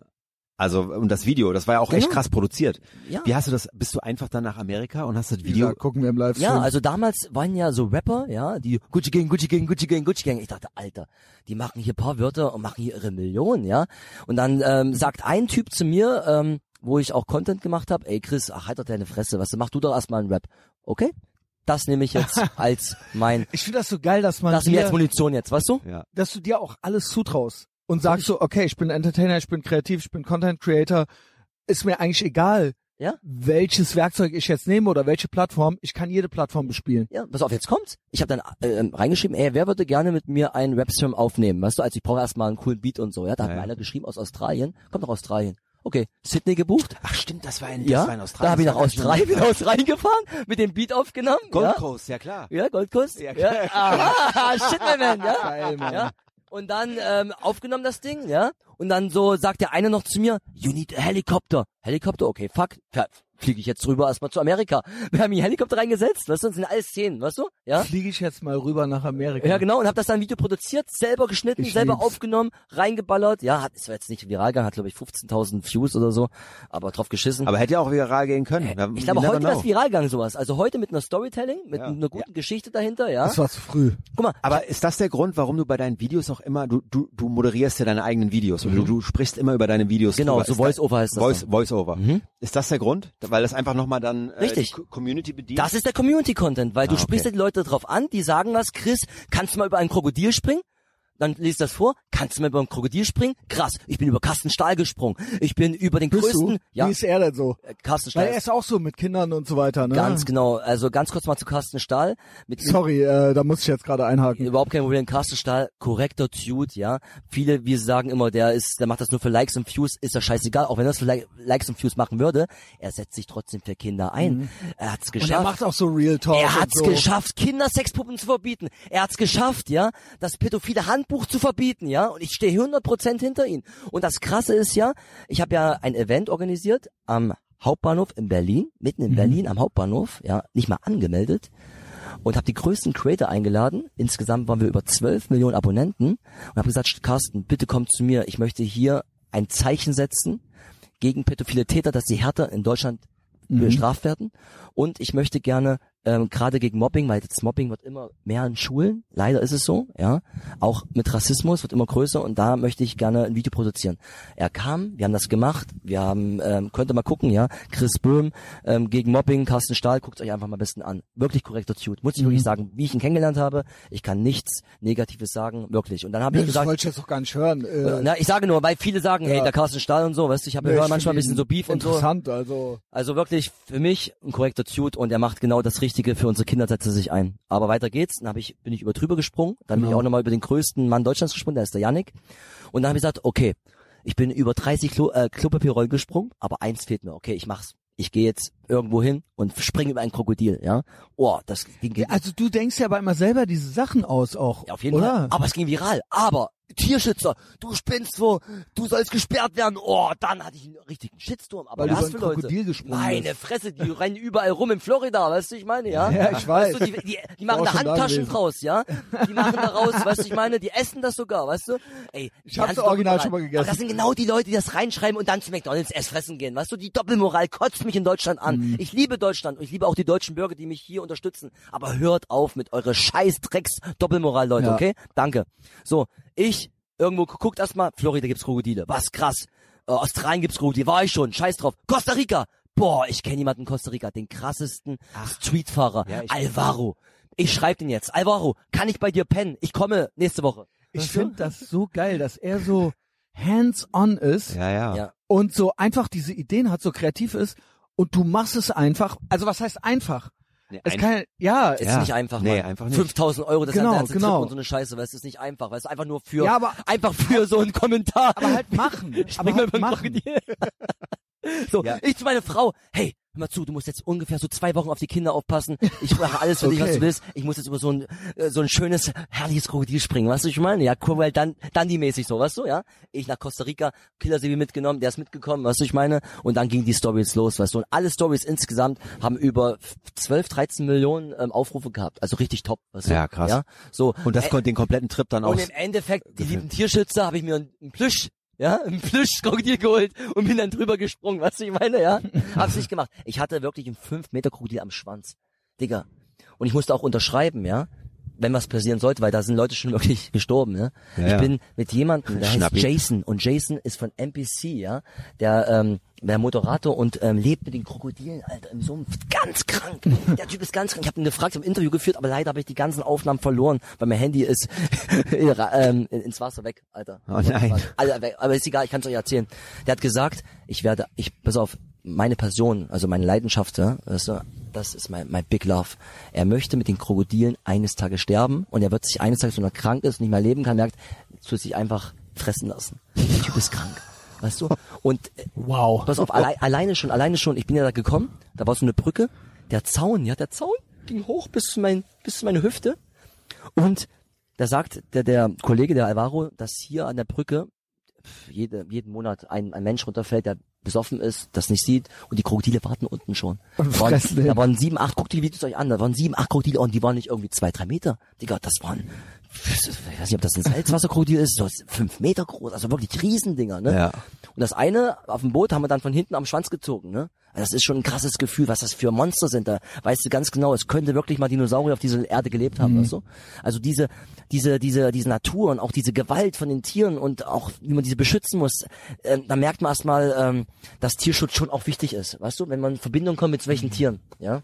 Also, und das Video, das war ja auch echt Genau. krass produziert. Ja. Wie hast du das, bist du einfach dann nach Amerika und hast das Video? gesagt, gucken wir im Livestream. Ja, also damals waren ja so Rapper, ja, die Gucci Gang, Gucci Gang, Gucci Gang, Gucci Gang. Ich dachte, Alter, die machen hier paar Wörter und machen hier ihre Millionen, ja. Und dann ähm, sagt ein Typ zu mir, ähm, wo ich auch Content gemacht habe, ey Chris, ach halt doch deine Fresse, was mach du doch erstmal einen Rap. Okay? Das nehme ich jetzt als mein, ich finde das so geil, dass man das ist jetzt Munition jetzt, weißt du? ja. dass du dir auch alles zutraust und sagst so, okay, ich bin Entertainer, ich bin kreativ, ich bin Content Creator, ist mir eigentlich egal, Ja? welches Werkzeug ich jetzt nehme oder welche Plattform, ich kann jede Plattform bespielen. Ja, pass auf, jetzt kommt's. Ich habe dann ähm, reingeschrieben, ey, wer würde gerne mit mir einen Rap-Stream aufnehmen? Weißt du, also ich brauche erstmal einen coolen Beat und so. Ja, da hat Ja, mir ja. einer geschrieben aus Australien. Kommt nach Australien. Okay, Sydney gebucht. Ach stimmt, das war in, das Ja, war in Australien. da habe ich nach Australien, bin nach Australien gefahren, mit dem Beat aufgenommen. Gold ja. Coast, ja klar. Ja, Goldkuss. Ja, Ja, klar. Aha, shit, my man, ja. Geil, Mann. ja. Und dann ähm, aufgenommen das Ding, ja. Und dann so sagt der eine noch zu mir, you need a helicopter. Helikopter, okay, fuck. Ja, fliege ich jetzt rüber erstmal zu Amerika. Wir haben hier Helikopter reingesetzt, weißt du, das sind alles Szenen, weißt du? Ja. Fliege ich jetzt mal rüber nach Amerika. Ja, genau, und habe das dann Video produziert, selber geschnitten, Ich selber lieb's. aufgenommen, reingeballert. Ja, hat, ist zwar jetzt nicht viral gegangen, hat glaube ich 15.000 Views oder so, aber drauf geschissen. Aber hätte ja auch viral gehen können. Äh, Ja, ich glaube, heute wäre es viral gegangen, sowas. Also heute mit einer Storytelling, mit Ja. einer guten Geschichte dahinter, ja. Das war zu früh. Guck mal, Aber ist das der Grund, warum du bei deinen Videos auch immer, du, du, du moderierst ja deine eigenen Videos du, du sprichst immer über deine Videos Mhm. Genau, drüber. so Voice-Over heißt das Voice. Voice-Over. Mhm. Ist das der Grund? Weil das einfach nochmal dann äh, Richtig. Community bedient? Das ist der Community-Content, weil du Ah, sprichst okay. die Leute drauf an, die sagen was, Chris, kannst du mal über ein Krokodil springen? Dann liest das vor, kannst du über ein Krokodil springen? Krass, ich bin über Carsten Stahl gesprungen. Ich bin über den Bist größten, du? ja, Wie ist er denn so? äh, Carsten Stahl. Weil er ist auch so mit Kindern und so weiter, ne? Ganz genau. Also ganz kurz mal zu Carsten Stahl. Mit Sorry, äh, da muss ich jetzt gerade einhaken. Überhaupt kein Problem. Carsten Stahl, korrekter Dude, ja. Viele, wir sagen immer, der ist, der macht das nur für Likes und Views, ist das scheißegal. Auch wenn er das für Li- Likes und Views machen würde, er setzt sich trotzdem für Kinder ein. Er hat's Und er geschafft. macht auch so Real Talk. Er hat's so. geschafft, Kindersexpuppen zu verbieten. Er hat's geschafft, ja, das pädophile Handbuch zu verbieten, ja. Und ich stehe 100% hinter ihm. Und das Krasse ist ja, ich habe ja ein Event organisiert am Hauptbahnhof in Berlin, mitten in Berlin am Hauptbahnhof, ja, nicht mal angemeldet und habe die größten Creator eingeladen. Insgesamt waren wir über 12 Millionen Abonnenten und habe gesagt, Carsten, bitte komm zu mir. Ich möchte hier ein Zeichen setzen gegen pädophile Täter, dass sie härter in Deutschland bestraft werden. Und ich möchte gerne ähm, gerade gegen Mobbing, weil das Mobbing wird immer mehr in Schulen, leider ist es so, ja, auch mit Rassismus wird immer größer und da möchte ich gerne ein Video produzieren. Er kam, wir haben das gemacht, wir haben, ähm, könnt ihr mal gucken, ja, Chris Böhm ähm, gegen Mobbing, Carsten Stahl, guckt euch einfach mal am besten an. Wirklich korrekter Dude, muss ich wirklich sagen, wie ich ihn kennengelernt habe, ich kann nichts Negatives sagen, wirklich. Und dann habe Nee, ich das gesagt, wollte ich jetzt auch gar nicht hören. Äh, na, ich sage nur, weil viele sagen, hey, Ja. der Carsten Stahl und so, weißt du, ich habe nee, manchmal ein bisschen so Beef und so. Interessant, also. Also wirklich für mich ein korrekter Dude und er macht genau das Richtige für unsere Kinder, setzt er sich ein. Aber weiter geht's, dann hab ich, bin ich über drüber gesprungen, dann bin ich Genau. auch nochmal über den größten Mann Deutschlands gesprungen, der ist der Yannick. Und dann habe ich gesagt, okay, ich bin über 30 Klo, äh, Klopapierrollen gesprungen, aber eins fehlt mir, okay, ich mach's. Ich gehe jetzt irgendwo hin und springe über ein Krokodil, ja. Oh, das ging, Ja, also du denkst ja aber immer selber diese Sachen aus auch. ja, auf jeden oder? Fall. Aber es ging viral. Aber Tierschützer, du spinnst wo, du sollst gesperrt werden. Oh, dann hatte ich einen richtigen Shitstorm. Aber Weil du was für ein Leute? Meine. Fresse, die rennen überall rum in Florida, weißt du, ich meine, ja? Ja, ich weiß. Weißt du, die, die, die machen da da Handtaschen draus, ja? Die machen daraus, weißt du, ich meine, die essen das sogar, weißt du? Ey, Ich hab's original schon mal gegessen. Aber das sind genau die Leute, die das reinschreiben und dann zu McDonalds erst fressen gehen, weißt du? Die Doppelmoral kotzt mich in Deutschland an. Mhm. Ich liebe Deutschland und ich liebe auch die deutschen Bürger, die mich hier unterstützen. Aber hört auf mit eurer scheiß Drecks Doppelmoral, Leute, Ja. okay? Danke. So, ich irgendwo guckt erstmal, Florida gibt's Krokodile. Was krass. Äh, Australien gibt's Krokodile. War ich schon. Scheiß drauf. Costa Rica. Boah, ich kenne jemanden in Costa Rica, den krassesten Streetfahrer. Ja, ich- Alvaro. Ich schreib den jetzt. Alvaro, kann ich bei dir pennen? Ich komme nächste Woche. Ich finde das so geil, dass er so hands-on ist Ja, ja. Ja. und so einfach diese Ideen hat, so kreativ ist und du machst es einfach. Also was heißt einfach? Nee, Es kann, ja, Ist Ja. nicht einfach, Nee, einfach nicht. 5000 Euro, das Genau, ganze genau. Trip und so eine Scheiße, weißt du, ist nicht einfach, weißt du, einfach nur für, Ja, aber- einfach für so einen Kommentar. aber halt machen. aber Spring mal halt ein machen. So, Ja. ich zu meiner Frau, hey, hör mal zu, du musst jetzt ungefähr so zwei Wochen auf die Kinder aufpassen. Ich mache alles für dich, was Okay. du willst. Ich muss jetzt über so ein, äh, so ein schönes, herrliches Krokodil springen, weißt du, ich meine? Ja, Cromwell dann, Dundee-mäßig so, weißt du, ja? Ich nach Costa Rica, Killer Sebi mitgenommen, der ist mitgekommen, weißt du, ich meine? Und dann ging die Stories los, weißt du? Und alle Stories insgesamt haben über 12, 13 Millionen ähm, Aufrufe gehabt. Also richtig top, weißt du? Ja, krass. Ja, so. Und das Äh, konnte den kompletten Trip dann auch. und im Endeffekt, die lieben Tierschützer, habe ich mir einen Plüsch, ja, einen Plüschkrokodil geholt und bin dann drüber gesprungen, weißt du, ich meine, ja? Hab's nicht gemacht. Ich hatte wirklich einen 5 Meter Krokodil am Schwanz. Digga. Und ich musste auch unterschreiben, ja? Wenn was passieren sollte, weil da sind Leute schon wirklich gestorben, ne? Ja, ich bin mit jemandem, der Schnappi. heißt Jason und Jason ist von NPC, ja? Der, ähm, der Moderator und ähm, lebt mit den Krokodilen, Alter, im Sumpf. Ganz krank. Der Typ ist ganz krank. Ich habe ihn gefragt, ein Interview geführt, aber leider habe ich die ganzen Aufnahmen verloren, weil mein Handy ist ähm, ins Wasser weg, Alter. Oh nein. Alter, weg. Aber ist egal, ich kann es euch erzählen. Der hat gesagt, ich werde, ich, pass auf, meine Passion, also meine Leidenschaft, ja, weißt du, das ist mein, mein Big Love. Er möchte mit den Krokodilen eines Tages sterben und er wird sich eines Tages, wenn er krank ist und nicht mehr leben kann, merkt, zu sich einfach fressen lassen. Der Typ ist krank. Weißt du? Und äh, Wow. Pass auf, allein, alleine schon, alleine schon, ich bin ja da gekommen, da war so eine Brücke, der Zaun, ja, der Zaun ging hoch bis zu mein, bis zu meine Hüfte. Und da sagt der, der Kollege, der Alvaro, dass hier an der Brücke jede, jeden Monat ein, ein Mensch runterfällt, der besoffen ist, das nicht sieht und die Krokodile warten unten schon. Und Da waren, da waren sieben, acht, guckt die Videos euch an, da waren sieben, acht Krokodile und die waren nicht irgendwie zwei, drei Meter. Digga, das waren, ich weiß nicht, ob das ein Salzwasserkrokodil ist, so fünf Meter groß, also wirklich Riesendinger, ne? Ja. Und das eine auf dem Boot haben wir dann von hinten am Schwanz gezogen, ne? Also das ist schon ein krasses Gefühl, was das für Monster sind. Da weißt du ganz genau, es könnte wirklich mal Dinosaurier auf dieser Erde gelebt haben, weißt du? Also diese, diese, diese, diese Natur und auch diese Gewalt von den Tieren und auch wie man diese beschützen muss, äh, da merkt man erstmal, ähm, dass Tierschutz schon auch wichtig ist, weißt du? Wenn man in Verbindung kommt mit solchen Tieren, ja?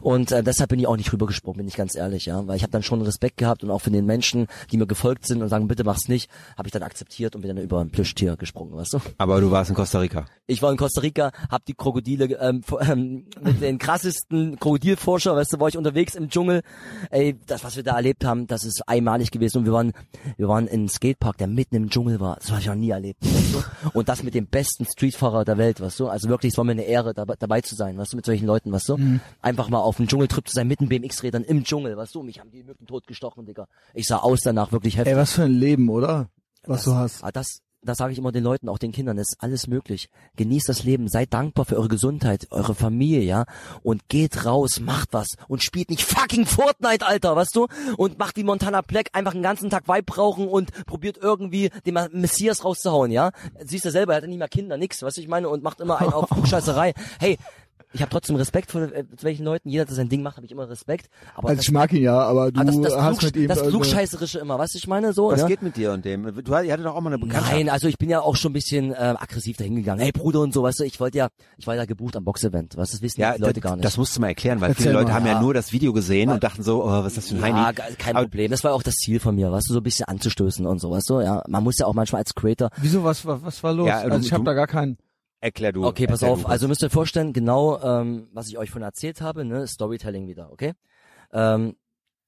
Und äh, deshalb bin ich auch nicht rübergesprungen, bin ich ganz ehrlich, ja, weil ich habe dann schon Respekt gehabt und auch von den Menschen, die mir gefolgt sind und sagen, bitte mach's nicht, habe ich dann akzeptiert und bin dann über ein Plüschtier gesprungen, weißt du? Aber du warst in Costa Rica. Ich war in Costa Rica, hab die Krokodile ähm, ähm, mit den krassesten Krokodilforscher, weißt du, war ich unterwegs im Dschungel. Ey, das was wir da erlebt haben, das ist einmalig gewesen und wir waren wir waren in einem Skatepark, der mitten im Dschungel war. Das habe ich noch nie erlebt, weißt du? Und das mit dem besten Streetfahrer der Welt, weißt du? Also wirklich, es war mir eine Ehre dabei, dabei zu sein, weißt du, mit solchen Leuten, weißt du? Einfach mal auf einem Dschungeltrip zu sein mit den BMX-Rädern im Dschungel, weißt du? Mich haben die Mücken tot gestochen, Digga. Ich sah aus danach wirklich heftig. Ey, was für ein Leben, oder? Was du hast. Ah, das, das sage ich immer den Leuten, auch den Kindern, es ist alles möglich. Genießt das Leben, seid dankbar für eure Gesundheit, eure Familie, ja, und geht raus, macht was und spielt nicht fucking Fortnite, Alter, weißt du? Und macht wie Montana Black einfach den ganzen Tag Vibe brauchen und probiert irgendwie den Messias rauszuhauen, ja? Siehst du selber, er hat ja nicht mehr Kinder, nix, weißt du, ich meine, und macht immer einen auf Klugscheißerei. Hey, ich habe trotzdem Respekt vor äh, welchen Leuten, jeder, der sein Ding macht, habe ich immer Respekt. Aber Also das, ich mag ihn ja, aber du ah, das, das, hast Klugsch- mit ihm das Klugscheißerische immer, weißt du, ich meine, so, Was ja? geht mit dir und dem? Du, ihr hattet doch auch mal eine Bekanntschaft. Nein, also ich bin ja auch schon ein bisschen äh, aggressiv dahingegangen. Hey Bruder und so, weißt du, ich wollte ja, ich war ja gebucht am Boxevent, weißt du, das wissen Ja, die Leute gar nicht. das musst du mal erklären, weil Erzähl viele Leute mal. haben ja Ja. nur das Video gesehen und dachten so, oh, was ist das für ein ja, Heini? ge- kein Aber- Problem. Das war auch das Ziel von mir, weißt du, so ein bisschen anzustößen und so, weißt du, ja. Man muss ja auch manchmal als Creator. Wieso, was, was, was war los? Ja, du- also ich habe da gar keinen. Erklär du. Okay, pass auf. du Also müsst ihr euch vorstellen, genau, ähm, was ich euch von erzählt habe, ne, Storytelling wieder, okay? Ähm,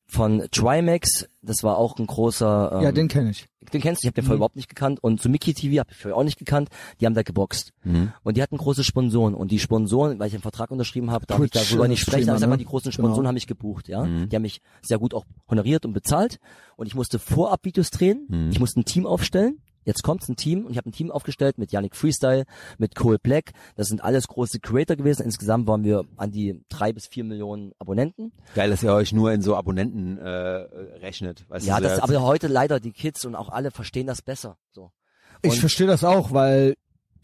von Trimax, das war auch ein großer. Ähm, ja, den kenne ich. den kennst du, ich habe den vorher überhaupt nicht gekannt. Und zu Mickey TV habe ich vorher auch nicht gekannt. Die haben da geboxt. Mhm. Und die hatten große Sponsoren. Und die Sponsoren, weil ich einen Vertrag unterschrieben habe, darf ich Twitch, darüber äh, nicht sprechen. Streamer, Aber sag mal, ne? die großen Sponsoren Genau. haben mich gebucht, ja. Die haben mich sehr gut auch honoriert und bezahlt. Und ich musste vorab Videos drehen. Ich musste ein Team aufstellen. Jetzt kommt's ein Team und ich habe ein Team aufgestellt mit Yannick Freestyle, mit Cole Black. Das sind alles große Creator gewesen. Insgesamt waren wir an die drei bis vier Millionen Abonnenten. Geil, dass ihr euch nur in so Abonnenten äh, rechnet. Weißt Ja, du, das aber heute leider die Kids und auch alle verstehen das besser. So. Ich Und- verstehe das auch, weil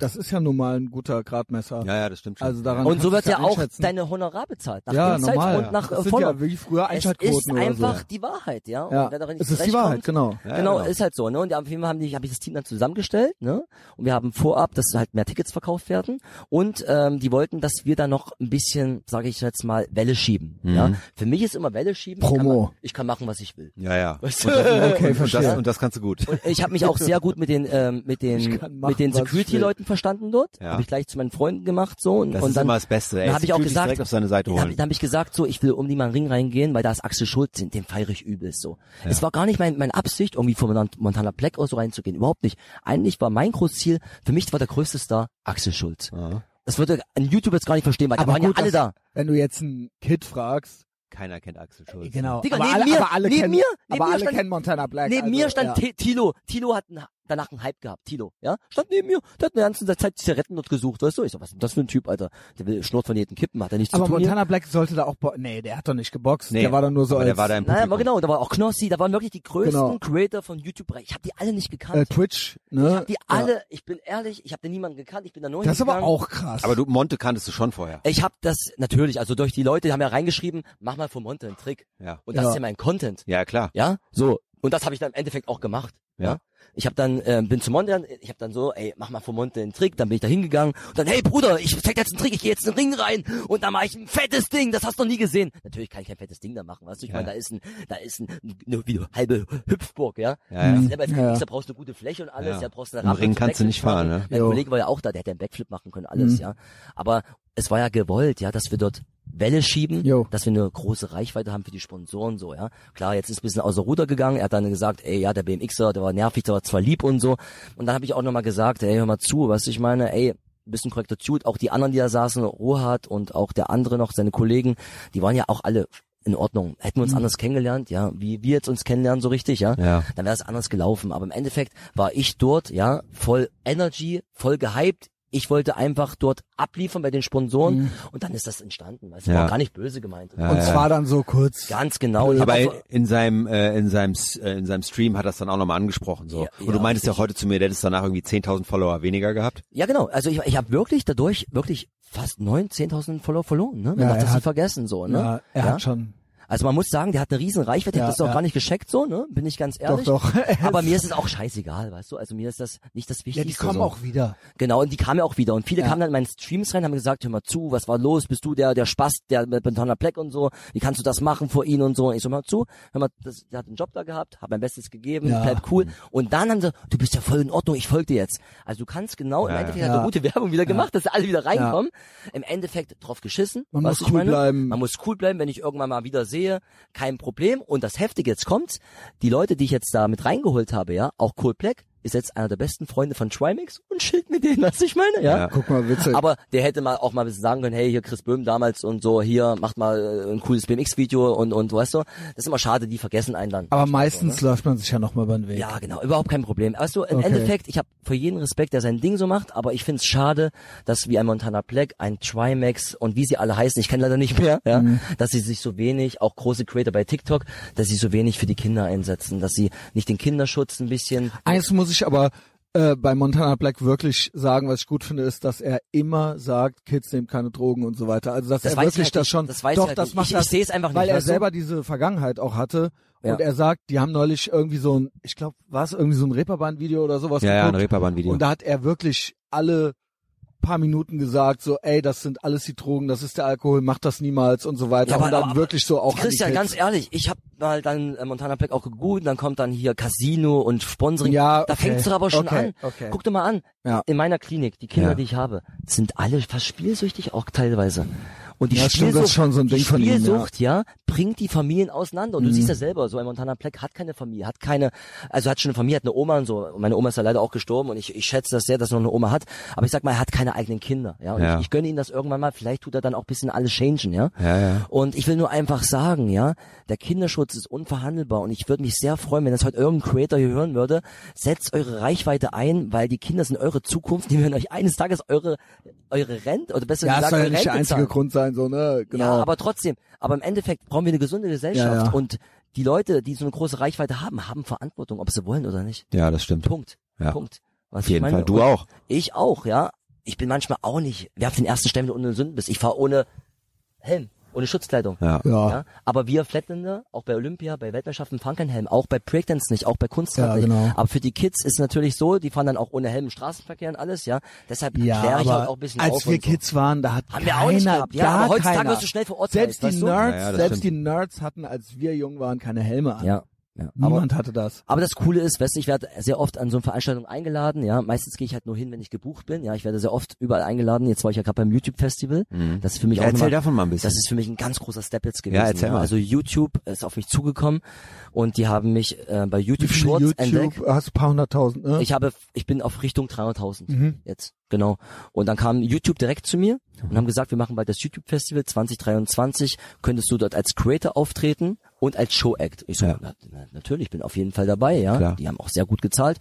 das ist ja nun mal ein guter Gradmesser. Ja, ja, das stimmt schon. Also daran Und so wird ja auch deine Honorar bezahlt. Nach ja, Insights normal. und nach das äh, sind ja wie früher es Einschaltquoten ist oder einfach so. die Wahrheit, ja. Und Ja, wer darin nicht es ist die Wahrheit, zurechtkommt, genau. Ja, genau, genau. ist halt so, ne? Und auf jeden Fall haben die, habe ich das Team dann zusammengestellt, ne? Und wir haben vorab, dass halt mehr Tickets verkauft werden. Und ähm, die wollten, dass wir da noch ein bisschen, sage ich jetzt mal, Welle schieben. Mhm. Ja. Für mich ist immer Welle schieben. Ich kann, Promo. ma- ich kann machen, was ich will. ja, ja. Weißt Und du? das, Okay, und, verstehe. das, und das kannst du gut. Und ich habe mich auch sehr gut mit den ähm, mit den kann machen, mit den Security-Leuten verstanden dort. Ja. Habe ich gleich zu meinen Freunden gemacht so und, Das und ist dann immer das Beste. Ey, dann habe ich auch gesagt, direkt auf seine Seite dann habe holen. hab ich gesagt so, ich will um die mal Ring reingehen, weil da ist Axel Schulz, den, den feiere ich übelst so. Es war gar nicht mein, meine Absicht, irgendwie vor Mon- Montana Black oder so reinzugehen, überhaupt nicht. Eigentlich war mein Großziel, für mich war der größte Star Axel Schulz. Ja. Das würde ein YouTube jetzt gar nicht verstehen, weil da Aber waren gut, ja alle dass- da. Wenn du jetzt einen Kid fragst, Keiner kennt Axel Schulz. genau. Digga, aber, neben alle, mir- aber alle neben kennen, mir- neben aber mir alle stand- kennen Montana Black. Neben also, mir stand ja. Tilo. Tilo hat einen, danach einen Hype gehabt. Tilo, ja? Stand neben mir. Der hat eine ganze Zeit Zigaretten dort gesucht, weißt du? Ich so, was ist denn das für ein Typ, Alter? Der will Schnurrt von jedem kippen, hat er nichts Aber zu tun. hier? Montana Black sollte da auch, bo nee, der hat doch nicht geboxt. Nee, der war dann nur so aber als der war da im Naja, aber genau, da war auch Knossi, da waren wirklich die größten Genau. Creator von YouTube. Ich habe die alle nicht gekannt. äh, Twitch, ne? ich habe die Ja. alle, ich bin ehrlich, ich habe den niemanden gekannt, ich bin da nur Das ist aber auch krass. Aber du, Monte kanntest du schon vorher. Ich habe das natürlich, also durch die Leute, die haben ja reingeschrieben, mach mal von Monte einen Trick. Ja. Und das Ja. ist ja mein Content. Ja, klar. Ja, so. Und das habe ich dann im Endeffekt auch gemacht. Ja. Ja. Ich habe dann äh, bin zu Monte, ich habe dann so, ey, mach mal von Monte einen Trick, dann bin ich da hingegangen und dann, hey Bruder, ich zeig dir jetzt einen Trick, ich gehe jetzt in den Ring rein und dann mache ich ein fettes Ding, das hast du noch nie gesehen. Natürlich kann ich kein fettes Ding da machen, weißt du? Ich Ja. meine, da ist ein, da ist ein, eine, wie eine halbe Hüpfburg, ja. Ja, ja. Ist ja da brauchst du eine gute Fläche und alles, ja, Ja. brauchst eine Im Ring kannst du nicht fahren, ne? Mein Jo. Kollege war ja auch da, der hätte einen Backflip machen können, alles, Mhm. ja. Aber es war ja gewollt, ja, dass wir dort Welle schieben, Jo. dass wir eine große Reichweite haben für die Sponsoren so, ja. Klar, jetzt ist ein bisschen außer Ruder gegangen. Er hat dann gesagt, ey, ja, der BMXer, der war nervig, der war zwar lieb und so. Und dann habe ich auch nochmal gesagt, ey, hör mal zu, was ich meine, ey, ein bisschen korrekter Tut. Auch die anderen, die da saßen, Rohat und auch der andere noch, seine Kollegen, die waren ja auch alle in Ordnung. Hätten wir uns anders kennengelernt, ja, wie wir jetzt uns kennenlernen, so richtig, ja, Ja. dann wäre es anders gelaufen. Aber im Endeffekt war ich dort, ja, voll Energy, voll gehypt. Ich wollte einfach dort abliefern bei den Sponsoren und dann ist das entstanden. Weißt du, Ja. war gar nicht böse gemeint. Ja, Und ja. zwar dann so kurz. Ganz genau. Aber in, in seinem äh, in seinem äh, in seinem Stream hat er es dann auch nochmal angesprochen so. Ja, und ja, du meintest ja heute zu mir, der hättest danach irgendwie 10.000 Follower weniger gehabt. Ja, genau. Also ich, ich habe wirklich dadurch wirklich fast 9, 10.000 Follower verloren. Ne? Man Ja, darf das nicht hat- vergessen. so. Ne? Ja, er hat schon. Also man muss sagen, der hat eine riesen Reichweite. Ich Ja, hab das auch ja. gar nicht gescheckt, so, ne? Bin ich ganz ehrlich. Doch, doch. Aber mir ist es auch scheißegal, weißt du? Also mir ist das nicht das ja, Wichtigste. die kommen so. auch wieder. Genau, und die kamen ja auch wieder. Und viele Ja. kamen dann in meinen Streams rein, haben gesagt, hör mal zu, was war los? Bist du der, der Spaß, der mit Montana Black und so? Wie kannst du das machen vor ihnen und so? Und ich so, hör mal zu, hör mal, das, der hat einen Job da gehabt, hab mein Bestes gegeben, Ja. bleib cool. Und dann haben sie, du bist ja voll in Ordnung, ich folge dir jetzt. Also du kannst genau, im Ja. Endeffekt hat Ja. er gute Werbung wieder gemacht, dass alle wieder reinkommen. Im Endeffekt drauf geschissen. Man muss cool meine? bleiben. Man muss cool bleiben, wenn ich irgendwann mal wieder sehe, kein Problem. Und das Heftige jetzt kommt, die Leute, die ich jetzt da mit reingeholt habe, ja, auch Cool Black, ist jetzt einer der besten Freunde von Trimix und schild mit denen, was ich meine, ja. Ja. Guck mal, witzig. Aber der hätte mal auch mal ein bisschen sagen können, hey, hier Chris Böhm damals und so, hier, macht mal äh, ein cooles BMX-Video und, und weißt du, das ist immer schade, die vergessen einen dann. Aber Manchmal meistens so, ne? läuft man sich ja noch mal über den Weg. Ja, genau, überhaupt kein Problem. Weißt du, im Okay. Endeffekt, ich habe für jeden Respekt, der sein Ding so macht, aber ich find's schade, dass wie ein Montana Black, ein Trimax und wie sie alle heißen, ich kenne leider nicht mehr, ja, Mhm. dass sie sich so wenig, auch große Creator bei TikTok, dass sie so wenig für die Kinder einsetzen, dass sie nicht den Kinderschutz ein bisschen Eins muss ich aber äh, bei Montana Black wirklich sagen, was ich gut finde, ist, dass er immer sagt, Kids nehmen keine Drogen und so weiter. Also dass Das er weiß ich wirklich halt das nicht. schon, Das weiß ich doch, halt das nicht. macht Ich- das, ich einfach nicht, weil er weißt du? selber diese Vergangenheit auch hatte. Ja. Und er sagt, die haben neulich irgendwie so ein, ich glaube, war es irgendwie so ein Reeperbahn-Video oder sowas Ja, ja, ein geguckt. Reeperbahn-Video. Und da hat er wirklich alle paar Minuten gesagt, so, ey, das sind alles die Drogen, das ist der Alkohol, mach das niemals und so weiter. Ja, aber- und dann aber- wirklich so auch Christian, ganz ehrlich, ich habe mal dann äh, Montana Black auch gegoogelt, dann kommt dann hier Casino und Sponsoring. Ja, da okay. fängt's doch aber schon Okay, an. okay. Guck dir mal an. Ja. In meiner Klinik, die Kinder, Ja. die ich habe, sind alle fast spielsüchtig auch teilweise. Und die Ja, stimmt, Spielsucht, das schon so ein die Ding von ihm, ja. Mhm. Spielsucht, ja. bringt die Familien auseinander. Und du siehst ja selber, so ein Montana Black hat keine Familie, hat keine, also hat schon eine Familie, hat eine Oma und so. Meine Oma ist ja leider auch gestorben und ich, ich schätze das sehr, dass er noch eine Oma hat. Aber ich sag mal, er hat keine eigenen Kinder, ja. Und Ja. Ich, ich gönne ihm das irgendwann mal. Vielleicht tut er dann auch ein bisschen alles changen, ja. Ja, ja. Und ich will nur einfach sagen, ja, der Kinderschutz ist unverhandelbar und ich würde mich sehr freuen, wenn das heute irgendein Creator hier hören würde. Setzt eure Reichweite ein, weil die Kinder sind eure Zukunft. Die werden euch eines Tages eure eure Rente oder besser Ja, das gesagt soll ja nicht der einzige. Grund sein, so, ne? Genau. Ja, aber trotzdem, aber im Endeffekt brauchen wir eine gesunde Gesellschaft Ja, ja. und die Leute, die so eine große Reichweite haben, haben Verantwortung, ob sie wollen oder nicht. Ja, das stimmt. Punkt. Ja. Punkt. Was Auf jeden ich meine? Fall. Du auch. Ich auch, ja. Ich bin manchmal auch nicht, wer auf den ersten Stellen ohne Sünden bist. Ich fahre ohne Helm, ohne Schutzkleidung. Ja. Ja. Ja, aber wir Flatländer, auch bei Olympia, bei Weltmeisterschaften fahren keinen Helm, auch bei Breakdance nicht, auch bei Kunstrad Ja, nicht. genau. Aber für die Kids ist natürlich so, die fahren dann auch ohne Helm im Straßenverkehr und alles, ja. Deshalb Ja, kläre ich halt auch ein bisschen als auf wir und so. Kids waren, da hat Haben wir keiner, auch nicht gehabt. Ja, aber heutzutage keiner. wirst du schnell verurteilt, Selbst die? Nerds, Ja, ja, das selbst stimmt. die Nerds hatten, als wir jung waren, keine Helme an. Ja, ja. Aber, Niemand hatte das. aber das Coole ist, weißt du, ich werde sehr oft an so eine Veranstaltung eingeladen, ja. Meistens gehe ich halt nur hin, wenn ich gebucht bin, ja. Ich werde sehr oft überall eingeladen. Jetzt war ich ja gerade beim YouTube-Festival. Das ist für mich Ja, auch Mhm. erzähl nochmal- davon mal ein bisschen. Das ist für mich ein ganz großer Step jetzt gewesen. Ja, erzähl mal. Also YouTube ist auf mich zugekommen und die haben mich äh, bei YouTube Shorts YouTube, entdeckt. hast du ein paar hunderttausend, ne? Ich habe, ich bin auf Richtung 300.000 Mhm. jetzt, genau. Und dann kam YouTube direkt zu mir und haben gesagt, wir machen bald das YouTube Festival 2023. Könntest du dort als Creator auftreten und als Show Act? Ich so, Ja. na, na, natürlich, bin auf jeden Fall dabei, ja. Klar. Die haben auch sehr gut gezahlt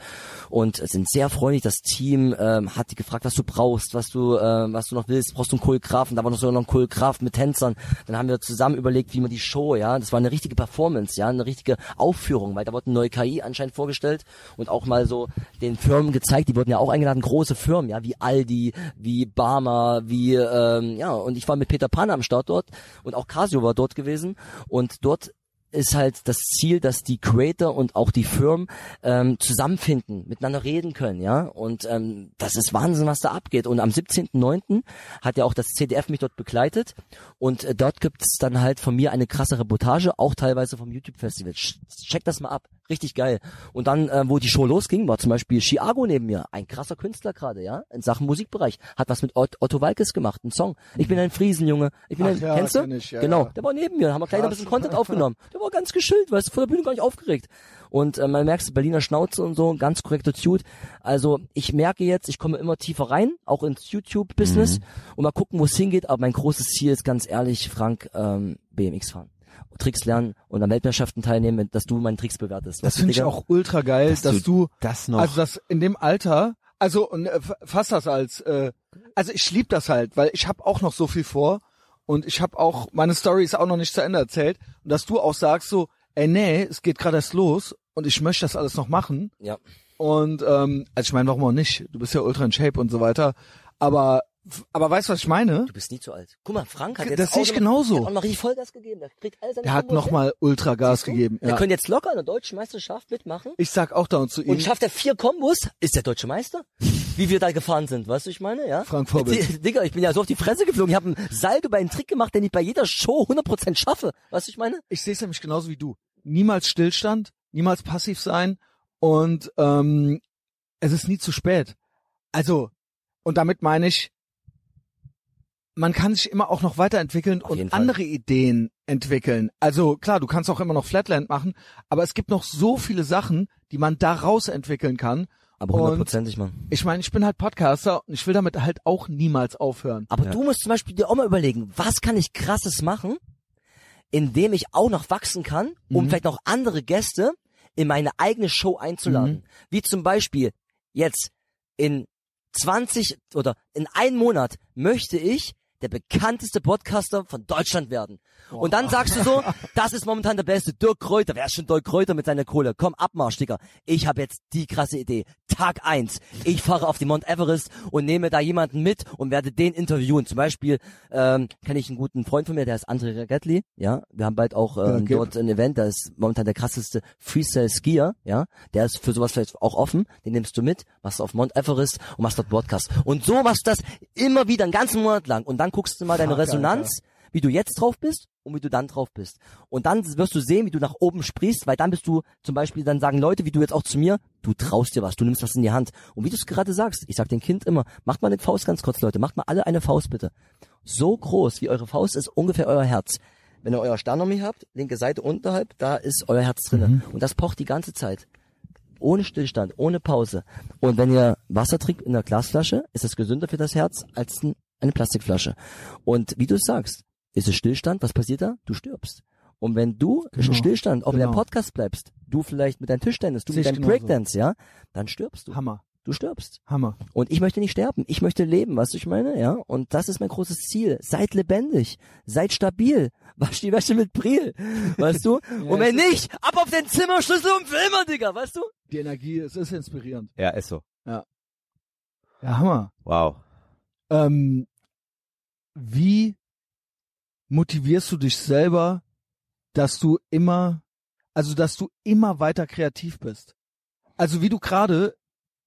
und sind sehr freundlich. Das Team ähm, hat die gefragt, was du brauchst, was du, ähm, was du noch willst. Brauchst du einen Choreografen? Da war noch so noch ein Choreograf mit Tänzern. Dann haben wir zusammen überlegt, wie man die Show, ja, das war eine richtige Performance, ja, eine richtige Aufführung, weil da wurde eine neue KI anscheinend vorgestellt und auch mal so den Firmen gezeigt. Die wurden ja auch eingeladen, große Firmen, ja, wie Aldi, wie Barmer, wie ähm, ja. Und ich war mit Peter Pan am Start dort und auch Casio war dort gewesen und dort ist halt das Ziel, dass die Creator und auch die Firmen ähm, zusammenfinden, miteinander reden können, ja. Und ähm, das ist Wahnsinn, was da abgeht. Und am 17.09. hat ja auch das CDF mich dort begleitet und äh, dort gibt es dann halt von mir eine krasse Reportage, auch teilweise vom YouTube-Festival. Check das mal ab, richtig geil. Und dann, äh, wo die Show losging, war zum Beispiel Chiago neben mir, ein krasser Künstler gerade, ja, in Sachen Musikbereich, hat was mit Ot- Otto Walkes gemacht, einen Song. Ich bin ein Friesenjunge, ich bin Ach ein, ja, kennst du? kenn ich, ja, genau, ja. der war neben mir, haben wir gleich noch ein bisschen. Content aufgenommen. Der war ganz geschillt, weißt du, vor der Bühne gar nicht aufgeregt. Und äh, man merkt Berliner Schnauze und so, ganz korrekter Dude. Also ich merke jetzt, ich komme immer tiefer rein, auch ins YouTube-Business und mal gucken, wo es hingeht. Aber mein großes Ziel ist ganz ehrlich, Frank, ähm, BMX fahren. Tricks lernen und an Weltmeisterschaften teilnehmen, dass du meinen Tricks bewertest. Das du, finde ich auch ultra geil, dass, Dass du, das noch. also das in dem Alter, also und, äh, fass das als, äh, also ich lieb das halt, weil ich habe auch noch so viel vor und ich habe auch meine Story ist auch noch nicht zu Ende erzählt und dass du auch sagst so, ey nee, es geht gerade erst los und ich möchte das alles noch machen Ja. und ähm, also ich meine, warum auch nicht? Du bist ja ultra in Shape und so weiter, aber aber weißt du, was ich meine? Du bist nie zu alt. Guck mal, Frank hat jetzt Das auch sehe ich noch- genauso. Hat auch noch richtig Vollgas gegeben. Der kriegt all seine Der hat Kombos noch hin. mal ultra Gas Siehst du? gegeben. Ja. könnte jetzt locker in der deutschen Meisterschaft mitmachen. Ich sag auch da zu ihm, Und schafft er vier Kombos, ist der deutsche Meister. Wie wir da gefahren sind, weißt du, ich meine, ja? Frank Vorbild. Digga, ich bin ja so auf die Fresse geflogen. Ich habe einen Salto bei einem Trick gemacht, den ich bei jeder Show 100% schaffe. Weißt du, ich meine? ich sehe es nämlich genauso wie du. Niemals Stillstand, niemals passiv sein und ähm, es ist nie zu spät. Also, und damit meine ich, man kann sich immer auch noch weiterentwickeln Auf und Fall. andere Ideen entwickeln. Also klar, du kannst auch immer noch Flatland machen, aber es gibt noch so viele Sachen, die man daraus entwickeln kann. Aber Und- hundertprozentig, Mann. Ich meine, ich bin halt Podcaster und ich will damit halt auch niemals aufhören. Aber Ja. du musst zum Beispiel dir auch mal überlegen, was kann ich krasses machen, indem ich auch noch wachsen kann, um Mhm. vielleicht noch andere Gäste in meine eigene Show einzuladen. Mhm. Wie zum Beispiel jetzt in 20 oder in einem Monat möchte ich der bekannteste Podcaster von Deutschland werden. Und dann sagst du so, das ist momentan der beste Dirk Kräuter. Wer ist schon Dirk Kräuter mit seiner Kohle? Komm, Abmarsch, Digga. Ich habe jetzt die krasse Idee. Tag eins. Ich fahre auf die Mount Everest und nehme da jemanden mit und werde den interviewen. Zum Beispiel ähm, kenne ich einen guten Freund von mir, der ist André Ragetli. Ja, wir haben bald auch ähm, gib. dort ein Event. Da ist momentan der krasseste Freestyle-Skier. Ja, der ist für sowas vielleicht auch offen. Den nimmst du mit, machst du auf Mount Everest und machst dort Podcast. Und so machst du das immer wieder einen ganzen Monat lang. Und dann guckst du mal deine Resonanz, wie du jetzt drauf bist und wie du dann drauf bist. Und dann wirst du sehen, wie du nach oben sprichst, weil dann bist du zum Beispiel, dann sagen Leute, wie du jetzt auch zu mir, du traust dir was, du nimmst was in die Hand. Und wie du es gerade sagst, ich sag dem Kind immer, macht mal eine Faust ganz kurz, Leute, macht mal alle eine Faust bitte. So groß wie eure Faust ist ungefähr euer Herz. Wenn ihr euer Sternomi habt, linke Seite unterhalb, da ist euer Herz drinne. Und das pocht die ganze Zeit. Ohne Stillstand, ohne Pause. Und wenn ihr Wasser trinkt in einer Glasflasche, ist es gesünder für das Herz als ein, eine Plastikflasche. Und wie du es sagst, ist es Stillstand, was passiert da? Du stirbst. Und wenn du Genau. Stillstand auch in Genau. deinem Podcast bleibst, du vielleicht mit deinem Tischtennis, du Sehe mit deinem genauso. Breakdance, ja, dann stirbst du. Hammer, Du stirbst. Hammer. Und ich möchte nicht sterben. Ich möchte leben, weißt du, ich meine, ja. Und das ist mein großes Ziel. Seid lebendig. Seid stabil. Wasch die Wäsche mit Priel. Weißt du? und wenn nicht, ab auf den Zimmerschlüssel und Filmer, Digga, weißt du? Die Energie, es ist inspirierend. Ja, ist so. Ja. Ja, Hammer. Wow. Ähm, wie motivierst du dich selber, dass du immer, also dass du immer weiter kreativ bist? Also wie du gerade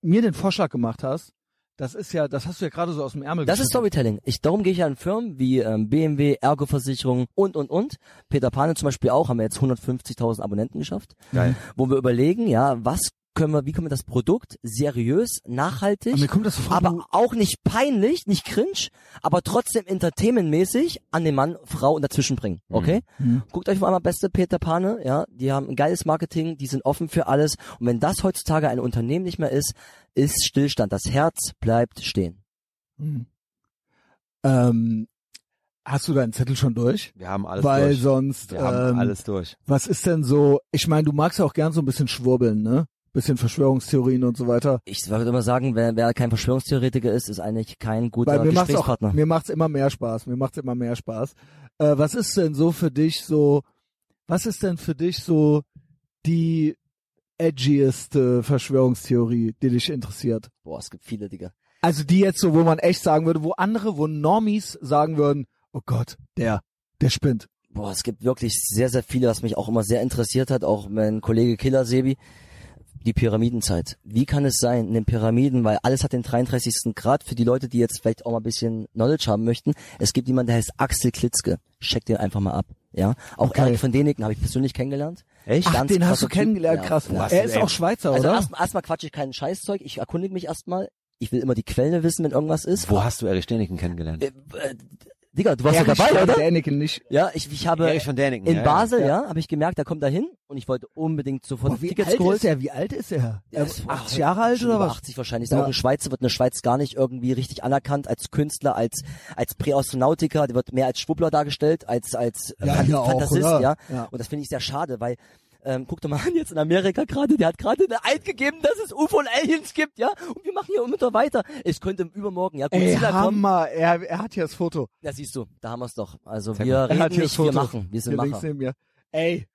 mir den Vorschlag gemacht hast, das ist ja, das hast du ja gerade so aus dem Ärmel Das ist. Storytelling. Ich, darum gehe ich an Firmen wie ähm, BMW, Ergo-Versicherung und, und, und. Peter Pane zum Beispiel auch, haben wir jetzt 150.000 Abonnenten geschafft. Geil. Wo wir überlegen, ja, was können wir, wie können wir das Produkt seriös, nachhaltig, Aber mir kommt das so vor, aber auch nicht peinlich, nicht cringe, aber trotzdem entertainmentmäßig an den Mann, Frau und dazwischen bringen. Okay? Mhm. Guckt euch mal einmal beste Peter Pane, ja, die haben ein geiles Marketing, die sind offen für alles. Und wenn das heutzutage ein Unternehmen nicht mehr ist, ist Stillstand. Das Herz bleibt stehen. Hm. Ähm, hast du deinen Zettel schon durch? Wir haben alles Weil durch. sonst, Wir haben ähm, alles durch. was ist denn so, ich meine, du magst ja auch gern so ein bisschen schwurbeln, ne? Bisschen Verschwörungstheorien und so weiter. Ich würde immer sagen, wer, wer kein Verschwörungstheoretiker ist, ist eigentlich kein guter Weil mir macht's auch, Gesprächspartner. mir macht's immer mehr Spaß, mir macht's immer mehr Spaß. Äh, was ist denn so für dich so, was ist denn für dich so die edgieste Verschwörungstheorie, die dich interessiert? Boah, es gibt viele, Digga. Also die jetzt so, wo man echt sagen würde, wo andere, wo Normies sagen würden, oh Gott, der, der spinnt. Boah, es gibt wirklich sehr, sehr viele, was mich auch immer sehr interessiert hat, auch mein Kollege Killer Sebi. Die Pyramidenzeit. Wie kann es sein, in den Pyramiden, weil alles hat den 33. Grad, für die Leute, die jetzt vielleicht auch mal ein bisschen Knowledge haben möchten, es gibt jemanden, der heißt Axel Klitzke. Check den einfach mal ab. Ja, auch Okay. Erik von Deniken habe ich persönlich kennengelernt. Echt? Ach, den hast du kennengelernt, Typ. krass. Ja, er ist auch Schweizer, Also oder? erstmal erstmal quatsche ich keinen Scheißzeug, ich erkundige mich erstmal. Ich will immer die Quelle wissen, wenn irgendwas ist. Wo hast du Erich Steniken kennengelernt? Äh, äh, Digga, du warst ja dabei, von oder? Däniken nicht. Ja, ich, ich habe Erich von Däniken. in ja, Basel, ja. ja, habe ich gemerkt, da kommt er hin und ich wollte unbedingt sofort Boah, wie Tickets alt geholt. ist er? Wie alt ist er? Er ist 80 Jahre alt schon oder was? 80 wahrscheinlich. Ist Ja. auch ein Schweizer, wird in der Schweiz gar nicht irgendwie richtig anerkannt als Künstler, als als Präastronautiker, der wird mehr als Schwubbler dargestellt, als als äh, Ja, auch, Fantasist, ja. Ja. Und das finde ich sehr schade, weil ähm, guck doch mal an, jetzt in Amerika gerade, der hat gerade eine Eid gegeben, dass es UFO und Aliens gibt, ja, und wir machen hier unter weiter. Es könnte übermorgen, ja, Ey, Godzilla kommen. Hammer. Er, er hat hier das Foto. Ja, siehst du, da haben wir es doch. Also Zeig wir mal. Er hat reden hier nicht, das Foto. wir machen, wir sind hier Macher. neben mir. Ey,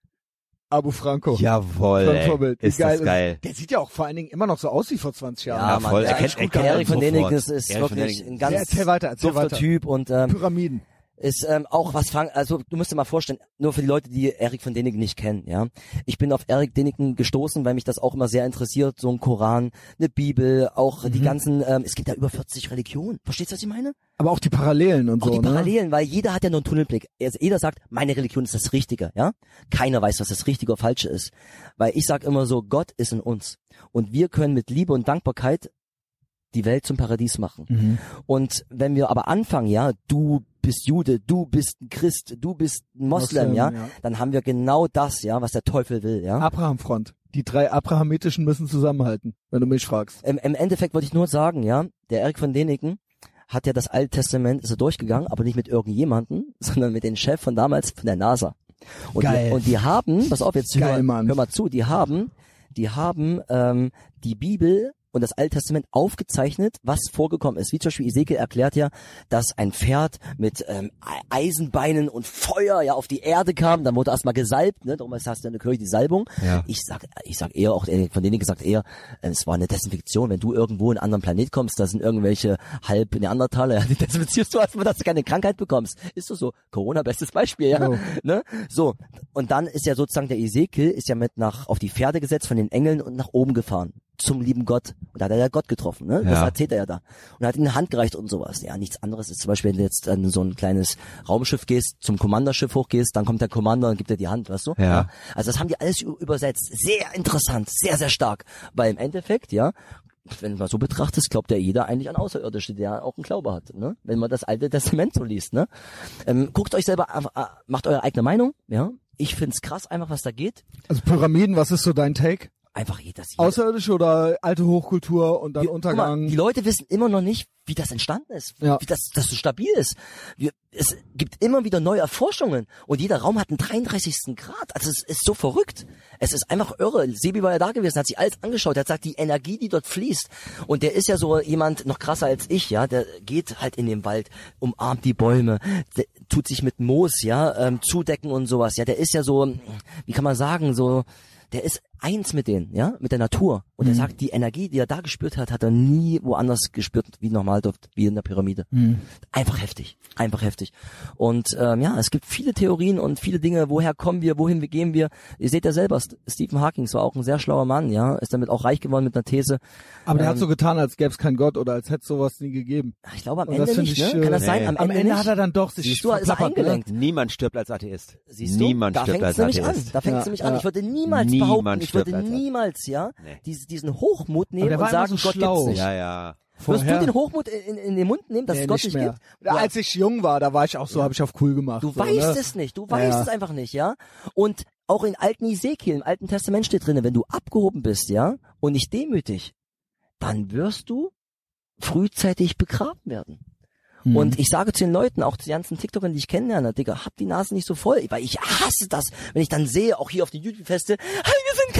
Abu Franco. Jawohl, ey. Ist das ist- geil. Der sieht ja auch vor allen Dingen immer noch so aus wie vor 20 Jahren. Ja, Ja, Mann, voll. Er kennt, er kennt geil. Erik von. Däniken ist, ist wirklich ein ganz erzähl weiter. Typ und ähm, Pyramiden. Ist ähm, auch was Frank, also du musst dir mal vorstellen, nur für die Leute, die Erik von Däniken nicht kennen, ja. Ich bin auf Erik Däniken gestoßen, weil mich das auch immer sehr interessiert, so ein Koran, eine Bibel, auch Mhm. die ganzen, ähm, es gibt ja über 40 Religionen. Verstehst du, was ich meine? Aber auch die Parallelen und Auch so, die ne? Parallelen, weil jeder hat ja nur einen Tunnelblick. Also jeder sagt, meine Religion ist das Richtige, ja? Keiner weiß, was das Richtige oder Falsche ist. Weil ich sag immer so, Gott ist in uns. Und wir können mit Liebe und Dankbarkeit die Welt zum Paradies machen. Mhm. Und wenn wir aber anfangen, ja, du bist Jude, du bist ein Christ, du bist ein Moslem, Moslem, ja, ja. dann haben wir genau das, ja, was der Teufel will, ja. Abrahamfront. Die drei Abrahamitischen müssen zusammenhalten, wenn du mich fragst. Im, Im Endeffekt wollte ich nur sagen, ja, der Erik von Däniken hat ja das Alte Testament er durchgegangen, aber nicht mit irgendjemanden, sondern mit dem Chef von damals von der NASA. Und Geil. Die, und die haben, pass auf, jetzt Geil, hör, Mann. hör mal zu, die haben, die haben ähm, die Bibel und das Alte Testament aufgezeichnet, was vorgekommen ist. Wie zum Beispiel Ezekiel erklärt ja, dass ein Pferd mit ähm, Eisenbeinen und Feuer ja auf die Erde kam, dann wurde erstmal gesalbt, ne? darum heißt in der Kirche die Salbung. Ja. Ich sag, ich sag eher auch, äh, von denen gesagt eher, äh, es war eine Desinfektion. Wenn du irgendwo in einen anderen Planet kommst, da sind irgendwelche halb Neandertaler, ja, die desinfizierst du erstmal, dass du keine Krankheit bekommst. Ist doch so. Corona, bestes Beispiel, ja. Jo. Ne? So. Und dann ist ja sozusagen der Ezekiel ist ja mit nach, auf die Pferde gesetzt von den Engeln und nach oben gefahren. Zum lieben Gott. Und da hat er ja Gott getroffen, ne? Das Ja. erzählt er ja da. Und er hat ihm eine Hand gereicht und sowas. Ja, nichts anderes ist zum Beispiel, wenn du jetzt an so ein kleines Raumschiff gehst, zum Kommanderschiff hochgehst, dann kommt der Commander und gibt dir die Hand, weißt du? Ja. Also das haben die alles übersetzt. Sehr interessant, sehr, sehr stark. Weil im Endeffekt, ja, wenn du mal so betrachtest, glaubt ja jeder eigentlich an Außerirdische, der auch einen Glaube hat, ne? Wenn man das Alte Testament so liest, ne? Ähm, guckt euch selber, einfach, äh, macht eure eigene Meinung, ja? Ich find's krass einfach, was da geht. Also Pyramiden, was ist so dein Take? Einfach jeder sieht. Außerirdische oder alte Hochkultur und dann Wir- guck mal, Untergang? die Leute wissen immer noch nicht, wie das entstanden ist, Ja. wie das, das so stabil ist. Wir, es gibt immer wieder neue Erforschungen und jeder Raum hat einen 33. Grad. Also es ist so verrückt. Es ist einfach irre. Sebi war ja da gewesen, hat sich alles angeschaut, er hat gesagt, die Energie, die dort fließt. Und der ist ja so jemand noch krasser als ich, ja. Der geht halt in den Wald, umarmt die Bäume, der tut sich mit Moos, ja, ähm, zudecken und sowas. Ja, der ist ja so, wie kann man sagen, so der ist eins mit denen, ja, mit der Natur. Und er Mhm. sagt, die Energie, die er da gespürt hat, hat er nie woanders gespürt, wie normal dort, wie in der Pyramide. Mhm. Einfach heftig, einfach heftig. Und ähm, ja, es gibt viele Theorien und viele Dinge, woher kommen wir, wohin wir gehen wir. Ihr seht ja selber, St- Stephen Hawking war auch ein sehr schlauer Mann, ja, ist damit auch reich geworden mit einer These. Aber der hat Ähm, so getan, als gäbe es keinen Gott oder als hätte es sowas nie gegeben. Ich glaube am Und Ende das finde nicht, ich, ne? äh, Kann das sein? nee. Am, Am Ende, Ende hat er dann doch sich Siehst du, ist er ne? eingelenkt. Niemand stirbt als Atheist. Siehst du, Niemand da stirbt als nämlich Atheist. an. Da fängt's Ja, nämlich ja. an. Ich würde niemals Niemand behaupten, ich würde niemals, ja, Nee. diesen, diesen Hochmut nehmen und sagen, so Gott schlau. gibt's nicht. Ja, ja. Wirst Vorher- du den Hochmut in, in, den Mund nehmen, dass Nee, es Gott nicht nicht mehr. gibt? Ja, Als ich jung war, da war ich auch so, habe ich auf cool gemacht. Du so, weißt ne? es nicht, du Ja, weißt ja. es einfach nicht, ja. Und auch in alten Ezekiel, im Alten Testament steht drinne, wenn du abgehoben bist, ja, und nicht demütig, dann wirst du frühzeitig begraben werden. Mhm. Und ich sage zu den Leuten, auch zu den ganzen TikTokern, die ich kennenlerne, Digga, hab die Nase nicht so voll, weil ich hasse das, wenn ich dann sehe, auch hier auf den YouTube-Feste,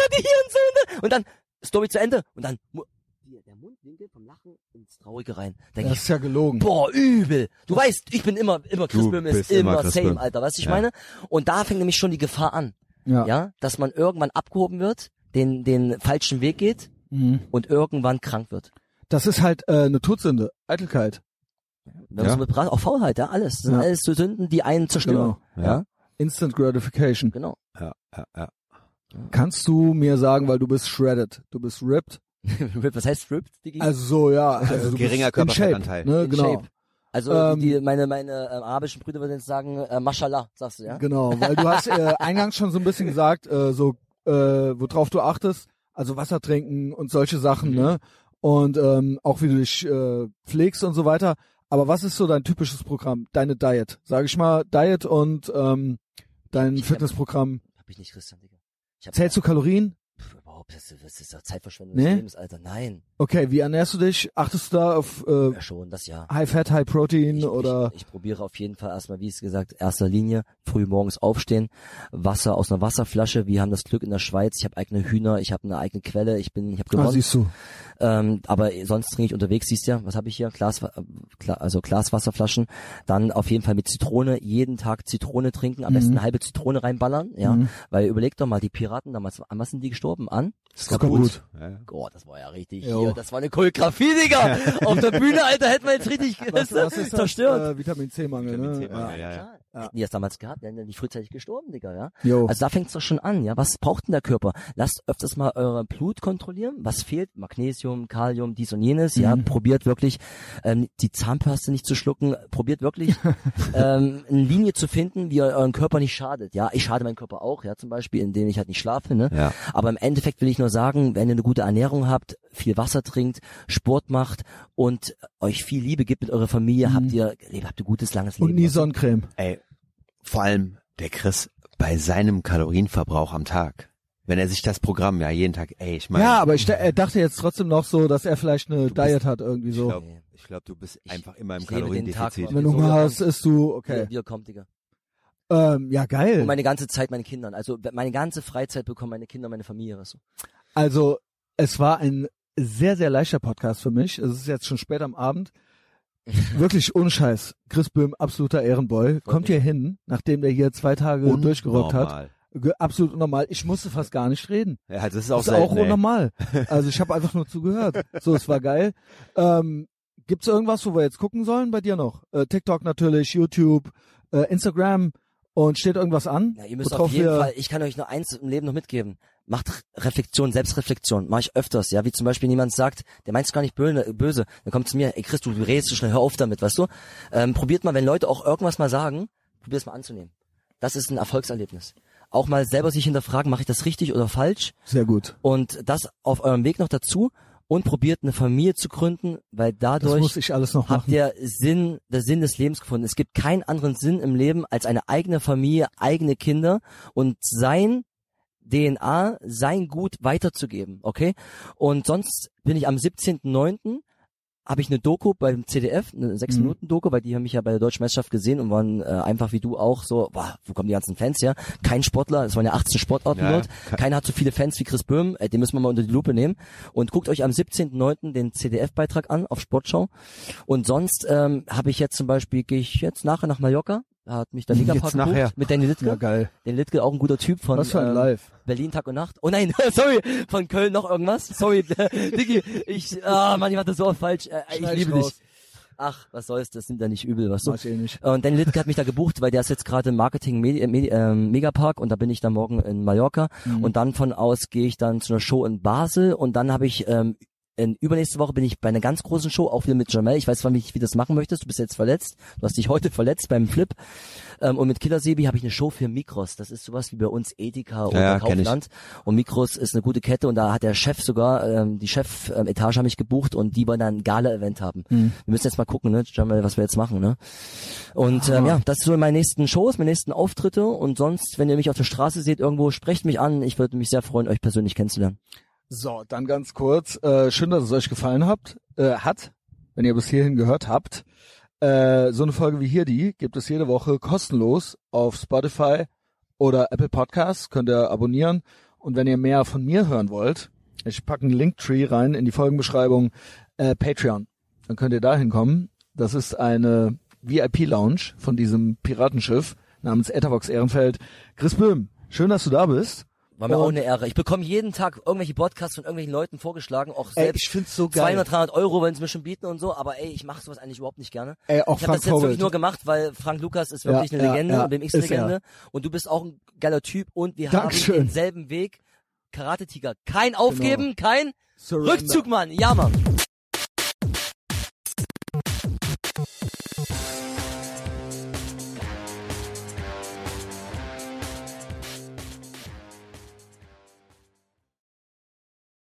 gerade hier und dann Story zu Ende und dann der Mundwinkel vom Lachen ins Traurige rein. Denke das ist ja gelogen. Boah, übel. Du weißt, ich bin immer, immer Böhm ist immer immer same, Böhm. Alter. Weißt du, ich Ja. meine? Und da fängt nämlich schon die Gefahr an. Ja. Ja. Dass man irgendwann abgehoben wird, den, den falschen Weg geht Mhm. und irgendwann krank wird. Das ist halt äh, eine Todsünde, Eitelkeit. Ja. so mit auch Faulheit, ja, alles. Das sind Ja. alles so Sünden, die einen zerstören. Genau. Ja. Instant Gratification. Genau. Ja, ja, ja. Kannst du mir sagen, weil du bist shredded, du bist ripped, Was heißt ripped, Digi? also so ja, also du Geringer Körperfettanteil. ne, In genau. Shape. Also Ähm, die, meine meine ähm, arabischen Brüder würden jetzt sagen, äh, Mashallah, sagst du, ja? Genau, weil du hast äh, eingangs schon so ein bisschen gesagt, äh, so äh, worauf du achtest, also Wasser trinken und solche Sachen, Mhm. ne? Und ähm, auch wie du dich äh, pflegst und so weiter. Aber was ist so dein typisches Programm, deine Diet? Sag ich mal, Diet und ähm, dein Ich hab- Fitnessprogramm. Hab ich nicht, Christian, Digga. Ich hab Zählst du Kalorien? Pff, überhaupt, das, ist- das ist doch Zeitverschwendung Nee? des Lebens, Alter. Nein. Okay, wie ernährst du dich? Achtest du da auf äh, Ja, schon, das ja. High Fat, High Protein Ich, oder ich, ich probiere auf jeden Fall erstmal, wie es gesagt, erster Linie, früh morgens aufstehen, Wasser aus einer Wasserflasche. Wir haben das Glück in der Schweiz, ich habe eigene Hühner, ich habe eine eigene Quelle, ich bin, ich habe ah, gewonnen. siehst du. ähm, aber sonst trinke ich unterwegs, siehst du ja, was habe ich hier? Glas, äh, also Glaswasserflaschen. Dann auf jeden Fall mit Zitrone, jeden Tag Zitrone trinken, am Mhm. besten eine halbe Zitrone reinballern, ja. Mhm. Weil überleg doch mal, die Piraten damals, an was sind die gestorben? An? Skorbut. Ja, ja. Oh, das war ja richtig Jo. Hier, das war eine Choreografie, Digga! Auf der Bühne, Alter, hätten wir jetzt richtig Was, was ist das? zerstört. Äh, Vitamin C-Mangel, Vitamin ne? C-Mangel. Ja. Ja, ja. Ja. Hätten die das damals gehabt, wären die nicht frühzeitig gestorben, Digga, ja. Jo. Also da fängt's doch schon an, ja. Was braucht denn der Körper? Lasst öfters mal euer Blut kontrollieren. Was fehlt? Magnesium, Kalium, dies und jenes, ja. Mhm. Probiert wirklich, ähm, die Zahnpaste nicht zu schlucken. Probiert wirklich, ähm, eine Linie zu finden, wie ihr euren Körper nicht schadet, ja. Ich schade meinen Körper auch, ja, zum Beispiel, indem ich halt nicht schlafe, ne. Ja. Aber im Endeffekt will ich nur sagen, wenn ihr eine gute Ernährung habt, viel Wasser trinkt, Sport macht und euch viel Liebe gibt mit eurer Familie, habt ihr, habt ihr gutes, langes Leben. Und nie Sonnencreme. Ey, vor allem der Chris bei seinem Kalorienverbrauch am Tag. Wenn er sich das Programm ja jeden Tag, ey, ich meine, Ja, aber ich er dachte jetzt trotzdem noch so, dass er vielleicht eine bist- Diet hat irgendwie ich so. glaube, ich glaub, du bist Ich- einfach immer im Kaloriendefizit. Wenn du Hunger hast, isst du, okay. Wie, wie er kommt, Digga. Ähm, ja, geil. Und meine ganze Zeit meinen Kindern. Also meine ganze Freizeit bekommen meine Kinder, meine Familie. Du? Also, es war ein sehr, sehr leichter Podcast für mich. Es ist jetzt schon spät am Abend. Wirklich ohne Scheiß. Chris Böhm, absoluter Ehrenboy. Kommt hier hin, nachdem der hier zwei Tage durchgerockt hat. Unnormal. Absolut unnormal. Ich musste fast gar nicht reden. Ja, das ist auch Das ist selten, auch unnormal. Also ich habe einfach nur zugehört. So, es war geil. Ähm, gibt's irgendwas, wo wir jetzt gucken sollen bei dir noch? Äh, TikTok natürlich, YouTube, äh, Instagram und steht irgendwas an? Ja, ihr müsst auf jeden Fall, ich kann euch nur eins im Leben noch mitgeben. Macht Reflexion, Selbstreflexion. Mache ich öfters, ja. Wie zum Beispiel jemand sagt, der meint's gar nicht böse, böse. Dann kommt zu mir, ey Chris, du, redest so schnell, hör auf damit, weißt du? Ähm, probiert mal, wenn Leute auch irgendwas mal sagen, probiert es mal anzunehmen. Das ist ein Erfolgserlebnis. Auch mal selber sich hinterfragen, mache ich das richtig oder falsch? Sehr gut. Und das auf eurem Weg noch dazu und probiert eine Familie zu gründen, weil dadurch habt ihr Sinn, der Sinn des Lebens gefunden. Es gibt keinen anderen Sinn im Leben als eine eigene Familie, eigene Kinder und sein DNA, sein Gut weiterzugeben, okay? Und sonst bin ich am 17.09. habe ich eine Doku beim CDF, eine Mhm. 6-Minuten-Doku, weil die haben mich ja bei der Deutschen Meisterschaft gesehen und waren äh, einfach wie du auch so, boah, wo kommen die ganzen Fans her? Kein Sportler, es waren ja 18 Sportarten Ja, dort, ke- keiner hat so viele Fans wie Chris Böhm, äh, den müssen wir mal unter die Lupe nehmen. Und guckt euch am 17.09. den CDF-Beitrag an auf Sportschau. Und sonst ähm, habe ich jetzt zum Beispiel, gehe ich jetzt nachher nach Mallorca, hat mich der Megapark gebucht mit Danny Littke. Ja, geil. Danny Littke, auch ein guter Typ von Was für ein ähm, Live. Berlin Tag und Nacht. Oh nein, sorry, von Köln noch irgendwas. Sorry, Diggi, ich, ah, Mann, ich hatte so oft falsch. Äh, ich liebe dich. Ach, was soll's, das sind ja nicht übel, was Mach du. ich eh nicht. Und Danny Littke hat mich da gebucht, weil der ist jetzt gerade im Marketing Medi Medi ähm, Megapark und da bin ich dann morgen in Mallorca Mhm. und dann von aus gehe ich dann zu einer Show in Basel und dann habe ich ähm, in, übernächste Woche bin ich bei einer ganz großen Show, auch wieder mit Jamel. Ich weiß zwar nicht, wie du das machen möchtest. Du bist jetzt verletzt. Du hast dich heute verletzt beim Flip. Ähm, und mit Killer Sebi habe ich eine Show für Mikros. Das ist sowas wie bei uns Edeka oder Ja. Kaufland. Und Mikros ist eine gute Kette und da hat der Chef sogar, ähm, die Chef-Etage haben mich gebucht und die wollen dann ein Gala-Event haben. Mhm. Wir müssen jetzt mal gucken, ne, Jamel, was wir jetzt machen, ne? Und ähm, ja, das ist so meine nächsten Shows, meine nächsten Auftritte und sonst, wenn ihr mich auf der Straße seht irgendwo, sprecht mich an. Ich würde mich sehr freuen, euch persönlich kennenzulernen. So, dann ganz kurz. Äh, schön, dass es euch gefallen habt, äh, hat, wenn ihr bis hierhin gehört habt. Äh, so eine Folge wie hier die gibt es jede Woche kostenlos auf Spotify oder Apple Podcasts. Könnt ihr abonnieren. Und wenn ihr mehr von mir hören wollt, ich packe einen Linktree rein in die Folgenbeschreibung äh, Patreon. Dann könnt ihr da hinkommen. Das ist eine VIP-Lounge von diesem Piratenschiff namens Etherbox Ehrenfeld. Chris Böhm, schön, dass du da bist. War mir Und- auch eine Ehre. Ich bekomme jeden Tag irgendwelche Podcasts von irgendwelchen Leuten vorgeschlagen, auch Ey, selbst ich find's so geil. 200, 300 Euro, wenn sie mir schon bieten und so, aber ey, ich mache sowas eigentlich überhaupt nicht gerne. Ey, auch ich habe das jetzt wirklich Vogel. nur gemacht, weil Frank Lukas ist wirklich Ja, eine ja, Legende, ja, eine BMX-Legende und du bist auch ein geiler Typ und wir Dankeschön. haben denselben Weg. Karate Tiger. Kein Aufgeben, kein Surrender. Rückzug, Mann. Ja, Mann.